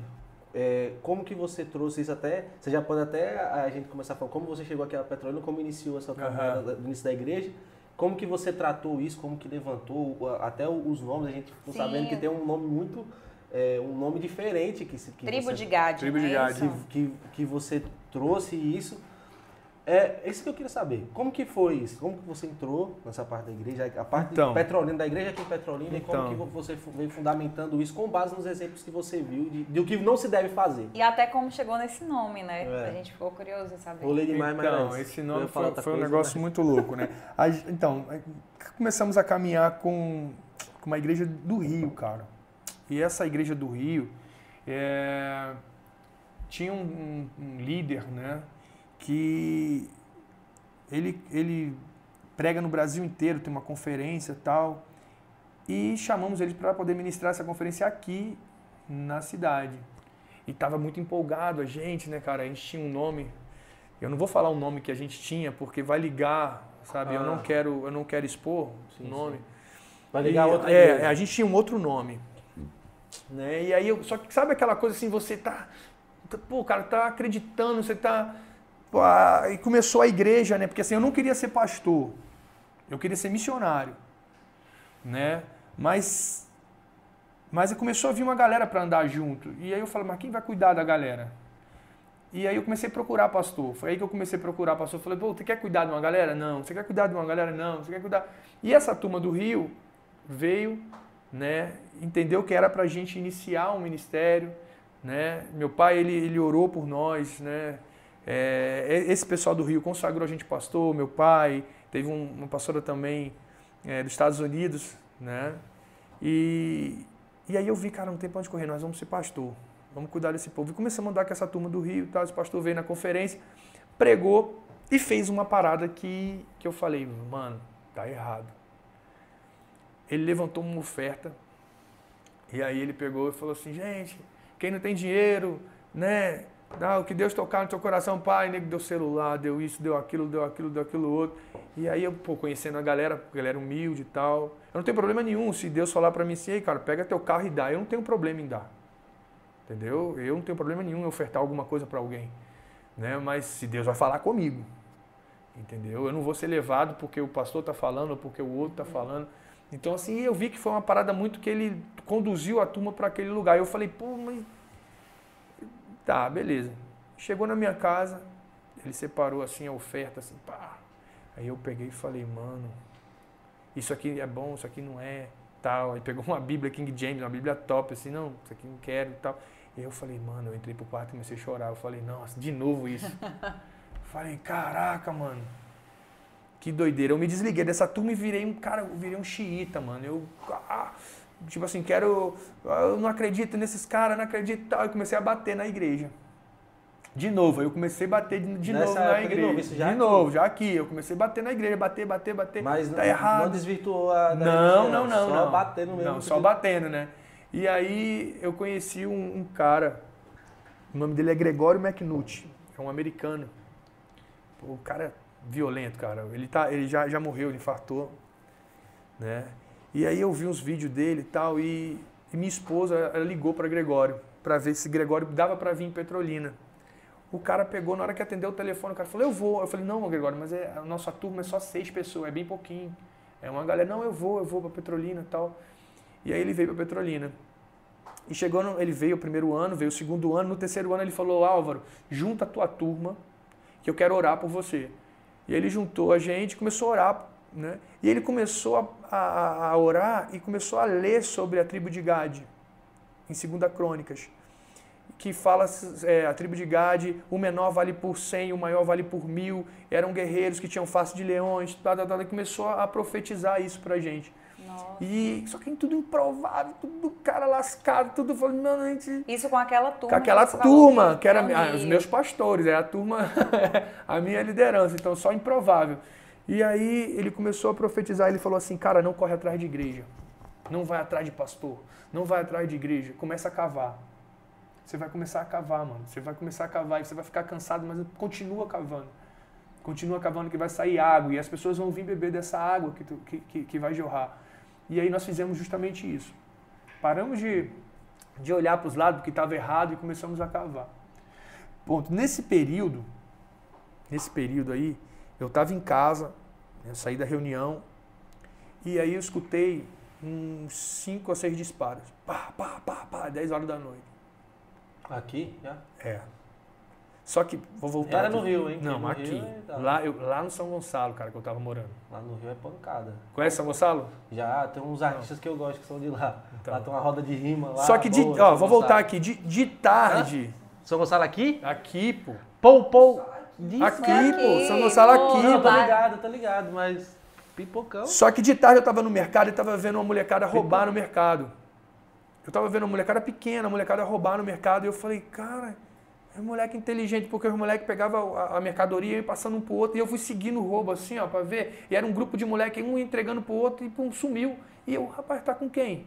é, como que você trouxe isso até, você já pode até a gente começar a falar como você chegou aqui a Petrolina, como iniciou essa caminhada uhum. do início da igreja, como que você tratou isso, como que levantou, até os nomes, a gente ficou Sim. sabendo que tem um nome muito, é, um nome diferente que, que Tribo você, de Gade. Tribo de é Gade. Que, que, que você trouxe isso é isso que eu queria saber. Como que foi isso? Como que você entrou nessa parte da igreja? A parte então, Petrolina, da igreja aqui em Petrolina, então, e como que você veio fundamentando isso com base nos exemplos que você viu de, de o que não se deve fazer. E até como chegou nesse nome, né? É. A gente ficou curioso em saber. Rolei demais, então, mas esse nome foi, foi um negócio mas... muito louco, né? A, então, começamos a caminhar com, com uma igreja do Rio, cara. E essa igreja do Rio é, tinha um, um, um líder, né? Que ele, ele prega no Brasil inteiro, tem uma conferência tal. E chamamos ele para poder ministrar essa conferência aqui na cidade. E estava muito empolgado a gente, né, cara? A gente tinha um nome. Eu não vou falar o nome que a gente tinha, porque vai ligar, sabe? Ah. Eu não ah. quero, eu não quero expor o nome. Sim. Vai ligar e, outra É, a gente tinha um outro nome. Né? E aí, eu, só que sabe aquela coisa assim, você tá, tá pô, cara, tá acreditando, você tá e começou a igreja, né? Porque assim, eu não queria ser pastor, eu queria ser missionário, né? Mas, mas começou a vir uma galera para andar junto. E aí eu falei, mas quem vai cuidar da galera? E aí eu comecei a procurar pastor. Foi aí que eu comecei a procurar pastor. Falei, pô, você quer cuidar de uma galera? Não. Você quer cuidar de uma galera? Não. Você quer cuidar... E essa turma do Rio veio, né? Entendeu que era para gente iniciar um ministério, né? Meu pai, ele, ele orou por nós, né? É, esse pessoal do Rio consagrou a gente pastor, meu pai, teve um, uma pastora também é, dos Estados Unidos, né? E, e aí eu vi, cara, não tem pra onde correr, nós vamos ser pastor, vamos cuidar desse povo. E a andar com essa turma do Rio, tá? esse pastor veio na conferência, pregou e fez uma parada que, que eu falei, mano, tá errado. Ele levantou uma oferta e aí ele pegou e falou assim, gente, quem não tem dinheiro, né? Ah, o que Deus tocar no teu coração, pai, nego deu celular, deu isso, deu aquilo, deu aquilo, deu aquilo outro. E aí eu, pô, conhecendo a galera, a galera humilde e tal. Eu não tenho problema nenhum se Deus falar para mim assim, ei, cara, pega teu carro e dá. Eu não tenho problema em dar. Entendeu? Eu não tenho problema nenhum em ofertar alguma coisa para alguém. Né? Mas se Deus vai falar comigo. Entendeu? Eu não vou ser levado porque o pastor está falando ou porque o outro está falando. Então, assim, eu vi que foi uma parada muito que ele conduziu a turma para aquele lugar. Eu falei, pô, mas Tá, beleza. Chegou na minha casa, ele separou assim a oferta, assim, pá. Aí eu peguei e falei, mano, isso aqui é bom, isso aqui não é, tal. Aí pegou uma Bíblia King James, uma Bíblia top, assim, não, isso aqui não quero e tal. E eu falei, mano, eu entrei pro quarto e comecei a chorar. Eu falei, nossa, de novo isso. falei, caraca, mano. Que doideira. Eu me desliguei dessa turma e virei um cara, eu virei um xiita, mano. Eu, ah, tipo assim, quero. Eu não acredito nesses caras, não acredito tal. E comecei a bater na igreja. De novo, eu comecei a bater de, de novo na igreja. De novo, isso já de aqui. novo, já aqui. Eu comecei a bater na igreja, bater, bater, bater. Mas tá não, errado. não desvirtuou a. Não, não, não, Só não. batendo mesmo. Não, só batendo, né? E aí eu conheci um, um cara, o nome dele é Gregório McNutt, é um americano. O cara é violento, cara. Ele, tá, ele já, já morreu, ele infartou, né? E aí eu vi uns vídeos dele e tal, e, e minha esposa ligou para Gregório, para ver se Gregório dava para vir em Petrolina. O cara pegou, na hora que atendeu o telefone, o cara falou, eu vou. Eu falei, não, Gregório, mas é, a nossa turma é só seis pessoas, é bem pouquinho. É uma galera, não, eu vou, eu vou para Petrolina e tal. E aí ele veio para Petrolina. E chegou, no, ele veio o primeiro ano, veio o segundo ano, no terceiro ano ele falou, Álvaro, junta a tua turma, que eu quero orar por você. E ele juntou a gente, começou a orar, né? E ele começou a, a, a orar e começou a ler sobre a tribo de Gade, em 2 Crônicas, que fala é, a tribo de Gade, o menor vale por cem, o maior vale por mil, eram guerreiros que tinham face de leões, tá, tá, tá, começou a profetizar isso pra gente. E só que tudo improvável, tudo cara lascado, tudo falando, não, a gente. Isso com aquela turma. Com aquela que turma, que era ah, os meus pastores, é a turma, a minha liderança, então só improvável. E aí ele começou a profetizar, ele falou assim, cara, não corre atrás de igreja. Não vai atrás de pastor, não vai atrás de igreja, começa a cavar. Você vai começar a cavar, mano. Você vai começar a cavar e você vai ficar cansado, mas continua cavando. Continua cavando que vai sair água e as pessoas vão vir beber dessa água que, tu, que, que, que vai jorrar. E aí nós fizemos justamente isso. Paramos de, de olhar para os lados que estava errado e começamos a cavar. Ponto. Nesse período, nesse período aí, eu estava em casa, eu saí da reunião, e aí eu escutei uns 5 a 6 disparos. Pá, pá, pá, pá, 10 horas da noite. Aqui, já? É. Só que, vou voltar. Era aqui. no Rio, hein? Não, aqui. Rio, é lá, eu, lá no São Gonçalo, cara, que eu tava morando. Lá no Rio é pancada. Conhece São Gonçalo? Já, tem uns artistas Não. que eu gosto que são de lá. Então. Lá tem uma roda de rima lá. Só que, de, boa, ó, vou voltar aqui. De, de tarde. Hã? São Gonçalo aqui? Aqui, pô. Pou, pou. Aqui, aqui, pô. São Gonçalo aqui. Não, tá ligado, tá ligado, mas pipocão. Só que de tarde eu tava no mercado e tava vendo uma molecada roubar no mercado. Eu tava vendo uma molecada pequena, uma molecada roubar no mercado e eu falei, cara é um moleque inteligente, porque os moleques pegavam a, a mercadoria e passando um pro outro, e eu fui seguindo o roubo assim, ó, pra ver. E era um grupo de moleque, um entregando pro outro e pum, sumiu. E eu, rapaz, tá com quem?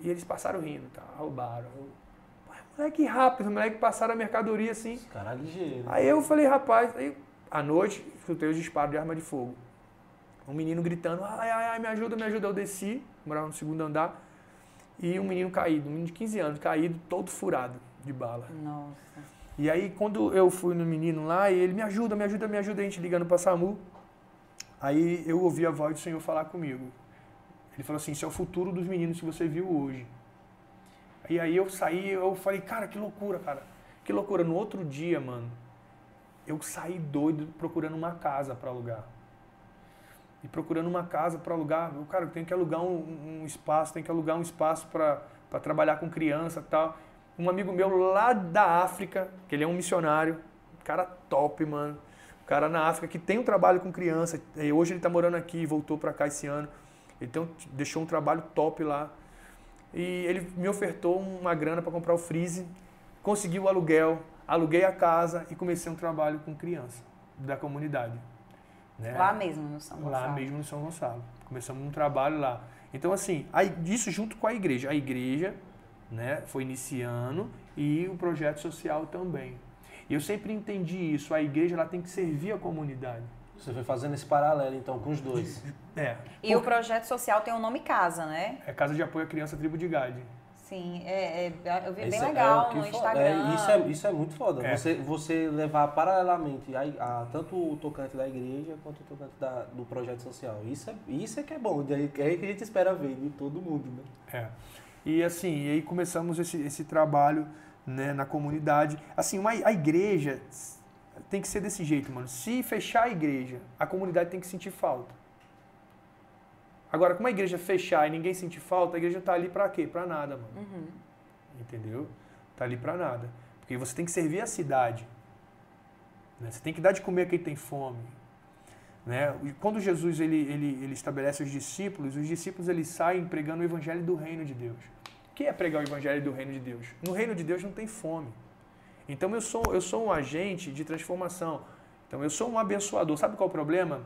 E eles passaram rindo, tá? Roubaram. Moleque rápido, os moleques passaram a mercadoria assim. Os caras ligeiros. Aí eu falei, rapaz, aí à noite, escutei os disparos de arma de fogo. Um menino gritando, ai, ai, ai, me ajuda, me ajuda. Eu desci, morava no segundo andar, e um menino caído, um menino de 15 anos, caído, todo furado de bala. Nossa. E aí, quando eu fui no menino lá, ele me ajuda, me ajuda, me ajuda, a gente ligando para SAMU. Aí eu ouvi a voz do Senhor falar comigo. Ele falou assim: Isso é o futuro dos meninos que você viu hoje. E aí eu saí, eu falei: Cara, que loucura, cara. Que loucura. No outro dia, mano, eu saí doido procurando uma casa para alugar. E procurando uma casa para alugar. Eu, cara, eu tenho que alugar um, um espaço, tenho que alugar um espaço para trabalhar com criança tal um amigo meu lá da África, que ele é um missionário, cara top, mano. Cara na África que tem um trabalho com criança. Hoje ele está morando aqui voltou para cá esse ano. Então deixou um trabalho top lá. E ele me ofertou uma grana para comprar o freeze, consegui o aluguel, aluguei a casa e comecei um trabalho com criança da comunidade. Né? Lá mesmo no São Gonçalo. Lá mesmo no São Gonçalo. Começamos um trabalho lá. Então, assim, isso junto com a igreja. A igreja né? Foi iniciando e o projeto social também. E eu sempre entendi isso, a igreja ela tem que servir a comunidade. Você foi fazendo esse paralelo então com os dois. É. E Por... o projeto social tem o um nome Casa, né? É Casa de Apoio à Criança Tribo de Gade. Sim, é, é, eu vi bem é legal é no Instagram. É, isso, é, isso é muito foda. É. Você, você levar paralelamente a, a, tanto o tocante da igreja quanto o tocante da, do projeto social. Isso é, isso é que é bom, é aí que a gente espera ver de todo mundo, né? É. E assim, e aí começamos esse, esse trabalho né, na comunidade. Assim, uma, a igreja tem que ser desse jeito, mano. Se fechar a igreja, a comunidade tem que sentir falta. Agora, como a igreja fechar e ninguém sentir falta, a igreja tá ali para quê? Para nada, mano. Uhum. Entendeu? Tá ali para nada. Porque você tem que servir a cidade. Né? Você tem que dar de comer a quem tem fome. Né? E quando Jesus ele, ele, ele estabelece os discípulos, os discípulos eles saem pregando o evangelho do reino de Deus. O que é pregar o evangelho do reino de Deus? No reino de Deus não tem fome. Então eu sou, eu sou um agente de transformação. Então eu sou um abençoador. Sabe qual é o problema?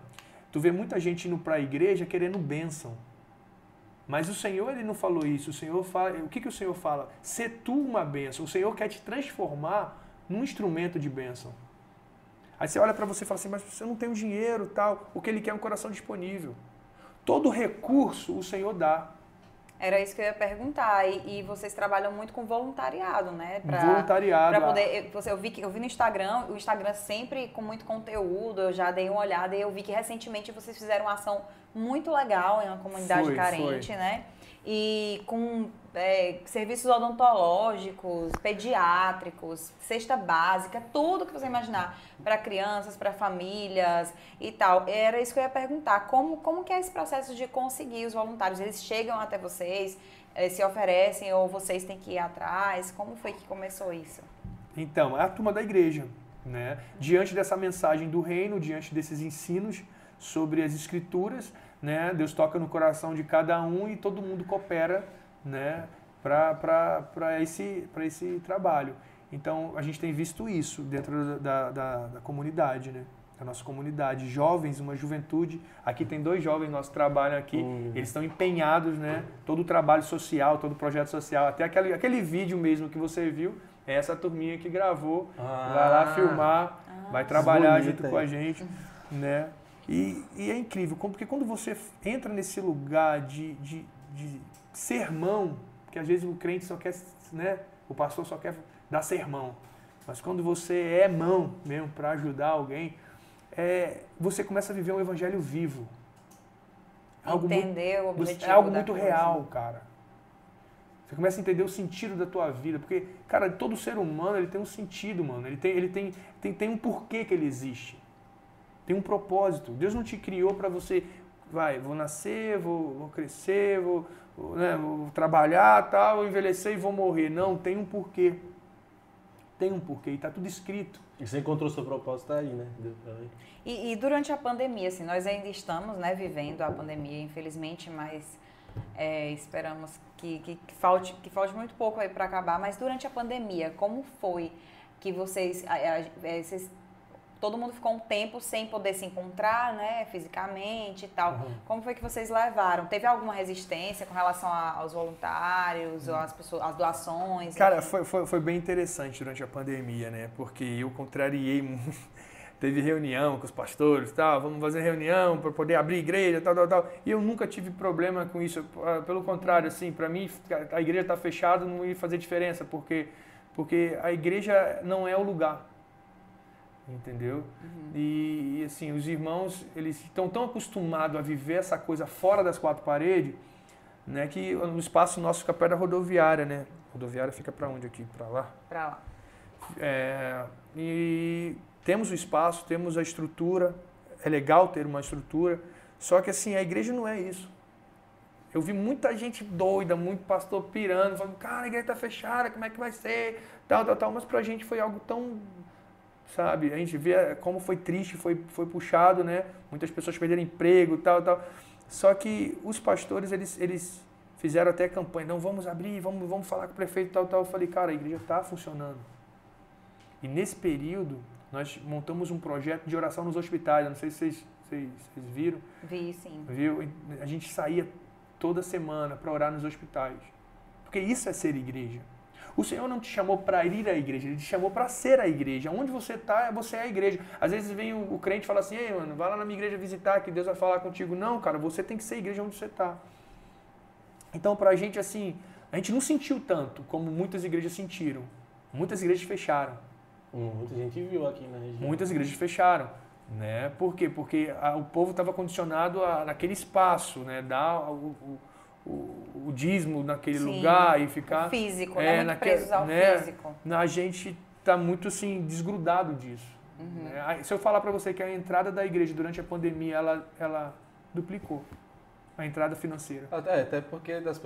Tu vê muita gente indo para a igreja querendo bênção. Mas o Senhor ele não falou isso. O Senhor fala, o que, que o Senhor fala? Ser tu uma bênção. O Senhor quer te transformar num instrumento de bênção. Aí você olha para você e fala assim, mas você não tem o dinheiro tal. O que ele quer é um coração disponível. Todo recurso o Senhor dá. Era isso que eu ia perguntar. E, e vocês trabalham muito com voluntariado, né? Pra, voluntariado. Pra poder, eu, eu, vi que, eu vi no Instagram, o Instagram sempre com muito conteúdo, eu já dei uma olhada e eu vi que recentemente vocês fizeram uma ação muito legal em uma comunidade Foi, carente, foi. né? E com é, serviços odontológicos, pediátricos, cesta básica, tudo que você imaginar para crianças, para famílias e tal. Era isso que eu ia perguntar. Como, como que é esse processo de conseguir os voluntários? Eles chegam até vocês, eh, se oferecem ou vocês têm que ir atrás? Como foi que começou isso? Então, é a turma da igreja. Né? Diante dessa mensagem do reino, diante desses ensinos sobre as escrituras, né? Deus toca no coração de cada um e todo mundo coopera né? para esse, esse trabalho. Então, a gente tem visto isso dentro da, da, da comunidade, né? Da nossa comunidade. Jovens, uma juventude. Aqui tem dois jovens que nós trabalham aqui. Uhum. Eles estão empenhados, né? Todo o trabalho social, todo o projeto social. Até aquele, aquele vídeo mesmo que você viu, é essa turminha que gravou. Ah. vai lá filmar, vai trabalhar Bonito junto com a gente, né? E, e é incrível, porque quando você entra nesse lugar de, de, de sermão, porque às vezes o crente só quer, né? O pastor só quer dar sermão. Mas quando você é mão mesmo para ajudar alguém, é, você começa a viver um evangelho vivo. Algo muito- Entender o você- objetivo é algo muito coisa. real, cara. Você começa a entender o sentido da tua vida, porque, cara, todo ser humano ele tem um sentido, mano. Ele tem, ele tem, tem, tem um porquê que ele existe. Tem um propósito. Deus não te criou para você, vai, vou nascer, vou, vou crescer, vou, vou, né, vou trabalhar, tal, vou envelhecer e vou morrer. Não, tem um porquê. Tem um porquê e tá tudo escrito. E você encontrou seu propósito aí, né? Ver. E, e durante a pandemia, assim, nós ainda estamos, né, vivendo a pandemia, infelizmente, mas é, esperamos que, que, que falte, que falte muito pouco aí para acabar. Mas durante a pandemia, como foi que vocês, a- a- é, vocês- todo mundo ficou um tempo sem poder se encontrar, né, fisicamente e tal? Uhum. Como foi que vocês levaram? Teve alguma resistência com relação a- aos voluntários, ou às pessoas, às doações? Cara, foi, foi, foi bem interessante durante a pandemia, né? Porque eu contrariei muito. Teve reunião com os pastores, tal, vamos fazer reunião para poder abrir igreja, tal, tal, tal. E eu nunca tive problema com isso. Ah, Pelo contrário, assim, para mim a igreja tá fechada não ia fazer diferença, porque porque a igreja não é o lugar. Entendeu? E, e, assim, os irmãos, eles estão tão acostumados a viver essa coisa fora das quatro paredes, né, que o espaço nosso fica perto da rodoviária, né? Rodoviária fica para onde aqui? Para lá. Pra lá. É, e temos o espaço, temos a estrutura, é legal ter uma estrutura, só que assim, a igreja não é isso. Eu vi muita gente doida, muito pastor pirando, falando, cara, a igreja está fechada, como é que vai ser? Tal, tal, tal, mas pra gente foi algo tão, sabe, a gente vê como foi triste, foi, foi puxado, né? Muitas pessoas perderam emprego, tal, tal. Só que os pastores, eles, eles fizeram até campanha, não, vamos abrir, vamos, vamos falar com o prefeito, tal, tal. Eu falei, cara, a igreja está funcionando. E nesse período, nós montamos um projeto de oração nos hospitais. Eu não sei se vocês, vocês, vocês viram. Vi, sim. Viu? A gente saía toda semana para orar nos hospitais. Porque isso é ser igreja. O Senhor não te chamou para ir à igreja, Ele te chamou para ser a igreja. Onde você está, você é a igreja. Às vezes vem o, o crente e fala assim, ei, mano, vai lá na minha igreja visitar que Deus vai falar contigo. Não, cara, você tem que ser a igreja onde você está. Então, para a gente, assim, a gente não sentiu tanto como muitas igrejas sentiram. Muitas igrejas fecharam. Hum, Muita gente viu aqui na região. Muitas igrejas fecharam. Né? Por quê? Porque a- o povo estava condicionado a, naquele espaço, né? dar o, o, o- o dízimo naquele Sim. lugar e ficar. Físico, É, né? Ao né? físico. A gente está muito assim, desgrudado disso. Uhum. Né? Se eu falar para você que a entrada da igreja durante a pandemia, ela, ela duplicou a entrada financeira. É, até porque das,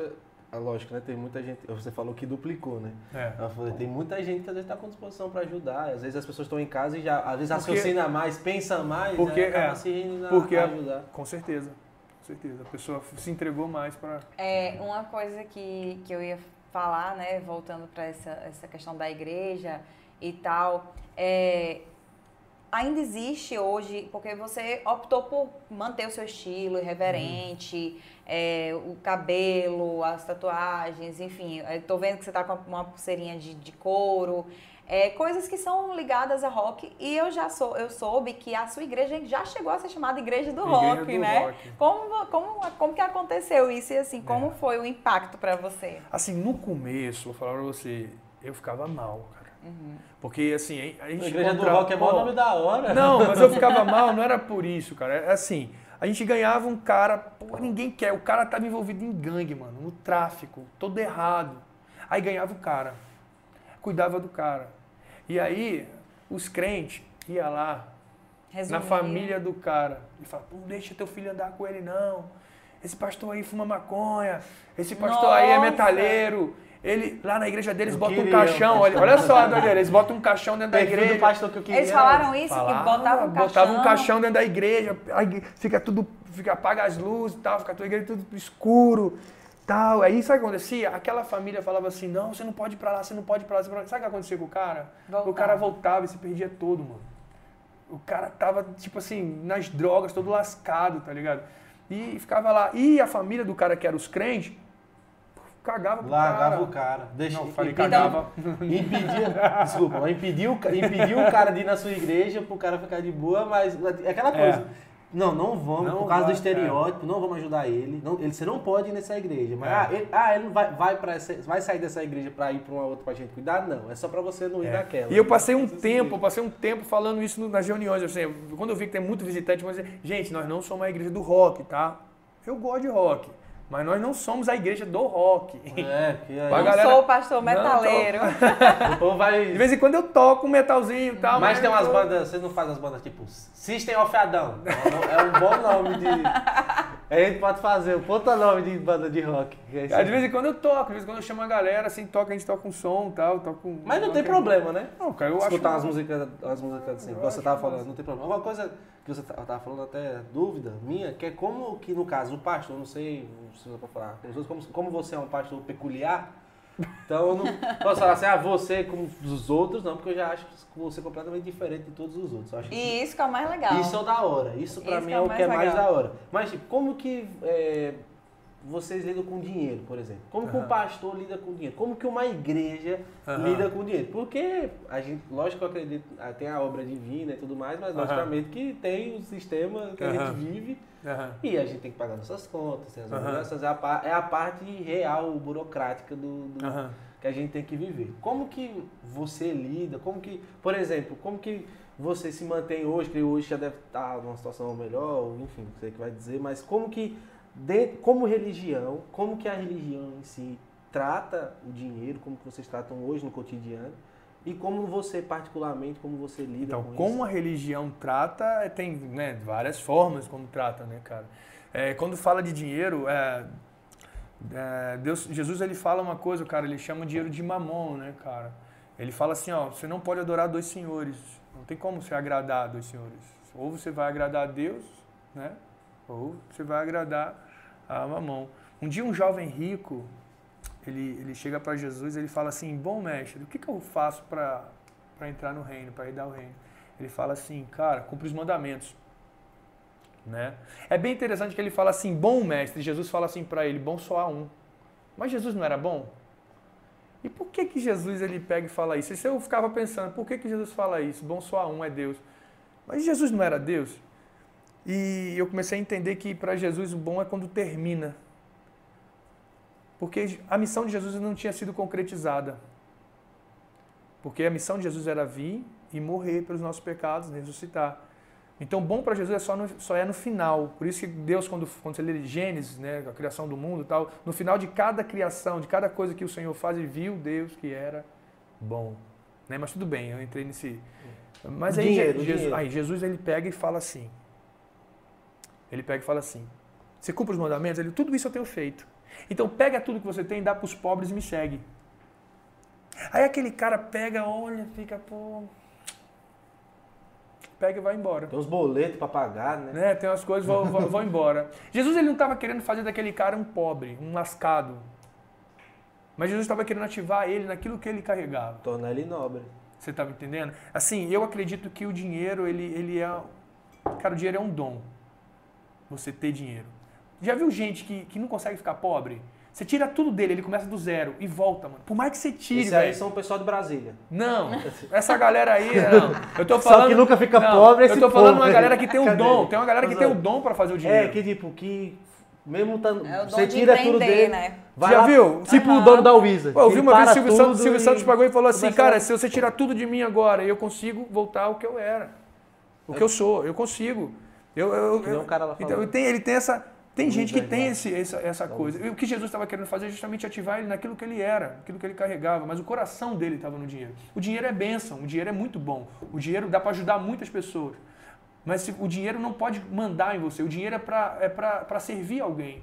ah, lógico, né? Tem muita gente. Você falou que duplicou, né? É. Falei, tem muita gente que às vezes está com disposição para ajudar. Às vezes as pessoas estão em casa e já, às vezes porque, raciocina mais, pensa mais, porque, né? acaba é, se porque, ajudar. Com certeza. Certeza. A pessoa se entregou mais para. É, uma coisa que, que eu ia falar, né? Voltando para essa, essa questão da igreja e tal. É, ainda existe hoje, porque você optou por manter o seu estilo irreverente, hum. é, o cabelo, as tatuagens, enfim. Estou vendo que você está com uma pulseirinha de, de couro. É, coisas que são ligadas a rock e eu já sou, eu soube que a sua igreja já chegou a ser chamada igreja do igreja rock, do né? Rock. Como, como, como que aconteceu isso e assim, como é. foi o impacto para você? Assim, no começo, vou falar para você, eu ficava mal, cara. Uhum. Porque assim, a gente. A igreja do rock é bom nome da hora. Não, mas eu ficava mal, não era por isso, cara. É assim, a gente ganhava um cara, pô, ninguém quer. O cara tava envolvido em gangue, mano, no tráfico, todo errado. Aí ganhava o cara, cuidava do cara. E aí, os crentes iam lá, Resumir. na família do cara, e falavam, não deixa teu filho andar com ele, não. Esse pastor aí fuma maconha, esse pastor Nossa. aí é metalheiro, ele, lá na igreja deles, botam um caixão. Olha, olha só, doideira. Eles botam um caixão dentro da igreja. pastor que eu queria, eles falaram isso, falaram, que botavam um caixão. Botavam um caixão dentro da igreja. Aí fica tudo, fica, apaga as luzes e tal, fica a tua igreja tudo escuro. Tal. Aí sabe o que acontecia? Aquela família falava assim: não, você não pode ir pra lá, você não pode ir pra lá. Sabe o que acontecia com o cara? Voltava. O cara voltava e se perdia todo, mano. O cara tava, tipo assim, nas drogas, todo lascado, tá ligado? E ficava lá. E a família do cara que era os crentes cagava pro Largava cara. o cara. Deixa, não, falei cagava. Impedia, desculpa, impediu, impediu o cara de ir na sua igreja pro cara ficar de boa, mas é aquela coisa. É. Não, não vamos, não por causa vai, do estereótipo, é. não vamos ajudar ele. Não, ele. Você não pode ir nessa igreja. Mas, é. ah, ele, ah, ele vai, vai, pra essa, vai sair dessa igreja para ir para uma outra pra gente cuidar? Não, é só para você não ir é. naquela. E eu passei um tempo, eu passei um tempo falando isso nas reuniões. Assim, quando eu vi que tem muito visitante, eu falei, gente, nós não somos uma igreja do rock, tá? Eu gosto de rock. Mas nós não somos a igreja do rock. É, que aí. Não galera... sou o pastor metaleiro. o povo vai... De vez em quando eu toco um metalzinho e tal. Mas, mas tem umas bandas, vocês não fazem as bandas tipo System of Adão. É um bom nome de. A gente pode fazer um puta nome de banda de rock. É de vez em quando eu toco, de vez em quando eu chamo a galera, assim, toca, a gente toca um som e tal. Toca um... Mas não tem problema, né? Não, cara, eu Escutar acho. as músicas, as músicas assim, que você tava falando, não tem problema. Uma coisa que você tava falando até dúvida minha, que é como que no caso o pastor, não sei se você pode falar, como, como você é um pastor peculiar, então eu não posso falar assim, ah, você como os outros, não, porque eu já acho você completamente diferente de todos os outros. e isso, isso que é o mais legal. Isso é o da hora. Isso pra mim é, é o que é mais da hora. Mas tipo, como que é, vocês lidam com dinheiro, por exemplo? Como que um pastor lida com dinheiro? Como que uma igreja lida com dinheiro? Porque a gente, lógico que eu acredito, ah, tem a obra divina e tudo mais, mas logicamente que tem o sistema que a gente vive e a gente tem que pagar nossas contas, as obrigações, é, a, é a parte real, burocrática do, do que a gente tem que viver. Como que você lida? Como que, por exemplo, como que você se mantém hoje, que hoje já deve estar numa situação melhor, enfim, você que vai dizer, mas como que de, como religião, como que a religião em si trata o dinheiro, como que vocês tratam hoje no cotidiano e como você particularmente, como você lida então, com isso? Então, como a religião trata, é, tem né, várias formas como trata, né, cara? É, quando fala de dinheiro, é, é, Deus, Jesus ele fala uma coisa, cara, ele chama o dinheiro de mamon, né, cara? Ele fala assim, ó, você não pode adorar dois senhores, não tem como você agradar dois senhores. Ou você vai agradar a Deus, né? Ou você vai agradar a mamão. Um dia um jovem rico, ele, ele chega para Jesus ele fala assim, bom mestre, o que, que eu faço para entrar no reino, para herdar o reino? Ele fala assim, cara, cumpre os mandamentos. Né? É bem interessante que ele fala assim, bom mestre, Jesus fala assim para ele, bom só há um. Mas Jesus não era bom? E por que que Jesus ele pega e fala isso? Isso eu ficava pensando, por que que Jesus fala isso? Bom só há um é Deus. Mas Jesus não era Deus? E eu comecei a entender que para Jesus o bom é quando termina. Porque a missão de Jesus não tinha sido concretizada. Porque a missão de Jesus era vir e morrer pelos nossos pecados, ressuscitar. Então, bom para Jesus é só, no, só é no final. Por isso que Deus, quando, quando você lê Gênesis, né, a criação do mundo e tal, no final de cada criação, de cada coisa que o Senhor faz, e viu Deus que era bom. Né? Mas tudo bem, eu entrei nesse, Mas aí, Dinheiro, Jesus, dinheiro. aí Jesus ele pega e fala assim. Ele pega e fala assim: Você cumpre os mandamentos? Ele, tudo isso eu tenho feito. Então pega tudo que você tem, dá para os pobres e me segue. Aí aquele cara pega, olha, fica, pô. Pega e vai embora. Tem uns boletos pra pagar, né? Né? Tem umas coisas, vão, vão, vão embora. Jesus ele não estava querendo fazer daquele cara um pobre, um lascado. Mas Jesus estava querendo ativar ele naquilo que ele carregava. Tornar ele nobre. Você tá me entendendo? Assim, eu acredito que o dinheiro, ele, ele é. Cara, o dinheiro é um dom. Você ter dinheiro. Já viu gente que, que não consegue ficar pobre? Você tira tudo dele, ele começa do zero e volta, mano. Por mais que você tire, Esses aí são o pessoal de Brasília. Não, essa galera aí, não. Eu tô Só falando. que nunca fica não, pobre é Eu esse tô falando uma galera que tem o Cadê dom. Tem uma galera que tem o dom pra fazer o dinheiro. É, que tipo, que mesmo tá, É você tira tudo dele, né? vai Já lá, viu? Tipo Aham. o dono da Wizard. Pô, eu vi uma vez o para Silvio Santos, Silvio Santos pagou e falou assim, cara, se você tirar tudo de mim agora, eu consigo voltar ao que eu era. O que eu sou, eu consigo. Eu, eu, eu- um cara lá então, falou. tem, ele tem essa... Tem gente que tem esse, essa, essa coisa. E o que Jesus estava querendo fazer é justamente ativar ele naquilo que ele era, aquilo que ele carregava, mas o coração dele estava no dinheiro. O dinheiro é bênção, o dinheiro é muito bom. O dinheiro dá para ajudar muitas pessoas. Mas o dinheiro não pode mandar em você, o dinheiro é para é servir alguém.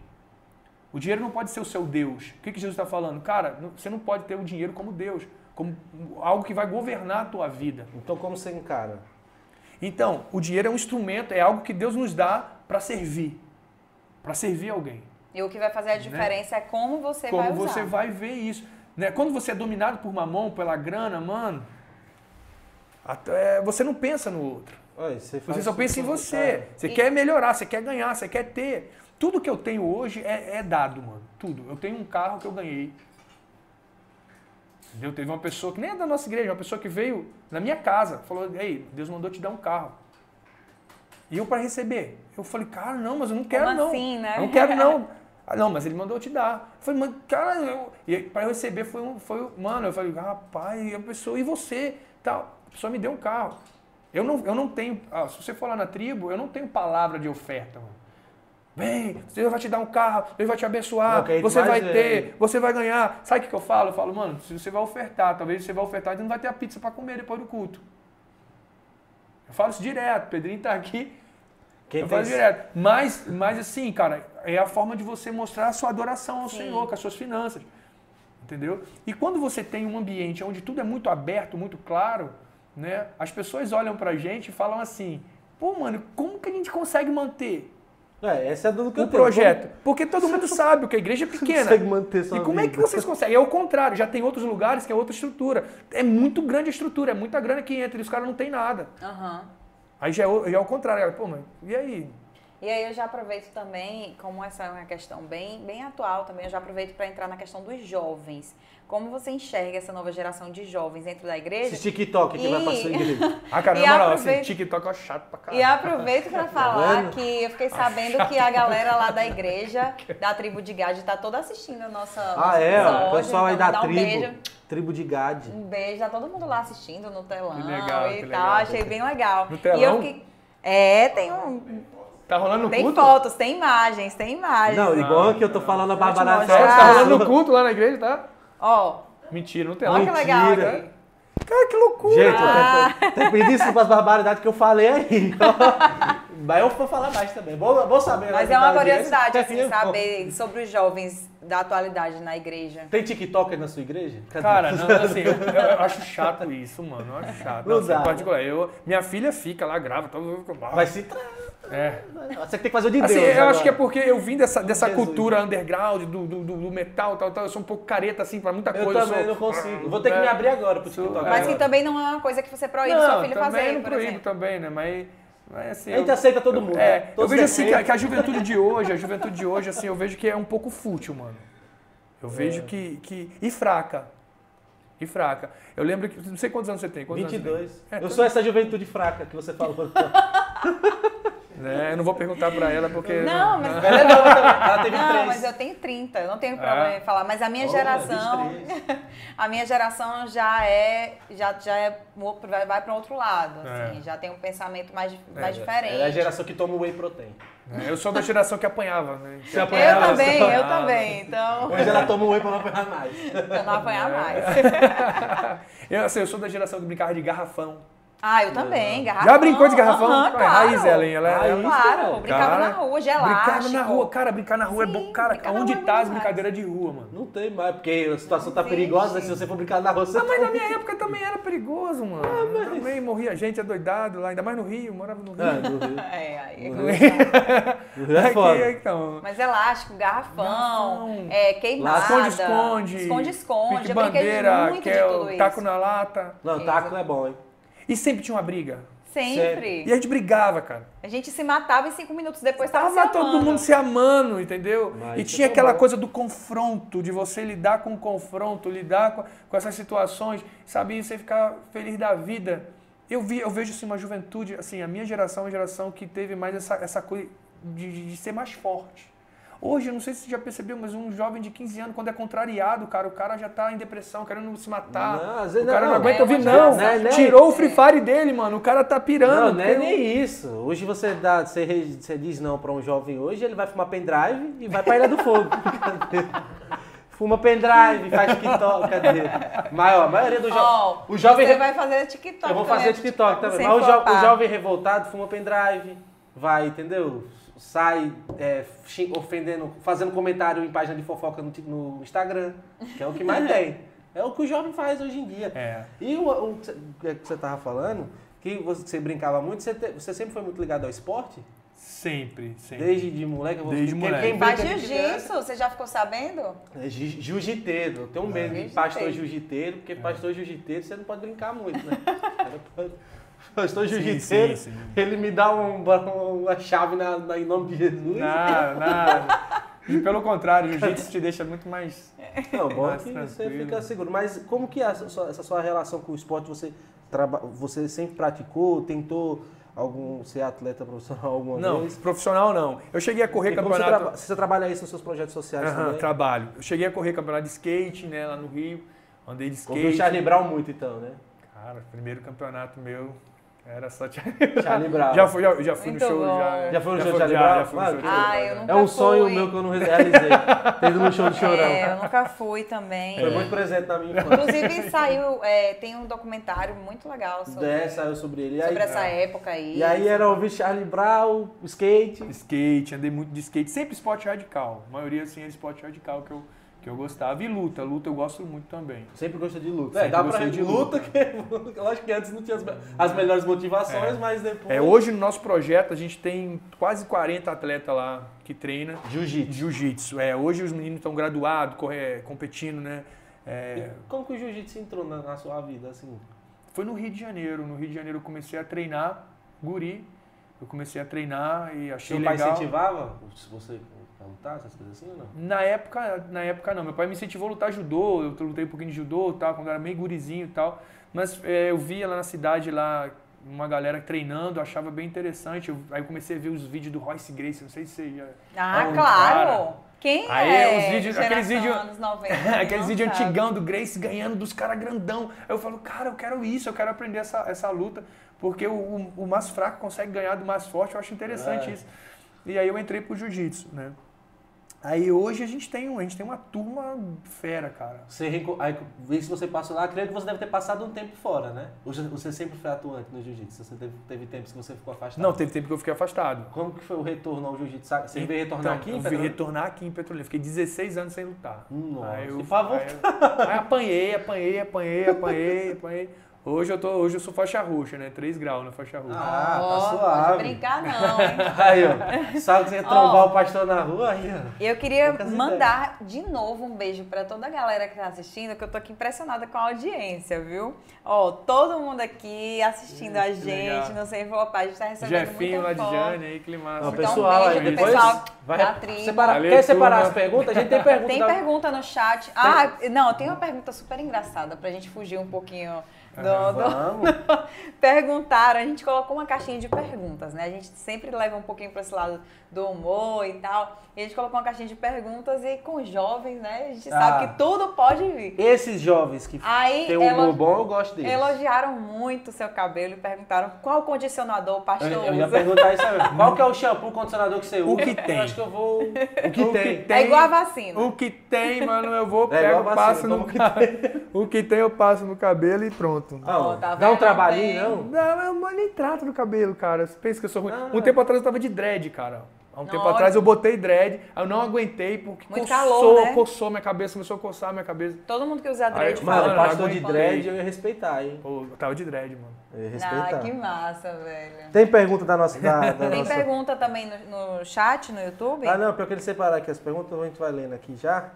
O dinheiro não pode ser o seu Deus. O que, que Jesus está falando? Cara, você não pode ter o dinheiro como Deus, como algo que vai governar a tua vida. Então como você encara? Então, o dinheiro é um instrumento, é algo que Deus nos dá para servir. Para servir alguém. E o que vai fazer a diferença é como você Como vai usar. você vai ver isso. Né? Quando você é dominado por mamão, pela grana, mano, até, você não pensa no outro. Olha, você, faz Você só pensa em você. cara, Você E- quer melhorar, você quer ganhar, você quer ter. Tudo que eu tenho hoje é, é dado, mano. Tudo. Eu tenho um carro que eu ganhei. Entendeu? Teve uma pessoa que nem é da nossa igreja, uma pessoa que veio na minha casa, falou: Ei, Deus mandou te dar um carro. E eu para receber. Eu falei, cara, não, mas eu não quero, não. assim, né? Eu não quero, não. Ah, não, mas ele mandou te dar. Eu falei, mas, cara, eu... e para eu receber foi um, foi, um- mano, eu falei, rapaz, e a pessoa, e você? Tal. A pessoa me deu um carro. Eu não, eu não tenho, ah, se você for lá na tribo, eu não tenho palavra de oferta, mano. Vem, Deus vai te dar um carro, Deus vai te abençoar, Não, você vai é- ter, você vai ganhar. Sabe o que que eu falo? Eu falo, mano, se você vai ofertar, talvez você vai ofertar e não vai ter a pizza para comer depois do culto. Eu falo isso direto, o Pedrinho tá aqui, Quem eu falo direto. Mas, mas assim, cara, é a forma de você mostrar a sua adoração ao Sim. Senhor, com as suas finanças. Entendeu? E quando você tem um ambiente onde tudo é muito aberto, muito claro, né? As pessoas olham pra gente e falam assim: pô, mano, como que a gente consegue manter É, essa é do que eu o tenho. projeto? Porque todo mundo sabe que a igreja é pequena. consegue manter sua E como é que vida? vocês conseguem? É o contrário, já tem outros lugares que é outra estrutura. É muito grande a estrutura, é muita grana que entra e os caras não tem nada. Aham. Aí já é, o- já é o contrário. Pô, mas e aí? E aí eu já aproveito também, como essa é uma questão bem, bem atual também, eu já aproveito para entrar na questão dos jovens. Como você enxerga essa nova geração de jovens dentro da igreja? Esse TikTok que vai pra sua E- igreja. Ah, cara, E na moral, aproveita- assim, TikTok é chato pra E caralho. aproveito para falar vendo? que eu fiquei sabendo que a galera lá da igreja, da tribo de Gade, tá toda assistindo a nossa Ah, é? O pessoal aí então da um tribo. beijo. Tribo de Gade. Um beijo, tá todo mundo lá assistindo no telão Que legal, e que tal. legal. Achei bem legal. No E telão? eu fiquei. É, tem um. Tá rolando no Tem culto? fotos, tem imagens, tem imagens. Não, igual que eu tô falando a Bárbara Vou Sério, tá rolando no culto lá na igreja, tá? Ó, Mentira, não tem olha lá. que legal aqui. Cara, que loucura. Gente, Ah. tem, tem pedido desculpa as barbaridades que eu falei aí. Mas eu vou falar mais também. Bom, bom saber. Mas é uma audiência. curiosidade, assim, saber sobre os jovens da atualidade na igreja. Tem TikTok aí na sua igreja? Cadê? Cara, não, assim, eu, eu acho chato isso, mano. Eu acho chato. Não Não, assim, dá. particular, eu, minha filha fica lá, grava, então, Vai se. É. Você tem que fazer o de Assim, Deus. eu agora. acho que é porque eu vim dessa, dessa Jesus. cultura underground, do, do, do- do metal, tal, tal. Eu sou um pouco careta, assim, pra muita Eu coisa. também sou- não consigo. Vou ter que me É. abrir agora pro TikTok. É. Mas que também não é uma coisa que você proíbe não, seu filho também fazer, não por proíbo exemplo. também, né? Mas, mas assim... A gente eu- aceita todo mundo. É, né? eu vejo assim que a, que a juventude de hoje, a juventude de hoje, assim, eu vejo que é um pouco fútil, mano. Eu É. vejo que, que. E fraca. E fraca. Eu lembro que. Não sei quantos anos você tem. Quantos anos você 22. É, eu tô- sou essa juventude fraca que você falou. tem? É, eu não vou perguntar pra ela porque. Não, mas- Ela é nova. Ela 23. Não, mas eu tenho 30, eu não tenho problema É. em falar. Mas a minha Olha, geração, 23. a minha geração já é, já, já é, vai, vai para outro lado, assim, É. já tem um pensamento mais, mais É, diferente. Ela é a geração que toma whey protein. É, Eu sou da geração que apanhava, né? Você Eu apanhava, também, eu apanhava. também, então Hoje ela toma whey pra não apanhar mais. eu não apanhar É. mais. eu, assim, eu sou da geração que brincava de garrafão. Ah, eu também, garrafão. Já brincou de garrafão? Aham, Ué, claro. Raiz, Ellen, ela, Raiz. ela Claro, Cara, brincava cara, na rua, de Brincava na rua, cara, brincar na rua é Sim, bom. Cara, onde é tá as brincadeiras de rua, mano? Não tem mais, porque a situação tá perigosa, né? Se você for brincar na rua, você Ah, mas tá- na minha época também era perigoso, mano. Também morria gente adoidado lá, ainda mais no Rio, morava no Rio. Ah, no Rio. É, aí é No Rio é foda. então. Mas elástico, garrafão, Garrafão. é, queimada. Esconde-esconde. Esconde-esconde. Pique Eu brinquei bandeira, muito que de é tudo o isso. taco na lata. Não, taco é bom, hein? E sempre tinha uma briga. Sempre. E a gente brigava, cara. A gente se matava e cinco minutos depois tava, Tava se todo amando. mundo se amando, entendeu? Mas e tinha é aquela bom. coisa do confronto, de você lidar com o confronto, lidar com, com essas situações, sabe? E você ficar feliz da vida. Eu, vi, eu vejo assim, uma juventude, assim, a minha geração é uma geração que teve mais essa, essa coisa de, de- de ser mais forte. Hoje, eu não sei se você já percebeu, mas um jovem de 15 anos, quando é contrariado, cara, o cara já tá em depressão, querendo se matar. Não, às vezes o cara não, não, aguenta é ouvir, não. geração- né? Tirou o. Free Fire dele, mano. O cara tá pirando. Não, não é nem isso. Hoje você dá, você, você diz não pra um jovem hoje, ele vai fumar pendrive e vai pra Ilha do Fogo. Fuma pendrive, faz TikTok, cadê? Mas ó, a maioria dos jovens. Ó, o jovem você re- vai fazer TikTok Eu vou também, fazer TikTok também. sem Mas o, jo- o jovem revoltado fuma pendrive, vai, entendeu? Sai é, ofendendo, fazendo comentário em página de fofoca no, no Instagram, que é o que mais tem. É o que o jovem faz hoje em dia. É. E o, o que você- o que você tava falando, que você, brincava muito, você, te- você sempre foi muito ligado ao esporte? Sempre, sempre. Desde de moleque? eu vou- Desde quem- moleque. Quem Faz de jiu-jitsu, você já ficou sabendo? é ji- Jiu-jiteiro. Eu tenho medo de Jiu-jiteiro. pastor jiu-jiteiro, porque pastor jiu-jiteiro você não pode brincar muito, né? Jiu-jiteiro, sim, sim. ele me dá um- uma chave na, na- em nome de Jesus. Nada, nada. E pelo contrário, o jiu-jitsu te deixa muito mais. Não, bom é Mais que você fica seguro. Mas como que é essa sua, essa sua relação com o esporte? Você, traba, você sempre praticou, tentou algum ser atleta profissional alguma Não, vez? profissional não. Eu cheguei a correr E como você, campeonato. traba- você trabalha isso nos seus projetos sociais Aham, também? trabalho. Eu cheguei a correr campeonato de skate, né, lá no Rio. Andei de Ouviu o skate. Charlie Brown muito então, né? Cara, primeiro campeonato meu era só Charlie Brown. Já fui, já, já fui no show. bom. Já, Já foi no show do fui- Charlie já- Brown? já fui no Claro show Ah, eu nunca É um sonho fui. meu que eu não realizei. Ter ido no show do Chorão. É, eu nunca fui também. Foi muito presente na minha infância. Inclusive saiu, é, tem um documentário muito legal sobre, É, saiu sobre ele. E aí, sobre essa época aí. e aí era ouvir Charlie Brown, skate. Skate, andei muito de skate. Sempre esporte radical. A maioria, assim, é esporte radical que eu, que eu gostava. E luta. Luta eu gosto muito também. Sempre gostou de luta. Sempre É, dá pra de luta, luta. que lógico que antes não tinha as, as melhores motivações, É. mas depois. É, hoje no nosso projeto a gente tem quase 40 atletas lá que treina Jiu-jitsu. jiu-jitsu. É, hoje os meninos estão graduados, corre- competindo, né? É, Como que o jiu-jitsu entrou na, na sua vida, assim? foi no Rio de Janeiro. No Rio de Janeiro eu comecei a treinar, guri. Eu comecei a treinar e achei Seu pai legal. incentivava você a lutar, essas coisas assim ou não? Na época, na época não. Meu pai me incentivou a lutar judô. Eu lutei um pouquinho de judô, tal, quando eu era meio gurizinho e tal. Mas é, eu via lá na cidade lá uma galera treinando, achava bem interessante. Eu- aí eu comecei a ver os vídeos do Royce Gracie, não sei se você já Ah, um claro! cara. Quem Aí, é? os vídeos- aqueles vídeos- anos 90, Aqueles vídeos antigão do Grace ganhando dos caras grandão. Aí eu falo, cara, eu quero isso, eu quero aprender essa, essa luta, porque o, o, o mais fraco consegue ganhar do mais forte, eu acho interessante É. isso. E aí eu entrei pro jiu-jitsu, né? Aí hoje a gente tem, um- a gente tem uma turma fera, cara. Você, aí, se você passou lá, creio que você deve ter passado um tempo fora, né? Você- você sempre foi atuante no jiu-jitsu? Você teve, teve tempos que você ficou afastado? Não, teve tempo que eu fiquei afastado. Como que foi o retorno ao jiu-jitsu? Você veio retornar Então, aqui em eu vim Petrolina? retornar aqui em Petrolina. Fiquei 16 anos sem lutar. Nossa, Aí eu, aí, eu- aí apanhei, apanhei, apanhei, apanhei, apanhei. Hoje eu, tô, hoje eu sou faixa roxa, né? 3 graus na faixa roxa. Ah, tá Ó, suave. Pode brincar não, hein? Aí, ó. Sabe que você ia trombar o pastor na rua? Aí, ó. Eu queria Poucas mandar de novo um beijo pra toda a galera que tá assistindo, que eu tô aqui impressionada com a audiência, viu? Ó, todo mundo aqui assistindo a Que gente, legal. não sei flopar, a gente tá recebendo Jefinho muito lá de. Jane aí, que massa. Não, Então, pessoal, beijo aí pessoal vai da tribo. separar. Valeu, Quer separar turma. as perguntas? A gente tem pergunta. Tem da- pergunta no chat. Ah, não, tem uma pergunta super engraçada pra gente fugir um pouquinho do, do- Vamos. perguntaram, a gente colocou uma caixinha de perguntas, né? A gente sempre leva um pouquinho para esse lado do humor e tal. E a gente colocou uma caixinha de perguntas e com jovens, né? A gente sabe Ah. que tudo pode vir. Esses jovens que Aí têm um humor bom, eu gosto deles. elogiaram muito o seu cabelo e perguntaram qual condicionador o pastor Eu, eu ia perguntar isso aí. Qual que é o shampoo, o condicionador que você usa? O que tem. Eu acho que eu vou... O que tem. É igual a vacina. O que tem, mano, eu vou, É pego, igual a vacina, passo no o que. O que tem eu passo no cabelo e pronto. Pronto. Ah, tá dá um trabalhinho, não? Não, mas nem trato no cabelo, cara. Você pensa que eu sou ruim. Ah. Um tempo atrás eu tava de dread, cara. Há um tempo atrás eu botei dread, aí eu não aguentei porque Muito coçou, calor, né? coçou minha cabeça, começou a coçar minha cabeça. Todo mundo que usa dread Aí, fala. Mano, pastor de dread eu ia respeitar, hein? Pô, eu tava de dread, mano. Eu ia Ah, respeitar. que massa, velho. Tem pergunta da nossa. Da, da Tem nossa... pergunta também no, no chat, no YouTube? Ah, não, pior que ele separar aqui as perguntas, a gente vai lendo aqui já.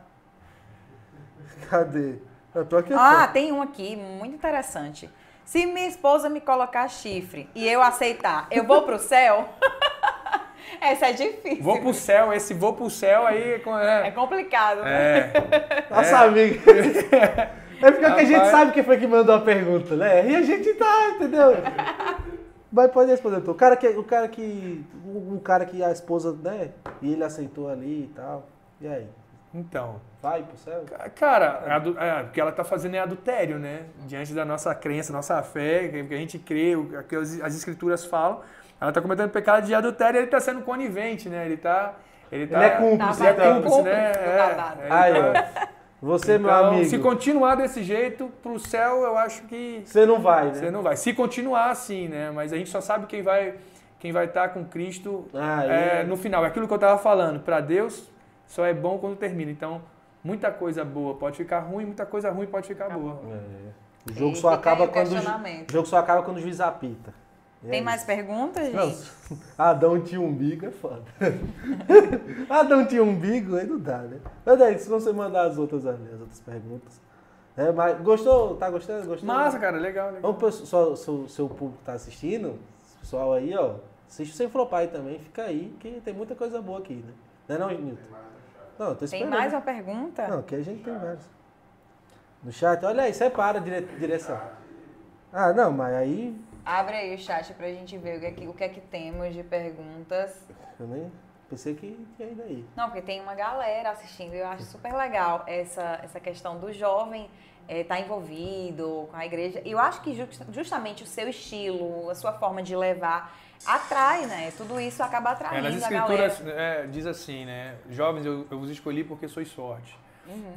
Cadê? Eu tô aqui. Ah, tô. tem um aqui, muito interessante. Se minha esposa me colocar chifre e eu aceitar, eu vou pro céu? Essa é difícil. Vou pro céu, esse vou pro céu aí. É É. complicado, né? é. Nossa amiga. É porque a gente Rapaz. sabe quem foi que mandou a pergunta, né? E a gente tá, entendeu? Mas pode responder. O cara que. O cara que. O cara que a esposa, né? E ele aceitou ali e tal. E aí? Então, Vai pro céu? cara, é adu- é, o que ela tá fazendo é adultério, né? Diante da nossa crença, nossa fé, que a gente crê, o que as, as escrituras falam. Ela tá cometendo pecado de adultério e ele tá sendo conivente, né? Ele tá. Ele, tá, Ele é cúmplice, ele é então. cúmplice, né? Do É, babado. ele Aí, tá- ó. Você, meu Então, amigo. se continuar desse jeito, pro céu, eu acho que Você não vai, né? você não vai. Se continuar assim, né? Mas a gente só sabe quem vai quem vai estar com Cristo Ah, é, é. no final. É Aquilo que eu estava falando, para Deus só é bom quando termina. Então, muita coisa boa pode ficar ruim, muita coisa ruim pode ficar boa. É. O jogo E só acaba o quando. O jogo só acaba quando o juiz apita. E Tem é mais isso. perguntas, Não, gente? Adão tinha umbigo, é foda. Adão tinha umbigo, aí não dá, né? Mas daí, se você mandar as outras as outras perguntas. É, mas gostou? Tá gostando? Gostou? Massa, cara, legal, legal. Vamos pro só, seu, seu público que tá assistindo, pessoal aí, ó. Assiste sem flopar aí também, fica aí, que tem muita coisa boa aqui, né? Não é não, Nilton? Não, eu tô Tem esperando. mais uma pergunta? Não, aqui a gente tem vários. No chat, olha aí, separa a dire- direção. Ah, não, mas aí Abre aí o chat pra gente ver o que é que, o que, é que temos de perguntas. eu nem pensei que ia ir daí. Não, porque tem uma galera assistindo e eu acho super legal essa, essa questão do jovem estar envolvido com a igreja. E eu acho que justa- justamente o seu estilo, a sua forma de levar, atrai, né? Tudo isso acaba É, atraindo nas a galera. escrituras é, diz assim, né? Jovens, eu, eu vos escolhi porque sois fortes.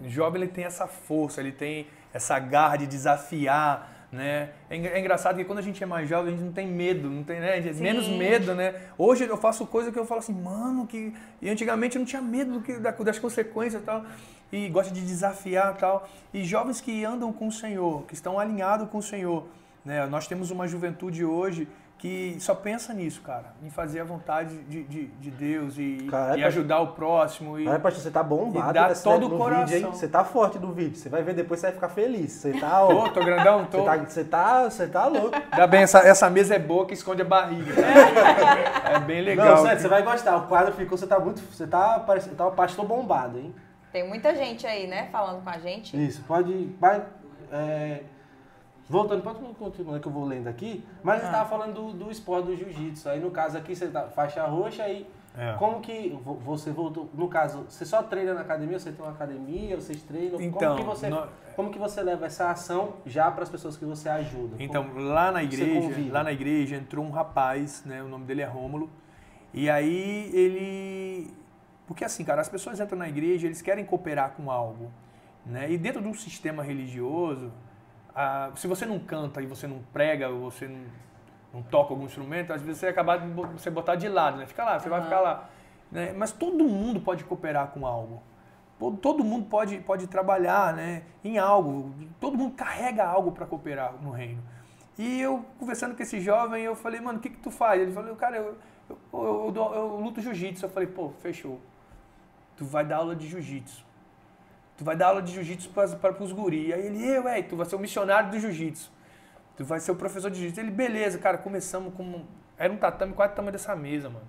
O jovem ele tem essa força, ele tem essa garra de desafiar, né? É, é engraçado que quando a gente é mais jovem, a gente não tem medo, não tem, né? Menos medo, né? Hoje eu faço coisa que eu falo assim, mano, que. E antigamente eu não tinha medo do que, da- das consequências e tal. E gosta de desafiar e tal. E jovens que andam com o Senhor, que estão alinhados com o Senhor. Né? Nós temos uma juventude hoje que só pensa nisso, cara, em fazer a vontade de, de, de Deus e, Caraca. e ajudar o próximo. E, Aí, pastor, você tá bombado E dá nesse- todo o coração. vídeo? Você tá forte no vídeo. Você vai ver depois, você vai ficar feliz. Você tá, ó, Tô, tô grandão, tô. você tá, você tá, você tá louco. Ainda bem, essa, essa mesa é boa que esconde a barriga. É bem legal. Não, sério, você vai gostar. O quadro ficou, você tá muito, você tá parecendo, tá um pastor bombado, hein? Tem muita gente aí, né, falando com a gente. Isso, pode, vai, é, voltando, pode continuar que eu vou lendo aqui, mas você Ah. tava falando do, do esporte do jiu-jitsu. Aí no caso aqui, você tá faixa roxa, aí É. como que vo- você voltou, no caso, você só treina na academia, você tem uma academia, vocês treinam, Então, como que você... nó- Como que você leva essa ação já para as pessoas que você ajuda? Então, Como- lá na igreja, lá na igreja entrou um rapaz, né? O nome dele é Rômulo. E aí ele porque assim, cara, as pessoas entram na igreja, eles querem cooperar com algo, né? E dentro de um sistema religioso, ah, se você não canta e você não prega, ou você não, não toca algum instrumento, às vezes você acaba de você botar de lado, né? Fica lá, você vai Aham. ficar lá, né? Mas todo mundo pode cooperar com algo. Todo mundo pode, pode trabalhar né, em algo. Todo mundo carrega algo para cooperar no reino. E eu, conversando com esse jovem, eu falei, mano, o que, que tu faz? Ele falou, cara, eu, eu, eu, eu eu luto jiu-jitsu. Eu falei, pô, fechou. Tu vai dar aula de jiu-jitsu. Tu vai dar aula de jiu-jitsu para os guri. Aí ele, eu, ué, tu vai ser o missionário do jiu-jitsu. Tu vai ser o professor de jiu-jitsu. Ele, beleza, cara, começamos com... Era um tatame quase o tamanho dessa mesa, mano.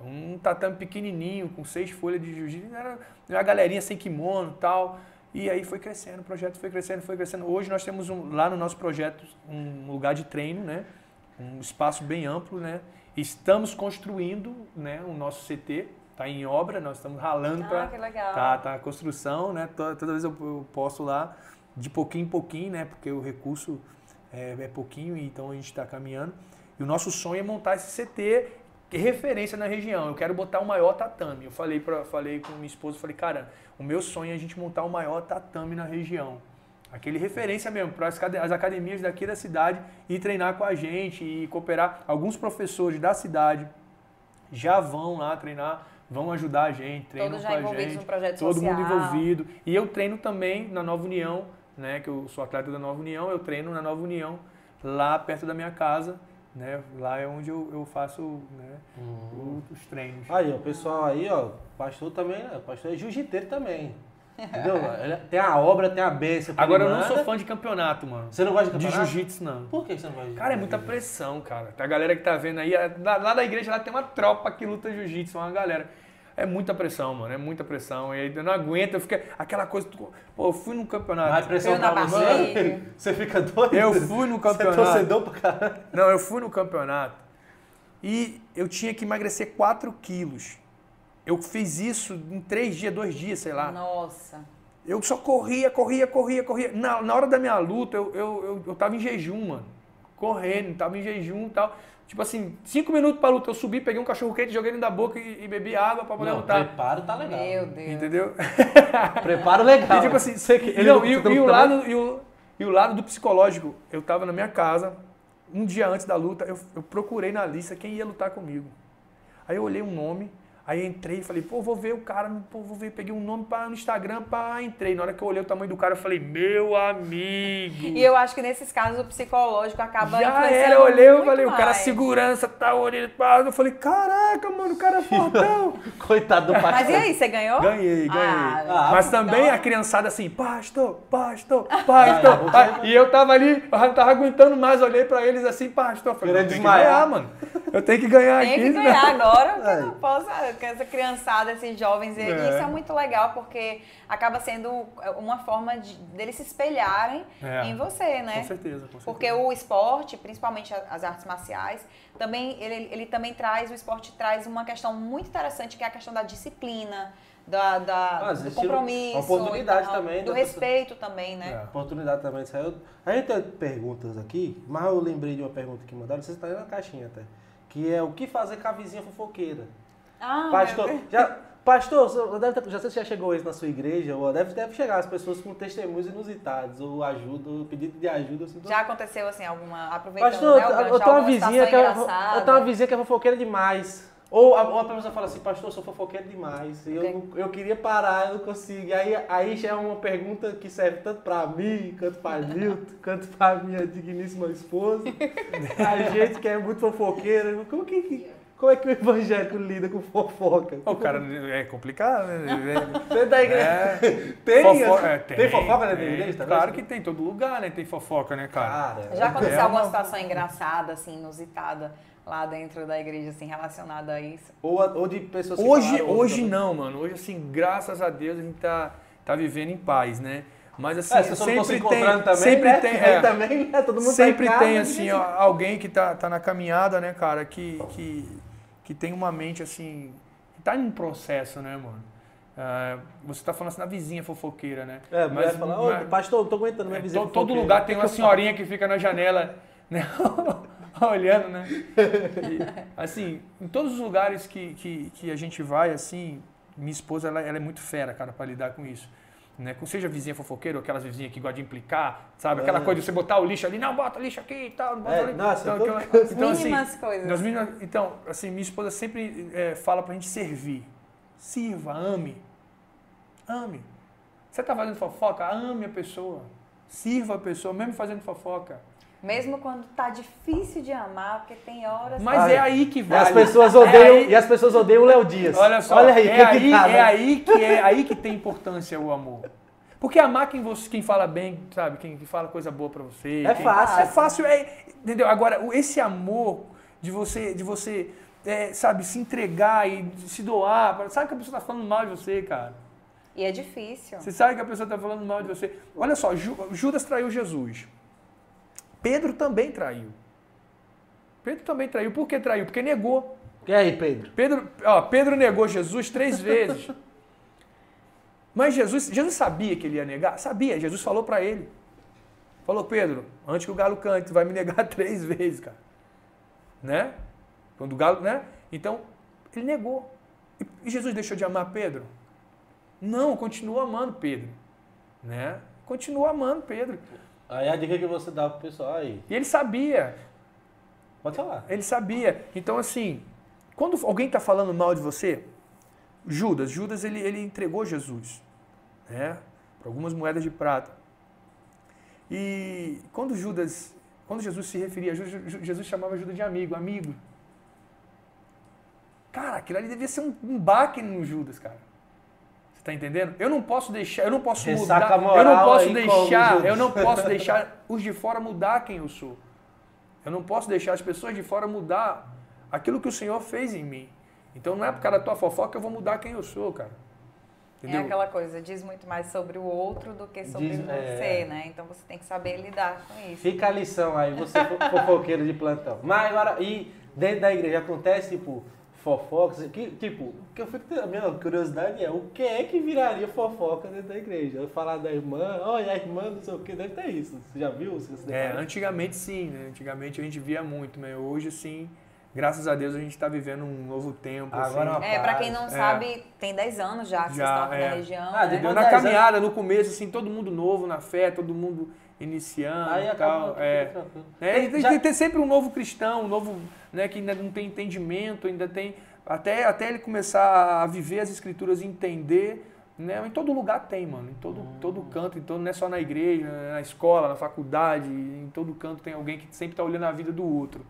Um tatame pequenininho, com seis folhas de jiu-jitsu. Era uma galerinha sem kimono e tal. E aí foi crescendo, o projeto foi crescendo, foi crescendo. Hoje nós temos um- lá no nosso projeto um lugar de treino, né? Um espaço bem amplo, né? Estamos construindo né, o nosso CT, está em obra, nós estamos ralando Ah, para que legal. Tá, tá a construção, né? Toda, toda vez eu, eu posto lá, de pouquinho em pouquinho, né? Porque o recurso é, é pouquinho, então a gente está caminhando. E o nosso sonho é montar esse CT que é referência na região. Eu quero botar o maior tatame. Eu falei, pra, falei com minha esposa, falei, cara, o meu sonho é a gente montar o maior tatame na região. Aquele referência mesmo para as academias daqui da cidade e treinar com a gente e cooperar. Alguns professores da cidade já vão lá treinar, vão ajudar a gente, treinam Todos com já a gente. todo social. mundo envolvido. E eu treino também na Nova União, né? Que eu sou atleta da Nova União, eu treino na Nova União, lá perto da minha casa. Né? Lá é onde eu, eu faço né, Uhum. os treinos. Aí, o pessoal aí, ó, pastor também, né? pastor é jiu-jiteiro também. Entendeu? Tem a obra, tem a bênção. que Agora eu não sou fã de campeonato, mano. Você não gosta de De campeonato? jiu-jitsu, não. Por que você não gosta de Cara, é muita pressão, cara. A galera que tá vendo aí, é- lá, da igreja lá tem uma tropa que luta jiu-jitsu, uma galera. É muita pressão, mano, é muita pressão. E aí eu não aguento, eu fico. Aquela coisa. Pô, eu fui num campeonato. Mais pressão na você? Você fica doido? Eu fui no Você é campeonato. torcedor pra caralho. Não, eu fui no campeonato e eu tinha que emagrecer 4 quilos. Eu fiz isso em 3 dias, 2 dias, sei lá. Nossa. Eu só corria, corria, corria, corria. Na, na hora da minha luta, eu, eu, eu, eu tava em jejum, mano. Correndo, tava em jejum e tal. Tipo assim, cinco minutos pra luta, eu subi, peguei um cachorro quente, joguei ele na boca e, e bebi água pra poder Não, lutar. preparo tá legal. Meu Deus. Entendeu? Preparo legal. E tipo assim, Você que- não, e, e o tá lado, e, o, e o lado do psicológico, eu tava na minha casa, um dia antes da luta, eu, eu procurei na lista quem ia lutar comigo. Aí eu olhei um nome, aí eu entrei e falei, pô, vou ver o cara, pô, vou ver, peguei um nome pra, no Instagram, pá, entrei. Na hora que eu olhei o tamanho do cara, eu falei, meu amigo. E eu acho que nesses casos o psicológico acaba Já influenciando era, eu olhei, eu falei, o cara mais. segurança, tá olhando, pá. Eu falei, caraca, mano, o cara é fortão. Coitado do pastor. Mas e aí, você ganhou? Ganhei, ganhei. Ah, Mas então- também a criançada assim, pastor, pastor, Ah, pastor. E eu tava ali, eu não tava aguentando mais, olhei pra eles assim, pastor. Eu falei, Querendo eu tenho que desmaiar. ganhar, mano. Eu tenho que ganhar Tem aqui. que né? ganhar agora, porque É. não posso, com essa criançada, esses jovens. E É. isso é muito legal, porque acaba sendo uma forma de, deles se espelharem É. em você, né? Com certeza, com certeza. Porque o esporte, principalmente as artes marciais, também ele, ele também traz, o esporte traz uma questão muito interessante, que é a questão da disciplina, da, da- Ah, do compromisso. oportunidade também Do da pessoa- respeito também, né? É. Oportunidade também. A gente tem perguntas aqui, mas eu lembrei de uma pergunta que mandaram, você está aí na caixinha até. Que é o que fazer com a vizinha fofoqueira? Ah, Pastor, meu já, pastor, deve ter- já sei se já chegou isso na sua igreja, ou deve, deve chegar as pessoas com testemunhos inusitados, ou ajuda, ou pedido de ajuda. Assim, Já aconteceu assim, alguma. Aproveitando Pastor, né, eu, gancho, eu tenho uma vizinha que é, eu tenho uma vizinha que é fofoqueira demais. Ou a, ou a pessoa fala assim, pastor, eu sou fofoqueira demais. Eu, não- eu queria parar, eu não consigo. E aí, aí já é uma pergunta que serve tanto pra mim, quanto pra Nilton, quanto pra minha digníssima esposa. A gente que é muito fofoqueira. Como, que- como é que o evangélico lida com fofoca? Ô, cara, é complicado, né? Dentro da igreja. É, Tem, fofo- assim, é, tem, fofoca dentro da tem. igreja? Tá Claro que tem, em todo lugar, né? Tem fofoca, né, cara? Cara, Já aconteceu É alguma uma- situação engraçada, assim, inusitada lá dentro da igreja, assim, relacionada a isso? ou, a- ou de pessoas que Hoje, falaram, hoje não, mano. Hoje, assim, graças a Deus, a gente tá, tá vivendo em paz, né? Mas assim, É, se sempre tem, também, sempre né? tem, é, também, né? Todo mundo sempre tá em casa, tem assim se- ó, alguém que tá, tá na caminhada, né, cara, que, que, que tem uma mente assim, que tá em um processo, né, mano? Ah, você tá falando assim da vizinha fofoqueira, né? É, Mas- fala, ô, mas- pastor, não tô aguentando minha É, vizinha to- todo lugar tem uma senhorinha que fica na janela, né? olhando, né? E, assim, em todos os lugares que, que, que a gente vai, assim, minha esposa, ela, ela é muito fera, cara, para lidar com isso. Né? Seja vizinha fofoqueira ou aquelas vizinhas que gostam de implicar, sabe? Aquela É. coisa de você botar o lixo ali, não, bota lixo aqui e tal, não bota É, ali. nossa, então, aquela- então, assim, mínimas coisas. nas mínimas- então, assim, minha esposa sempre é, fala pra gente servir. Sirva, ame. Ame. Você tá fazendo fofoca? Ame a pessoa. Sirva a pessoa, mesmo fazendo fofoca. Mesmo quando tá difícil de amar, porque tem horas... Mas Ah, é aí que E vale. as pessoas É odeiam, aí- e as pessoas odeiam o Léo Dias. Olha só, Olha aí, é, que aí, que tá, é né? aí que é aí que tem importância o amor. Porque amar quem, você, quem fala bem, sabe? Quem fala coisa boa pra você. É quem- fácil. É fácil, é, entendeu? Agora, esse amor de você, de você é, sabe, se entregar e se doar. Sabe que a pessoa tá falando mal de você, cara? E é difícil. Você sabe que a pessoa tá falando mal de você. Olha só, Ju- Judas traiu Jesus. Pedro também traiu. Pedro também traiu. Por que traiu? Porque negou. E aí, Pedro? Pedro, ó, Pedro negou Jesus três vezes. Mas Jesus, Jesus sabia que ele ia negar? Sabia. Jesus falou para ele. Falou, Pedro, antes que o galo cante, tu vai me negar três vezes, cara. Né? Quando o galo, né? Então, ele negou. E Jesus deixou de amar Pedro? Não, continua amando Pedro. Né? continua amando Pedro. Aí a dica que você dá pro pessoal aí. E ele sabia. Pode falar. Ele sabia. Então, assim, quando alguém está falando mal de você, Judas, Judas ele, ele entregou Jesus, né? Por algumas moedas de prata. E quando Judas, quando Jesus se referia a Judas, Jesus chamava Judas de amigo, amigo. Cara, aquilo ali devia ser um, um baque no Judas, cara. Tá entendendo? Eu não posso deixar, eu não posso Ressaca mudar, eu não posso deixar, como eu não posso deixar os de fora mudar quem eu sou. Eu não posso deixar as pessoas de fora mudar aquilo que o Senhor fez em mim. Então não é por causa da tua fofoca que eu vou mudar quem eu sou, cara. Entendeu? É aquela coisa, diz muito mais sobre o outro do que sobre Diz- você, é. né? Então você tem que saber lidar com isso. Fica a lição aí, você fo- fofoqueiro de plantão. Mas agora, e dentro da igreja acontece, tipo, fofocas, que, tipo, o que eu fico, a minha curiosidade é, o que é que viraria fofoca dentro da igreja? Eu falar da irmã, olha, a irmã não sei o que, deve ter isso. Você já viu? Você É, antigamente sim, né? Antigamente a gente via muito, mas hoje assim, graças a Deus a gente está vivendo um novo tempo. Agora assim. É, pra quem não É. sabe, tem 10 anos já que Já, vocês estão aqui é. na região. Ah, né? na 10 caminhada, no começo, assim, todo mundo novo na fé, todo mundo iniciando Aí e acaba tal. É. É, e tem, Já- tem que ter sempre um novo cristão, um novo, né, que ainda não tem entendimento, ainda tem. Até, até ele começar a viver as escrituras e entender. Né? Em todo lugar tem, mano. Em todo, Hum. todo canto, então não é só na igreja, na escola, na faculdade, em todo canto tem alguém que sempre está olhando a vida do outro.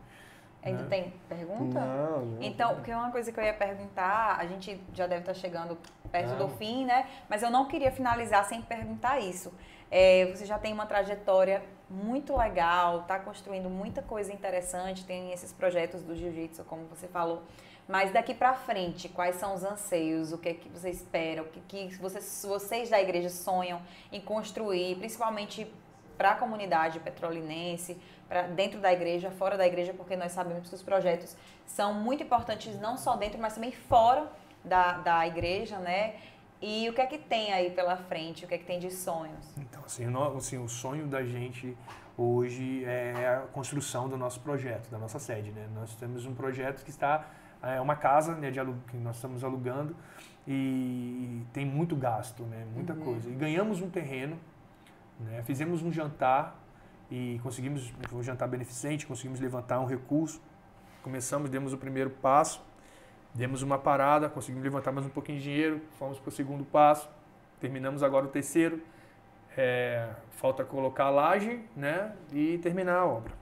Ainda né? tem pergunta? Não, não. Então, porque uma coisa que eu ia perguntar, a gente já deve estar chegando perto Ah. do fim, né? Mas eu não queria finalizar sem perguntar isso. É, você já tem uma trajetória muito legal, está construindo muita coisa interessante, tem esses projetos do jiu-jitsu, como você falou. Mas daqui para frente, quais são os anseios? O que, é que você espera? O que, que vocês, vocês da igreja sonham em construir, principalmente para a comunidade petrolinense, pra dentro da igreja, fora da igreja, porque nós sabemos que os projetos são muito importantes não só dentro, mas também fora da, da igreja, né? E o que é que tem aí pela frente? O que é que tem de sonhos? Então, assim, o assim, o sonho da gente hoje é a construção do nosso projeto, da nossa sede. Né? Nós temos um projeto que está, é uma casa né, de que nós estamos alugando e tem muito gasto, né? muita coisa. E ganhamos um terreno, né? fizemos um jantar e conseguimos, foi um jantar beneficente, conseguimos levantar um recurso. Começamos, demos o primeiro passo, demos uma parada, conseguimos levantar mais um pouquinho de dinheiro, fomos para o segundo passo, terminamos agora o terceiro. É, falta colocar a laje né, e terminar a obra.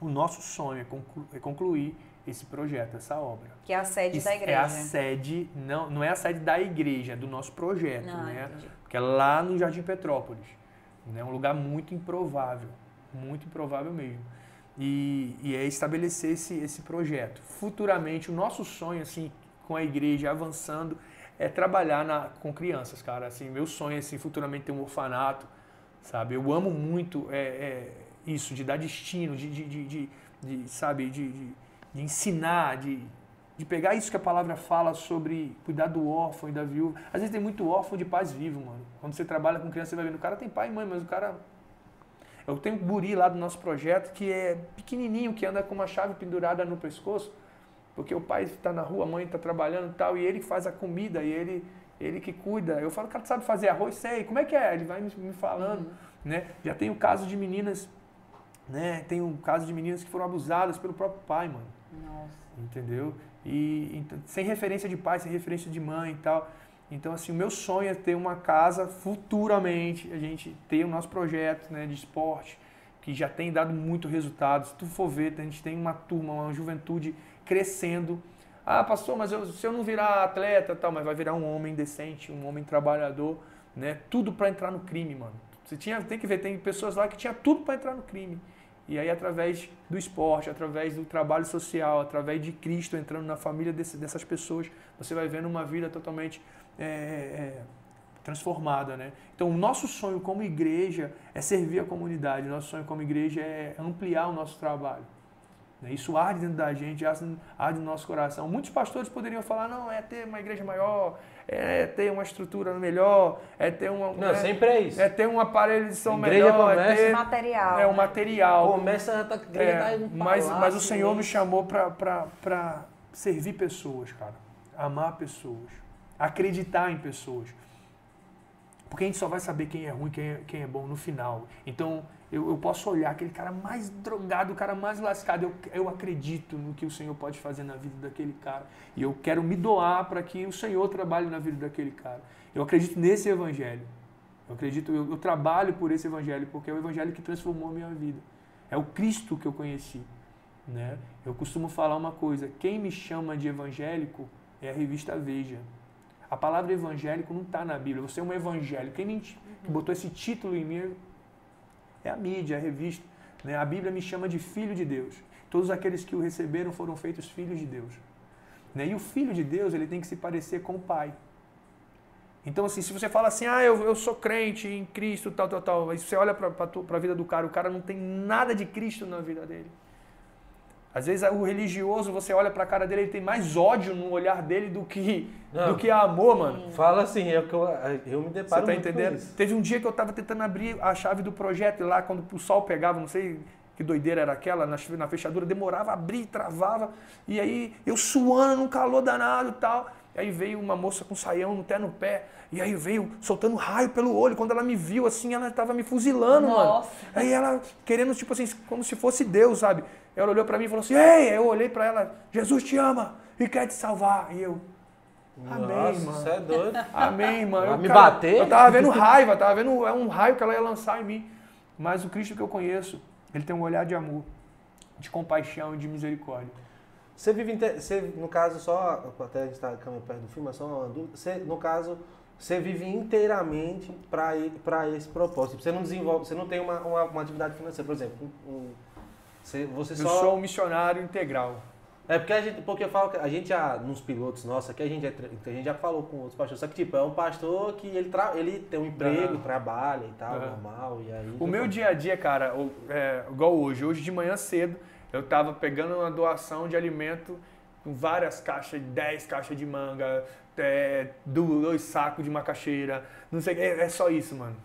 O nosso sonho é, conclu- é concluir esse projeto, essa obra. Que é a sede Isso da É igreja. a sede, não, não é a sede da igreja, é do nosso projeto, Não, né? entendi. Porque é lá no Jardim Petrópolis. É um lugar muito improvável, muito improvável mesmo. E, e é estabelecer esse, esse projeto. Futuramente, o nosso sonho, assim, com a igreja avançando, é trabalhar na, com crianças, cara. Assim, meu sonho é, assim, futuramente ter um orfanato, sabe? Eu amo muito é, é, isso, de dar destino, de, de, de, de- de, sabe, de, de, de ensinar, de, de pegar isso que a palavra fala sobre cuidar do órfão e da viúva. Às vezes tem muito órfão de pais vivos, mano. Quando você trabalha com criança, você vai vendo, o cara tem pai e mãe, mas o cara... Eu tenho um guri lá do nosso projeto que é pequenininho, que anda com uma chave pendurada no pescoço, porque o pai está na rua, a mãe está trabalhando e tal, e ele que faz a comida, e ele, ele que cuida. Eu falo, cara, sabe fazer arroz? Sei. Como é que é? Ele vai me, falando, né? Já tem o caso de meninas, né? Tem um caso de meninas que foram abusadas pelo próprio pai, mano Nossa. entendeu? E então, sem referência de pai, sem referência de mãe e tal. Então, assim, o meu sonho é ter uma casa futuramente, a gente ter o nosso projeto né, de esporte, que já tem dado muito resultado. Se tu for ver, a gente tem uma turma, uma juventude crescendo. Ah, pastor, mas eu- se eu não virar atleta, tal, mas vai virar um homem decente, um homem trabalhador, né? Tudo para entrar no crime, mano. Você tinha, tem que ver, tem pessoas lá que tinha tudo para entrar no crime. E aí, através do esporte, através do trabalho social, através de Cristo entrando na família desse- dessas pessoas, você vai vendo uma vida totalmente é, é, transformada, né? Então, o nosso sonho como igreja é servir a comunidade. O nosso sonho como igreja é ampliar o nosso trabalho. né? Isso arde dentro da gente, arde no nosso coração. Muitos pastores poderiam falar, não, é ter uma igreja maior, é ter uma estrutura melhor, é ter uma... Não, é, sempre é isso. é ter um aparelho de som Igreja melhor, é começa- ter Material. é, o né? material. Começa a tá- igreja É, tá um mas, mas o palácio Senhor me chamou para servir pessoas, cara. Amar pessoas. Acreditar em pessoas. Porque a gente só vai saber quem é ruim, quem é, quem é bom no final. Então, eu, eu posso olhar aquele cara mais drogado, o cara mais lascado. Eu, eu acredito no que o Senhor pode fazer na vida daquele cara. E eu quero me doar para que o Senhor trabalhe na vida daquele cara. Eu acredito nesse evangelho. Eu acredito, eu, eu trabalho por esse evangelho, porque é o evangelho que transformou a minha vida. É o Cristo que eu conheci. Né? Eu costumo falar uma coisa: quem me chama de evangélico é a revista Veja. A palavra evangélico não está na Bíblia. Você é um evangélico. Quem me, que botou esse título em mim é a mídia, a revista. Né? A Bíblia me chama de filho de Deus. Todos aqueles que o receberam foram feitos filhos de Deus. Né? E o filho de Deus ele tem que se parecer com o Pai. Então, assim, se você fala assim, ah, eu, eu sou crente em Cristo, tal, tal, tal, mas você olha para a vida do cara, o cara não tem nada de Cristo na vida dele. Às vezes o religioso, você olha pra cara dele, ele tem mais ódio no olhar dele do que, do que amor, mano. Fala assim, é que eu, eu me deparo Você tá entendendo? Teve um dia que eu tava tentando abrir a chave do projeto e lá, quando o sol pegava, não sei que doideira era aquela, na, na fechadura, demorava a abrir, travava. E aí eu suando num calor danado e tal. E aí veio uma moça com saião até no pé. E aí veio soltando raio pelo olho. Quando ela me viu assim, ela tava me fuzilando, Nossa. mano. Aí ela querendo, tipo assim, como se fosse Deus, sabe? Ela olhou para mim e falou assim: Ei! Eu olhei para ela: Jesus te ama e quer te salvar. E eu. Amém, Nossa, mano. Você é doido. Amém, mano. Vai me cara, bater? Eu tava vendo raiva, tava vendo é um raio que ela ia lançar em mim. Mas o Cristo que eu conheço, ele tem um olhar de amor, de compaixão e de misericórdia. Você vive, você, no caso, só, até a gente está caminhando perto do filme, mas só uma dúvida, você, no caso, você vive inteiramente para esse propósito. Você não desenvolve, você não tem uma, uma, uma atividade financeira, por exemplo, um, você, você só... Eu sou um missionário integral. É porque a gente, porque eu falo que a gente já, nos pilotos nossos aqui, a gente, a gente já falou com outros pastores, só que tipo, é um pastor que ele, tra, ele tem um emprego, uhum. trabalha e tal, uhum. normal, e aí... O meu dia a dia, cara, é, igual hoje, hoje de manhã cedo, eu tava pegando uma doação de alimento com várias caixas, 10 caixas de manga, é, dois sacos de macaxeira, não sei o que, é, é só isso, mano.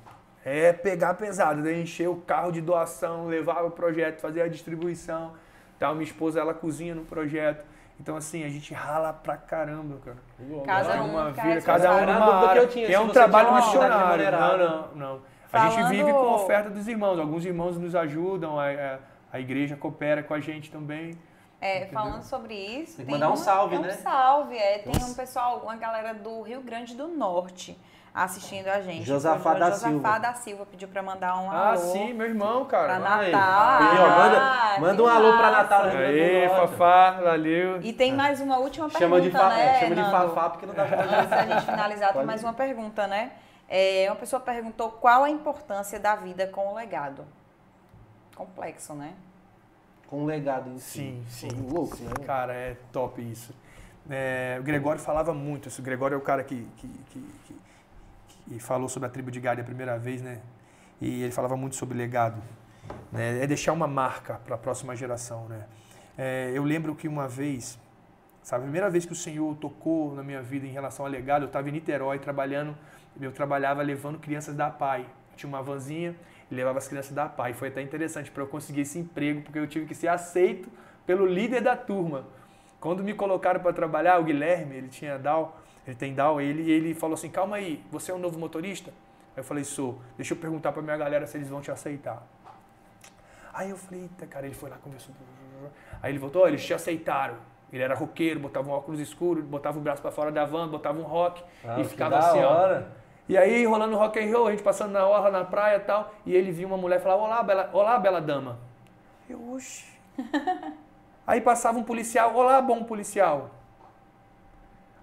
É pegar pesado, né? encher o carro de doação, levar o projeto, fazer a distribuição. Tal. Minha esposa, ela cozinha no projeto. Então, assim, a gente rala pra caramba, cara. Cada um, uma vida, cada um numa área. Tinha, é um trabalho missionário. Não, não, não. Falando... A gente vive com a oferta dos irmãos. Alguns irmãos nos ajudam, a, a, a igreja coopera com a gente também. É, falando sobre isso. Tem que mandar um salve, né? Um salve, é. Tem um pessoal, uma galera do Rio Grande do Norte assistindo a gente. Josafá da Josafá Silva. Josafá da Silva pediu para mandar um ah, alô. Ah, sim, meu irmão, cara. Pra Natal. Aí, ó, manda, ah, manda um alô para Natal. Aí, Fafá, valeu. E tem mais uma última pergunta, chama de fa, né, Chama de Fafá porque não dá pra... Antes da gente finalizar, tem mais uma pergunta, né? É, uma pessoa perguntou qual a importância da vida com o legado. Complexo, né? Com o legado em si. Sim, sim. Louco, né? Cara, é top isso. É, o Gregório falava muito isso. O Gregório é o cara que, que, que, que e falou sobre a tribo de Gad a primeira vez, né? E ele falava muito sobre legado. Né? É deixar uma marca para a próxima geração, né? É, eu lembro que uma vez, sabe, a primeira vez que o Senhor tocou na minha vida em relação a legado, eu estava em Niterói trabalhando, eu trabalhava levando crianças da PAI. tinha uma vanzinha e levava as crianças da PAI. Foi até interessante para eu conseguir esse emprego, porque eu tive que ser aceito pelo líder da turma. Quando me colocaram para trabalhar, o Guilherme, ele tinha DAO, ele tem Down, ele, ele falou assim, calma aí, você é um novo motorista? Aí eu falei, sou. Deixa eu perguntar pra minha galera se eles vão te aceitar. Aí eu falei, eita, cara, ele foi lá, conversou. Aí ele voltou, eles te aceitaram. Ele era roqueiro, botava um óculos escuro, botava o braço para fora da van, botava um rock ah, e ficava assim, hora. ó. E aí, rolando rock and roll, a gente passando na orla, na praia e tal, e ele viu uma mulher falar, olá, bela, olá, bela dama. Eu, oxe. aí passava um policial, olá, bom policial.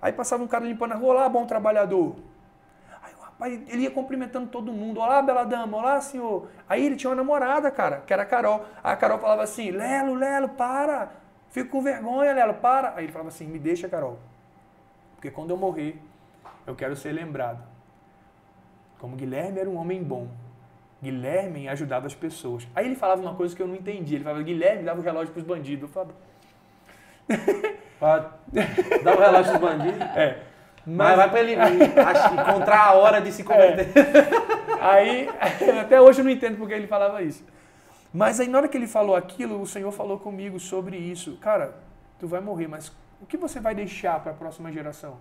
Aí passava um cara limpando a rua, olá, bom trabalhador. Aí o rapaz, ele ia cumprimentando todo mundo, olá, bela dama, olá, senhor. Aí ele tinha uma namorada, cara, que era a Carol. Aí a Carol falava assim, Lelo, Lelo, para. Fico com vergonha, Lelo, para. Aí ele falava assim, me deixa, Carol. Porque quando eu morrer, eu quero ser lembrado. Como Guilherme era um homem bom. Guilherme ajudava as pessoas. Aí ele falava uma coisa que eu não entendi. Ele falava, Guilherme dava o relógio para os bandidos. Eu falava... Pra dar o relógio dos bandidos. É. Mas, Mas vai para ele encontrar a hora de se converter. É. Aí, até hoje eu não entendo porque ele falava isso. Mas aí na hora que ele falou aquilo, o Senhor falou comigo sobre isso. Cara, tu vai morrer, mas o que você vai deixar para a próxima geração?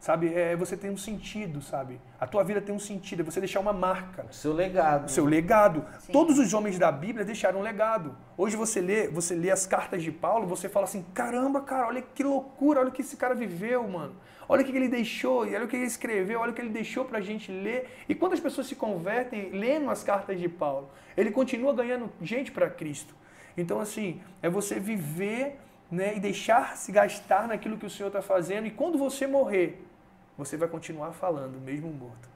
Sabe? É você tem um sentido, sabe? A tua vida tem um sentido, é você deixar uma marca. Seu legado. O seu legado. Sim. Todos os homens da Bíblia deixaram um legado. Hoje você lê, você lê as cartas de Paulo, você fala assim: caramba, cara, olha que loucura, olha o que esse cara viveu, mano. Olha o que ele deixou, olha o que ele escreveu, olha o que ele deixou pra gente ler. E quantas pessoas se convertem lendo as cartas de Paulo? Ele continua ganhando gente para Cristo. Então, assim, é você viver né, e deixar se gastar naquilo que o Senhor está fazendo. E quando você morrer, você vai continuar falando, mesmo morto.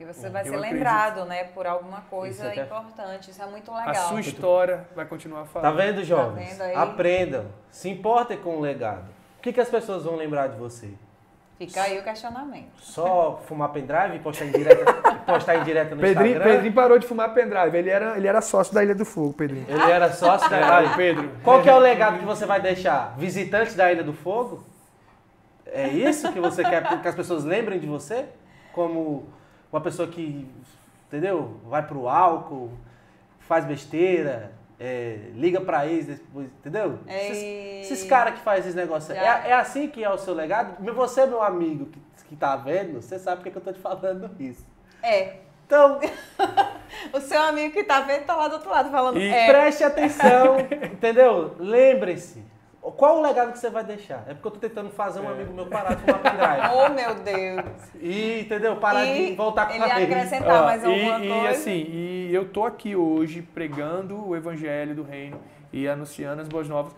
E você vai ser lembrado, né, por alguma coisa isso é importante. Isso é muito legal. A sua história vai continuar falando. Tá vendo, jovens? Tá vendo Aprendam. Se importem com o legado. O que, que as pessoas vão lembrar de você? Fica aí o questionamento. Só fumar pendrive e postar em direta, postar em direta no Pedrinho, Instagram? Pedrinho parou de fumar pendrive. Ele era, ele era sócio da Ilha do Fogo, Pedrinho. Ele era sócio da Ilha do Pedro. Qual que é o legado que você vai deixar? Visitante da Ilha do Fogo? É isso que você quer que as pessoas lembrem de você? Como uma pessoa que, entendeu? Vai pro álcool, faz besteira, é, liga pra ex depois, entendeu? Esses, esses caras que fazem esses negócios. É, é, assim que é o seu legado? Você, meu amigo, que, que tá vendo, você sabe porque que eu tô te falando isso. É. Então. o seu amigo que tá vendo tá lá do outro lado falando. E é. preste atenção, entendeu? Lembre-se. Qual o legado que você vai deixar? É porque eu tô tentando fazer um é. amigo meu parar de fumar pendrive. Oh, meu Deus. E, entendeu? Parar e de voltar com ele a Ele acrescentar mais alguma e, coisa. E assim, e eu tô aqui hoje pregando o evangelho do reino e anunciando as boas novas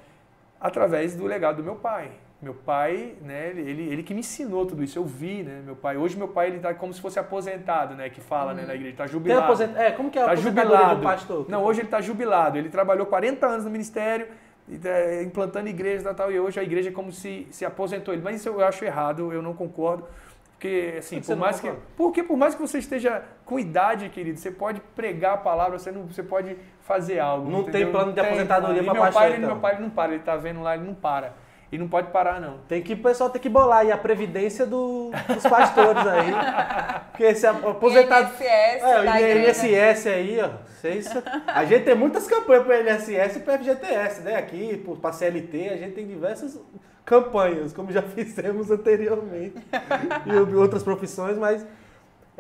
através do legado do meu pai. Meu pai, né, ele, ele que me ensinou tudo isso, eu vi, né, meu pai. Hoje meu pai, ele tá como se fosse aposentado, né, que fala, né, na igreja, tá jubilado. Aposent... É, como que é a tá jubilado. do pastor? Não, hoje ele tá jubilado, ele trabalhou 40 anos no ministério, implantando igrejas e tal, e hoje a igreja é como se se aposentou ele. Mas isso eu acho errado, eu não concordo. Porque, assim, por mais que. Porque por mais que você esteja com idade, querido, você pode pregar a palavra, você, não, você pode fazer algo. Não entendeu? tem plano de aposentadoria para meu pai, então. Meu pai ele não para, ele tá vendo lá, ele não para. E não pode parar, não. Tem que, o pessoal tem que bolar aí a previdência do, dos pastores aí. Porque esse aposentado. INSS, é, o INSS aí, ó. Vocês, a gente tem muitas campanhas para o INSS e para o FGTS, né? Aqui, para CLT, a gente tem diversas campanhas, como já fizemos anteriormente. e outras profissões, mas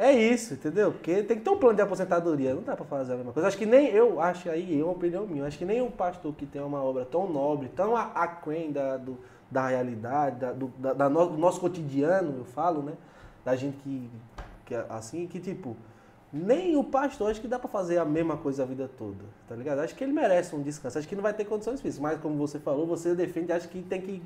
é isso, entendeu? Porque tem que ter um plano de aposentadoria, não dá para fazer a mesma coisa. Acho que nem eu, acho aí, é uma opinião minha, acho que nem um pastor que tem uma obra tão nobre, tão aquém da, do, da realidade, da, do, da, da no, do nosso cotidiano, eu falo, né? Da gente que, que assim, que tipo, nem o pastor acho que dá para fazer a mesma coisa a vida toda, tá ligado? Acho que ele merece um descanso, acho que não vai ter condições físicas, mas como você falou, você defende, acho que tem que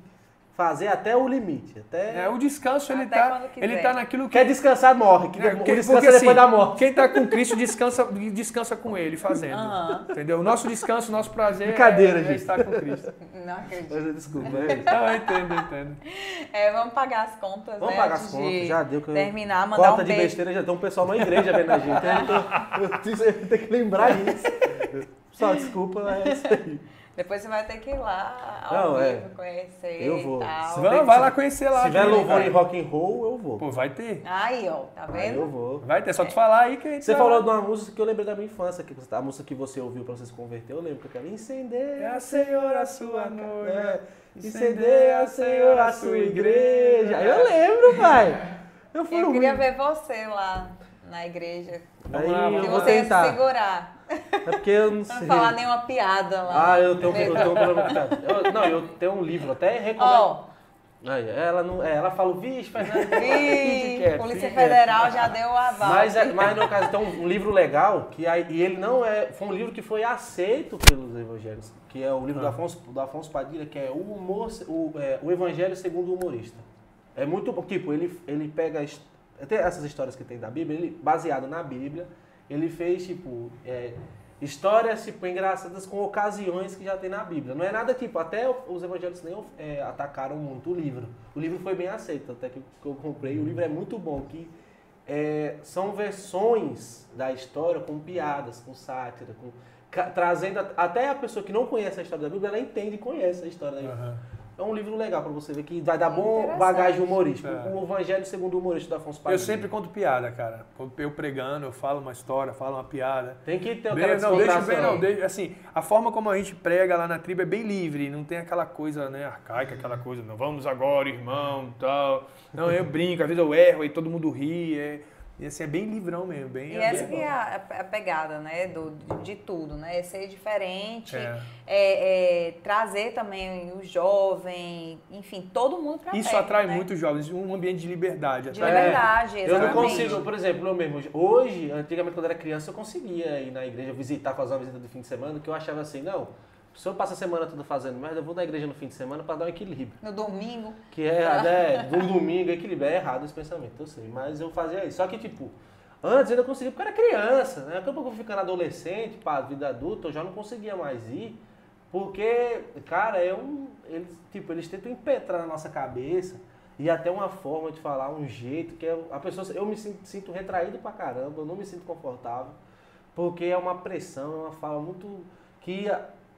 fazer até o limite. Até... É, o descanso ele está ele tá naquilo que. Quer descansar, morre. Que, é, que, descansa porque, depois assim, da morte. Quem está com Cristo descansa, descansa com ele fazendo. Uhum. Entendeu? O nosso descanso, o nosso prazer Brincadeira, é, gente. é estar com Cristo. Não acredito. Desculpa, é isso. Não, eu entendo, eu entendo. É, vamos pagar as contas, vamos né? pagar as contas, já deu. Que terminar, mandar Cota um de beijo. besteira, já tem um pessoal na igreja vendo a gente. Eu, eu, tenho que lembrar isso. Só desculpa, é isso aí. Depois você vai ter que ir lá ao Não, vivo, é. conhecer Eu vou. tal. Vai, vai lá conhecer lá. Se tiver louvor cara. em rock and roll, eu vou. Pô, vai ter. Aí, ó, tá Aí vendo? eu vou. Vai ter, só tu falar aí que a gente Você vai falou lá. de uma música que eu lembrei da minha infância, que a música que você ouviu pra você se converter, eu lembro que aquela incendeia É a Senhora a sua noiva. É, incendeia, Senhor, a sua igreja. Eu lembro, pai. Eu fui Eu queria ver você lá na igreja. Aí vamos eu vou você ia se tentar. segurar. É porque eu não Não sei. falar nenhuma piada lá. Ah, eu tenho, eu tenho um problema com piada. Eu- Não, eu tenho um livro, até recomendo. Ó, Aí, ela, não, é, ela fala, vixe, Fernando. Ih, fique quieto, Polícia fique quieto." Federal já deu o aval. Mas, é- mas no caso, tem um, um livro legal, que aí, e ele não é. Foi um livro que foi aceito pelos evangélicos, que é o livro do, Afonso, do Afonso Padilha, que é o humor, o, é, o Evangelho segundo o humorista. É muito. Tipo, ele, ele pega. Tem essas histórias que tem da Bíblia, ele, baseado na Bíblia, ele fez, tipo. é, histórias, tipo, engraçadas com ocasiões que já tem na Bíblia. Não é nada tipo, até os evangélicos nem é, atacaram muito o livro. O livro foi bem aceito, até que eu comprei. O livro é muito bom, que é, são versões da história com piadas, com sátira, com, trazendo até a pessoa que não conhece a história da Bíblia, ela entende e conhece a história da Bíblia. Aham. É um livro legal pra você ver que vai dar bom bagagem humorística. É. O Evangelho segundo o humorista da Afonso Eu Padilha. sempre conto piada, cara. Eu pregando, eu falo uma história, falo uma piada. Tem que ter Bem, aquela não, deixa bem, não. deixa- assim, a forma como a gente prega lá na tribo é bem livre, não tem aquela coisa, né, arcaica, aquela coisa, não vamos agora, irmão, tal. Não, eu brinco, às vezes eu erro e todo mundo ri. É, e assim, é bem livrão mesmo, bem. E essa que é a, a pegada, né, do, de, de tudo, né? Ser diferente, É. é, é, trazer também o jovem, enfim, todo mundo pra Isso perto, atrai né? muitos jovens, um ambiente de liberdade. De atrai- liberdade, Eu não exatamente. consigo, por exemplo, eu mesmo. Hoje, antigamente quando eu era criança, eu conseguia ir na igreja visitar, fazer uma visita do fim de semana, que eu achava assim, não, se eu passo a semana toda fazendo merda, eu vou na igreja no fim de semana pra dar um equilíbrio. No domingo, Que é, né, do domingo, equilíbrio. É errado esse pensamento, eu sei. Mas eu fazia isso. Só que, tipo, antes eu ainda conseguia porque eu era criança, né? Daqui a pouco eu fui ficando adolescente, pá, vida adulta, eu já não conseguia mais ir. Porque, cara, é um. Eles, tipo, eles tentam impetrar na nossa cabeça e até uma forma de falar, um jeito que é, a pessoa. Eu me sinto, sinto retraído pra caramba, eu não me sinto confortável. Porque é uma pressão, é uma fala muito. Que,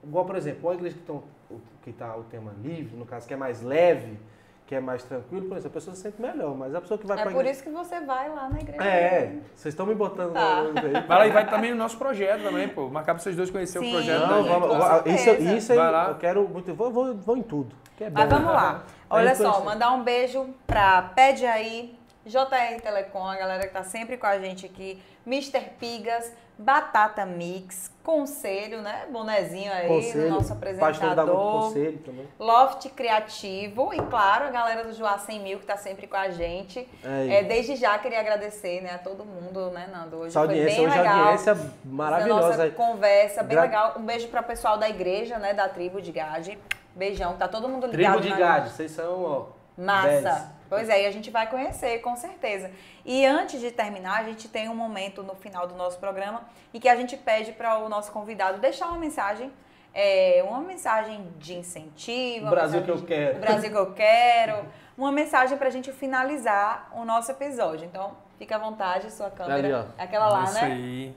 igual, por exemplo, uma igreja que, que tá o tema livre, no caso, que é mais leve, que é mais tranquilo, por exemplo, a pessoa se sente melhor. Mas a pessoa que vai é pra por igreja. isso que você vai lá na igreja. É, vocês estão me botando Tá. no. Vai lá e vai também no nosso projeto também, pô. Marcar pra vocês dois conhecer Sim. o projeto Não, vamos, com vamos- isso, isso aí lá. eu quero muito. Vou, vou, vou em tudo. Que é Mas bom. vamos lá. Pra Olha só, mandar um beijo pra Pede Aí, JR Telecom, a galera que tá sempre com a gente aqui, Mr. Pigas, Batata Mix, Conselho, né? Bonezinho aí Conselho, do nosso apresentador. conselho também. Loft Criativo e, claro, a galera do Joá 100 Mil que tá sempre com a gente. É, É, desde já queria agradecer né, a todo mundo, né, Nando? Hoje essa foi audiência, bem hoje legal. audiência Da maravilhosa. nossa conversa, bem Gra- legal. Um beijo para o pessoal da igreja, né, da tribo de Gade. Beijão, tá todo mundo ligado. Tribo de Gade, vocês são, ó. Massa. Dez. Pois é, e a gente vai conhecer, com certeza. E antes de terminar, a gente tem um momento no final do nosso programa em que a gente pede para o nosso convidado deixar uma mensagem, é, uma mensagem de incentivo. O Brasil que eu de- quero. O Brasil que eu quero. Uma mensagem para a gente finalizar o nosso episódio. Então, fica à vontade, sua câmera. Ali, ó. Aquela lá, Isso né? aí.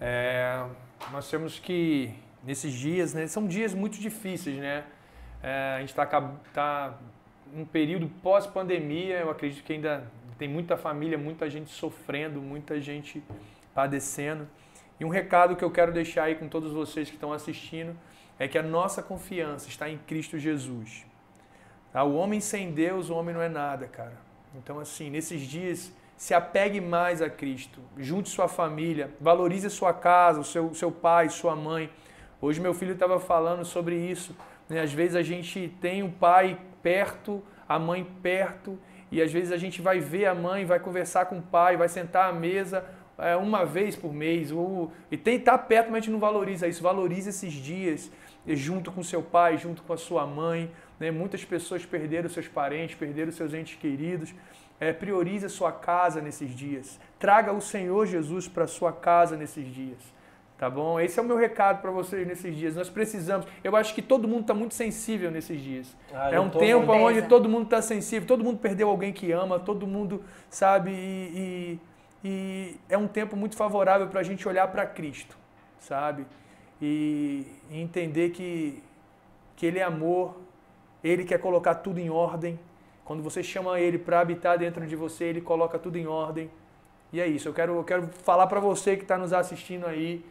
É, nós temos que, nesses dias, né, são dias muito difíceis, né? É, a gente está tá num período pós-pandemia, eu acredito que ainda tem muita família, muita gente sofrendo, muita gente padecendo. E um recado que eu quero deixar aí com todos vocês que estão assistindo é que a nossa confiança está em Cristo Jesus. Tá? O homem sem Deus, o homem não é nada, cara. Então, assim, nesses dias, se apegue mais a Cristo. Junte sua família, valorize sua casa, o seu, seu pai, sua mãe. Hoje meu filho estava falando sobre isso. Né? Às vezes a gente tem o pai perto, a mãe perto, e às vezes a gente vai ver a mãe, vai conversar com o pai, vai sentar à mesa é, uma vez por mês. Ou, e tem estar perto, mas a gente não valoriza isso. Valorize esses dias junto com seu pai, junto com a sua mãe. Né? Muitas pessoas perderam seus parentes, perderam seus entes queridos. É, priorize a sua casa nesses dias. Traga o Senhor Jesus para a sua casa nesses dias. Tá bom? Esse é o meu recado para vocês nesses dias. Nós precisamos. Eu acho que todo mundo está muito sensível nesses dias. Ah, é um tempo com onde certeza. todo mundo está sensível, todo mundo perdeu alguém que ama, todo mundo, sabe? E, e- e é um tempo muito favorável para a gente olhar para Cristo, sabe? E, e entender que, que Ele é amor, Ele quer colocar tudo em ordem. Quando você chama Ele para habitar dentro de você, Ele coloca tudo em ordem. E é isso. Eu quero, eu quero falar para você que está nos assistindo aí.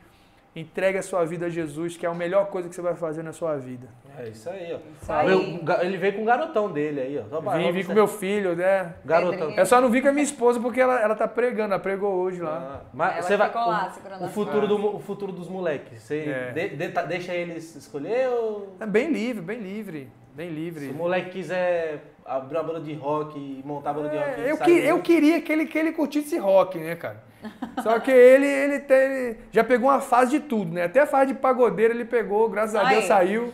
Entregue a sua vida a Jesus, que é a melhor coisa que você vai fazer na sua vida. É isso aí, ó. Isso aí. Ele veio com o garotão dele aí, ó. Só Vim, vim com meu filho, né? Garotão. Eu só não vi com a minha esposa porque ela, ela tá pregando, ela pregou hoje lá. Ah, mas Ela você vai, ficou lá o- o, futuro do, o futuro dos moleques. Você É. de- de- tá- deixa eles escolher ou É bem livre, bem livre, bem se livre. o moleque quiser abrir uma banda de rock e montar a banda de rock? É, eu, que- eu queria que ele, que ele curtisse rock, né, cara? Só que ele, ele tem, já pegou uma fase de tudo, né? Até a fase de pagodeiro ele pegou, graças a. Deus saiu.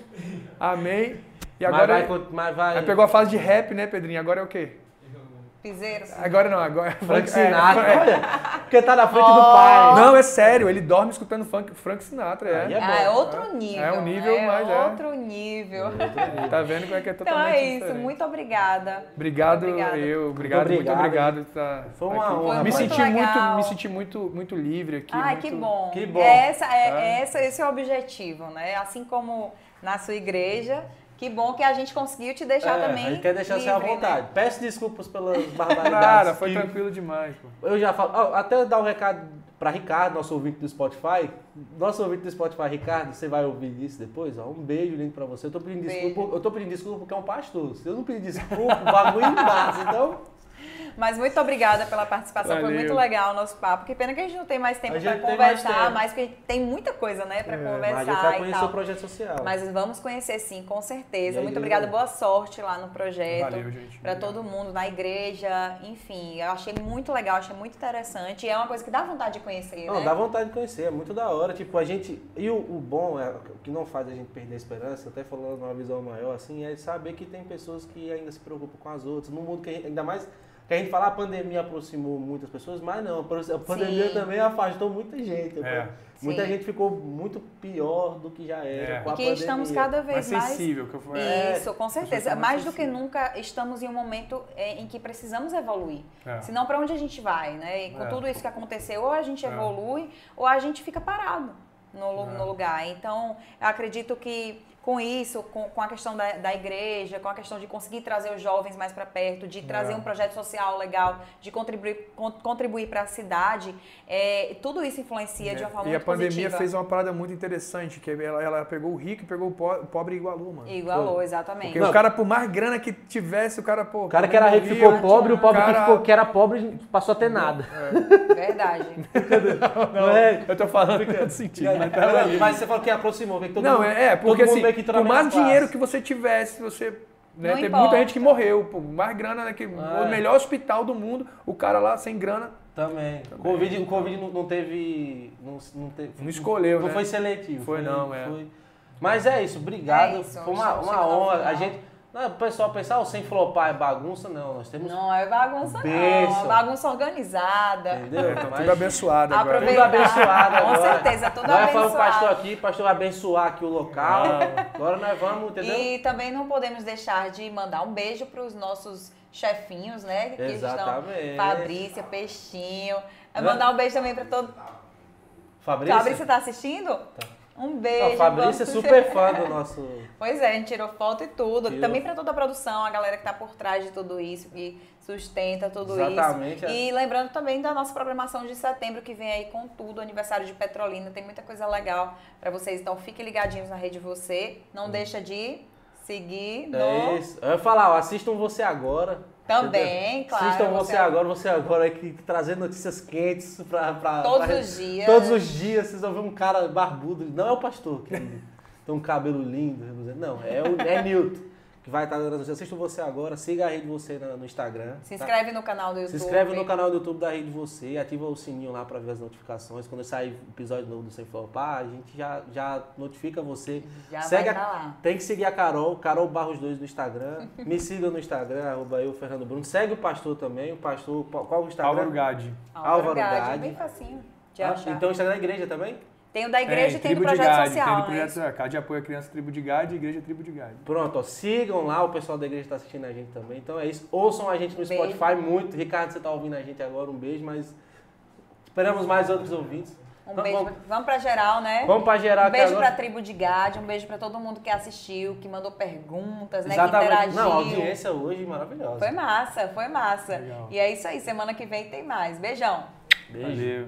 Amém. E Mas agora vai, ele, mas vai. aí pegou a fase de rap, né, Pedrinho? Agora é o quê? Piseiro. Agora não, agora. Frank é, Sinatra. é. Olha, porque tá na frente Ó. do pai. Não, é sério, ele dorme escutando funk, Frank Sinatra, é. É bom. Ah, é outro nível. É um nível é mais, é. outro nível. Tá vendo como é que é Então totalmente é isso, diferente. muito obrigada. Obrigado, Obrigada. eu, obrigado, muito obrigado. obrigado. Tá Foi uma aqui. honra, Me senti Muito muito, me senti muito, muito livre aqui. Ai, muito- que bom. Que bom. Essa é, Tá. essa, esse é o objetivo, né? Assim como na sua igreja, Que bom que a gente conseguiu te deixar É, também. A gente quer deixar você à livre, né? vontade. Peço desculpas pelas barbaridades. Nada, foi que- tranquilo demais, pô. Eu já falo, até dar um recado para Ricardo, nosso ouvinte do Spotify. Nosso ouvinte do Spotify, Ricardo, você vai ouvir isso depois, ó. Um beijo lindo para você. Eu tô pedindo Beijo. desculpa, eu tô pedindo desculpa porque é um pastor. Se eu não pedir desculpa, o bagulho embaça. Então, Mas muito obrigada pela participação, foi Valeu. muito legal o nosso papo. Que pena que a gente não tem mais tempo para conversar, mas porque tem muita coisa, né, para É, mas a conversar gente vai e conhecer tal. o projeto social. Mas vamos conhecer sim, com certeza. aí, Muito obrigada, boa sorte lá no projeto. Valeu, gente. Para todo mundo, na igreja, enfim, eu achei muito legal, achei muito interessante. E é uma coisa que dá vontade de conhecer, Não, né? dá vontade de conhecer, é muito da hora. Tipo, a gente. E o, o bom, é, o que não faz a gente perder a esperança, até falando numa visão maior, assim, é saber que tem pessoas que ainda se preocupam com as outras. No mundo que a gente, ainda mais. Que a gente fala a pandemia aproximou muitas pessoas, mas não, a pandemia Sim. também afastou muita gente. É. Muita Sim. gente ficou muito pior do que já era. É. com E a que pandemia. estamos cada Mais vez mais. sensível, que eu falei. É, Isso, com certeza. Mais mais do que nunca, estamos em um momento é, em que precisamos evoluir. É. Senão, para onde a gente vai, né? E com É. tudo isso que aconteceu, ou a gente É. evolui, ou a gente fica parado no, É. no lugar. Então, eu acredito que com isso, com, com a questão da, da igreja, com a questão de conseguir trazer os jovens mais para perto, de trazer É. um projeto social legal, de contribuir, con- contribuir para a cidade, é, tudo isso influencia de uma forma e a muito pandemia positiva. fez uma parada muito interessante, que ela, ela pegou o rico e pegou o po- o pobre e igualou, mano. Igualou, exatamente. Porque Não. o cara, por mais grana que tivesse, o cara, pô... O cara que era rico ficou pobre, o pobre cara- que, ficou, que era pobre passou a ter nada. Verdade. Não, É. eu tô falando em outro sentido, mas. Mas você falou que aproximou, que todo Não, mundo, é, é, porque todo assim, que entrou por mais dinheiro que você tivesse, você... Né, Não teve muita gente que morreu, pô, mais grana, né, que, É. o melhor hospital do mundo, o cara lá sem grana, Também. O Covid, o Covid não, não teve. Não, não, teve, Não escolheu, Não né? foi seletivo. Foi não, é. Mas é isso, obrigado. É isso, foi uma, estamos uma honra. A gente. Não, o pessoal pensar, oh, sem flopar é bagunça, não. Nós temos. Não é bagunça, não. Bênção. É bagunça organizada. Entendeu? é, tá tudo abençoado agora. Tudo abençoado Com agora. certeza, tudo Nós falamos abençoado. pastor aqui, pastor vai abençoar aqui o local. Agora nós vamos, entendeu? E também não podemos deixar de mandar um beijo para os nossos chefinhos, né? Que Exatamente. estão Fabrícia, Peixinho. Mandar um beijo também para todo. Fabrício? Fabrícia tá assistindo? Um beijo. Não, Fabrício é super fã do nosso. Pois é, a gente tirou foto e tudo. Tirou. Também para toda a produção, a galera que tá por trás de tudo isso, que sustenta tudo Exatamente, isso. é. E lembrando também da nossa programação de setembro, que vem aí com tudo, aniversário de Petrolina. Tem muita coisa legal para vocês. Então fiquem ligadinhos na rede Você. Não deixa de seguir no... É isso. Eu ia falar, ó, assistam você agora. Também, claro. Assistam você, agora, você agora aqui trazendo notícias quentes pra. pra Todos pra- os dias. Todos os dias vocês vão ver um cara barbudo. Não é o pastor, que tem um cabelo lindo. Não, é o é Newton, que vai estar dando as notícias. Você agora, siga a rede você no Instagram. Se tá? inscreve no canal do Se YouTube. inscreve no canal do YouTube da Rede Você, ativa o sininho lá pra ver as notificações. Quando sair episódio novo do Sem Flopar, a gente já, já notifica você. Já Segue vai a- estar lá. Tem que seguir a Carol, Carol Barros 2 no Instagram. Me siga no Instagram, arroba eu, Fernando Bruno. Segue o pastor também, o pastor, qual o Instagram? Álvaro Gade. Álvaro Gade, Gade. Bem facinho de Ah, então o Instagram da igreja também? Tem o da igreja e tem do de projeto Gade, social. Tem do não é projeto social. Cade apoia a criança Tribo de Gade e Igreja Tribo de Gade. Pronto, ó, sigam lá, o pessoal da igreja está assistindo a gente também. Então é isso. Ouçam a gente no Beijo. Spotify muito. Ricardo, você está ouvindo a gente agora, um beijo, mas esperamos mais outros ouvintes. Um Vamos- beijo. Vamos, pra geral, né? vamos para geral Um beijo agora. pra tribo de Gade, um beijo pra todo mundo que assistiu, que mandou perguntas, né? Exatamente. Que interagiu. Não, a audiência hoje maravilhosa. Foi massa, foi massa. Legal. E é isso aí, semana que vem tem mais. Beijão. Beijo. Valeu.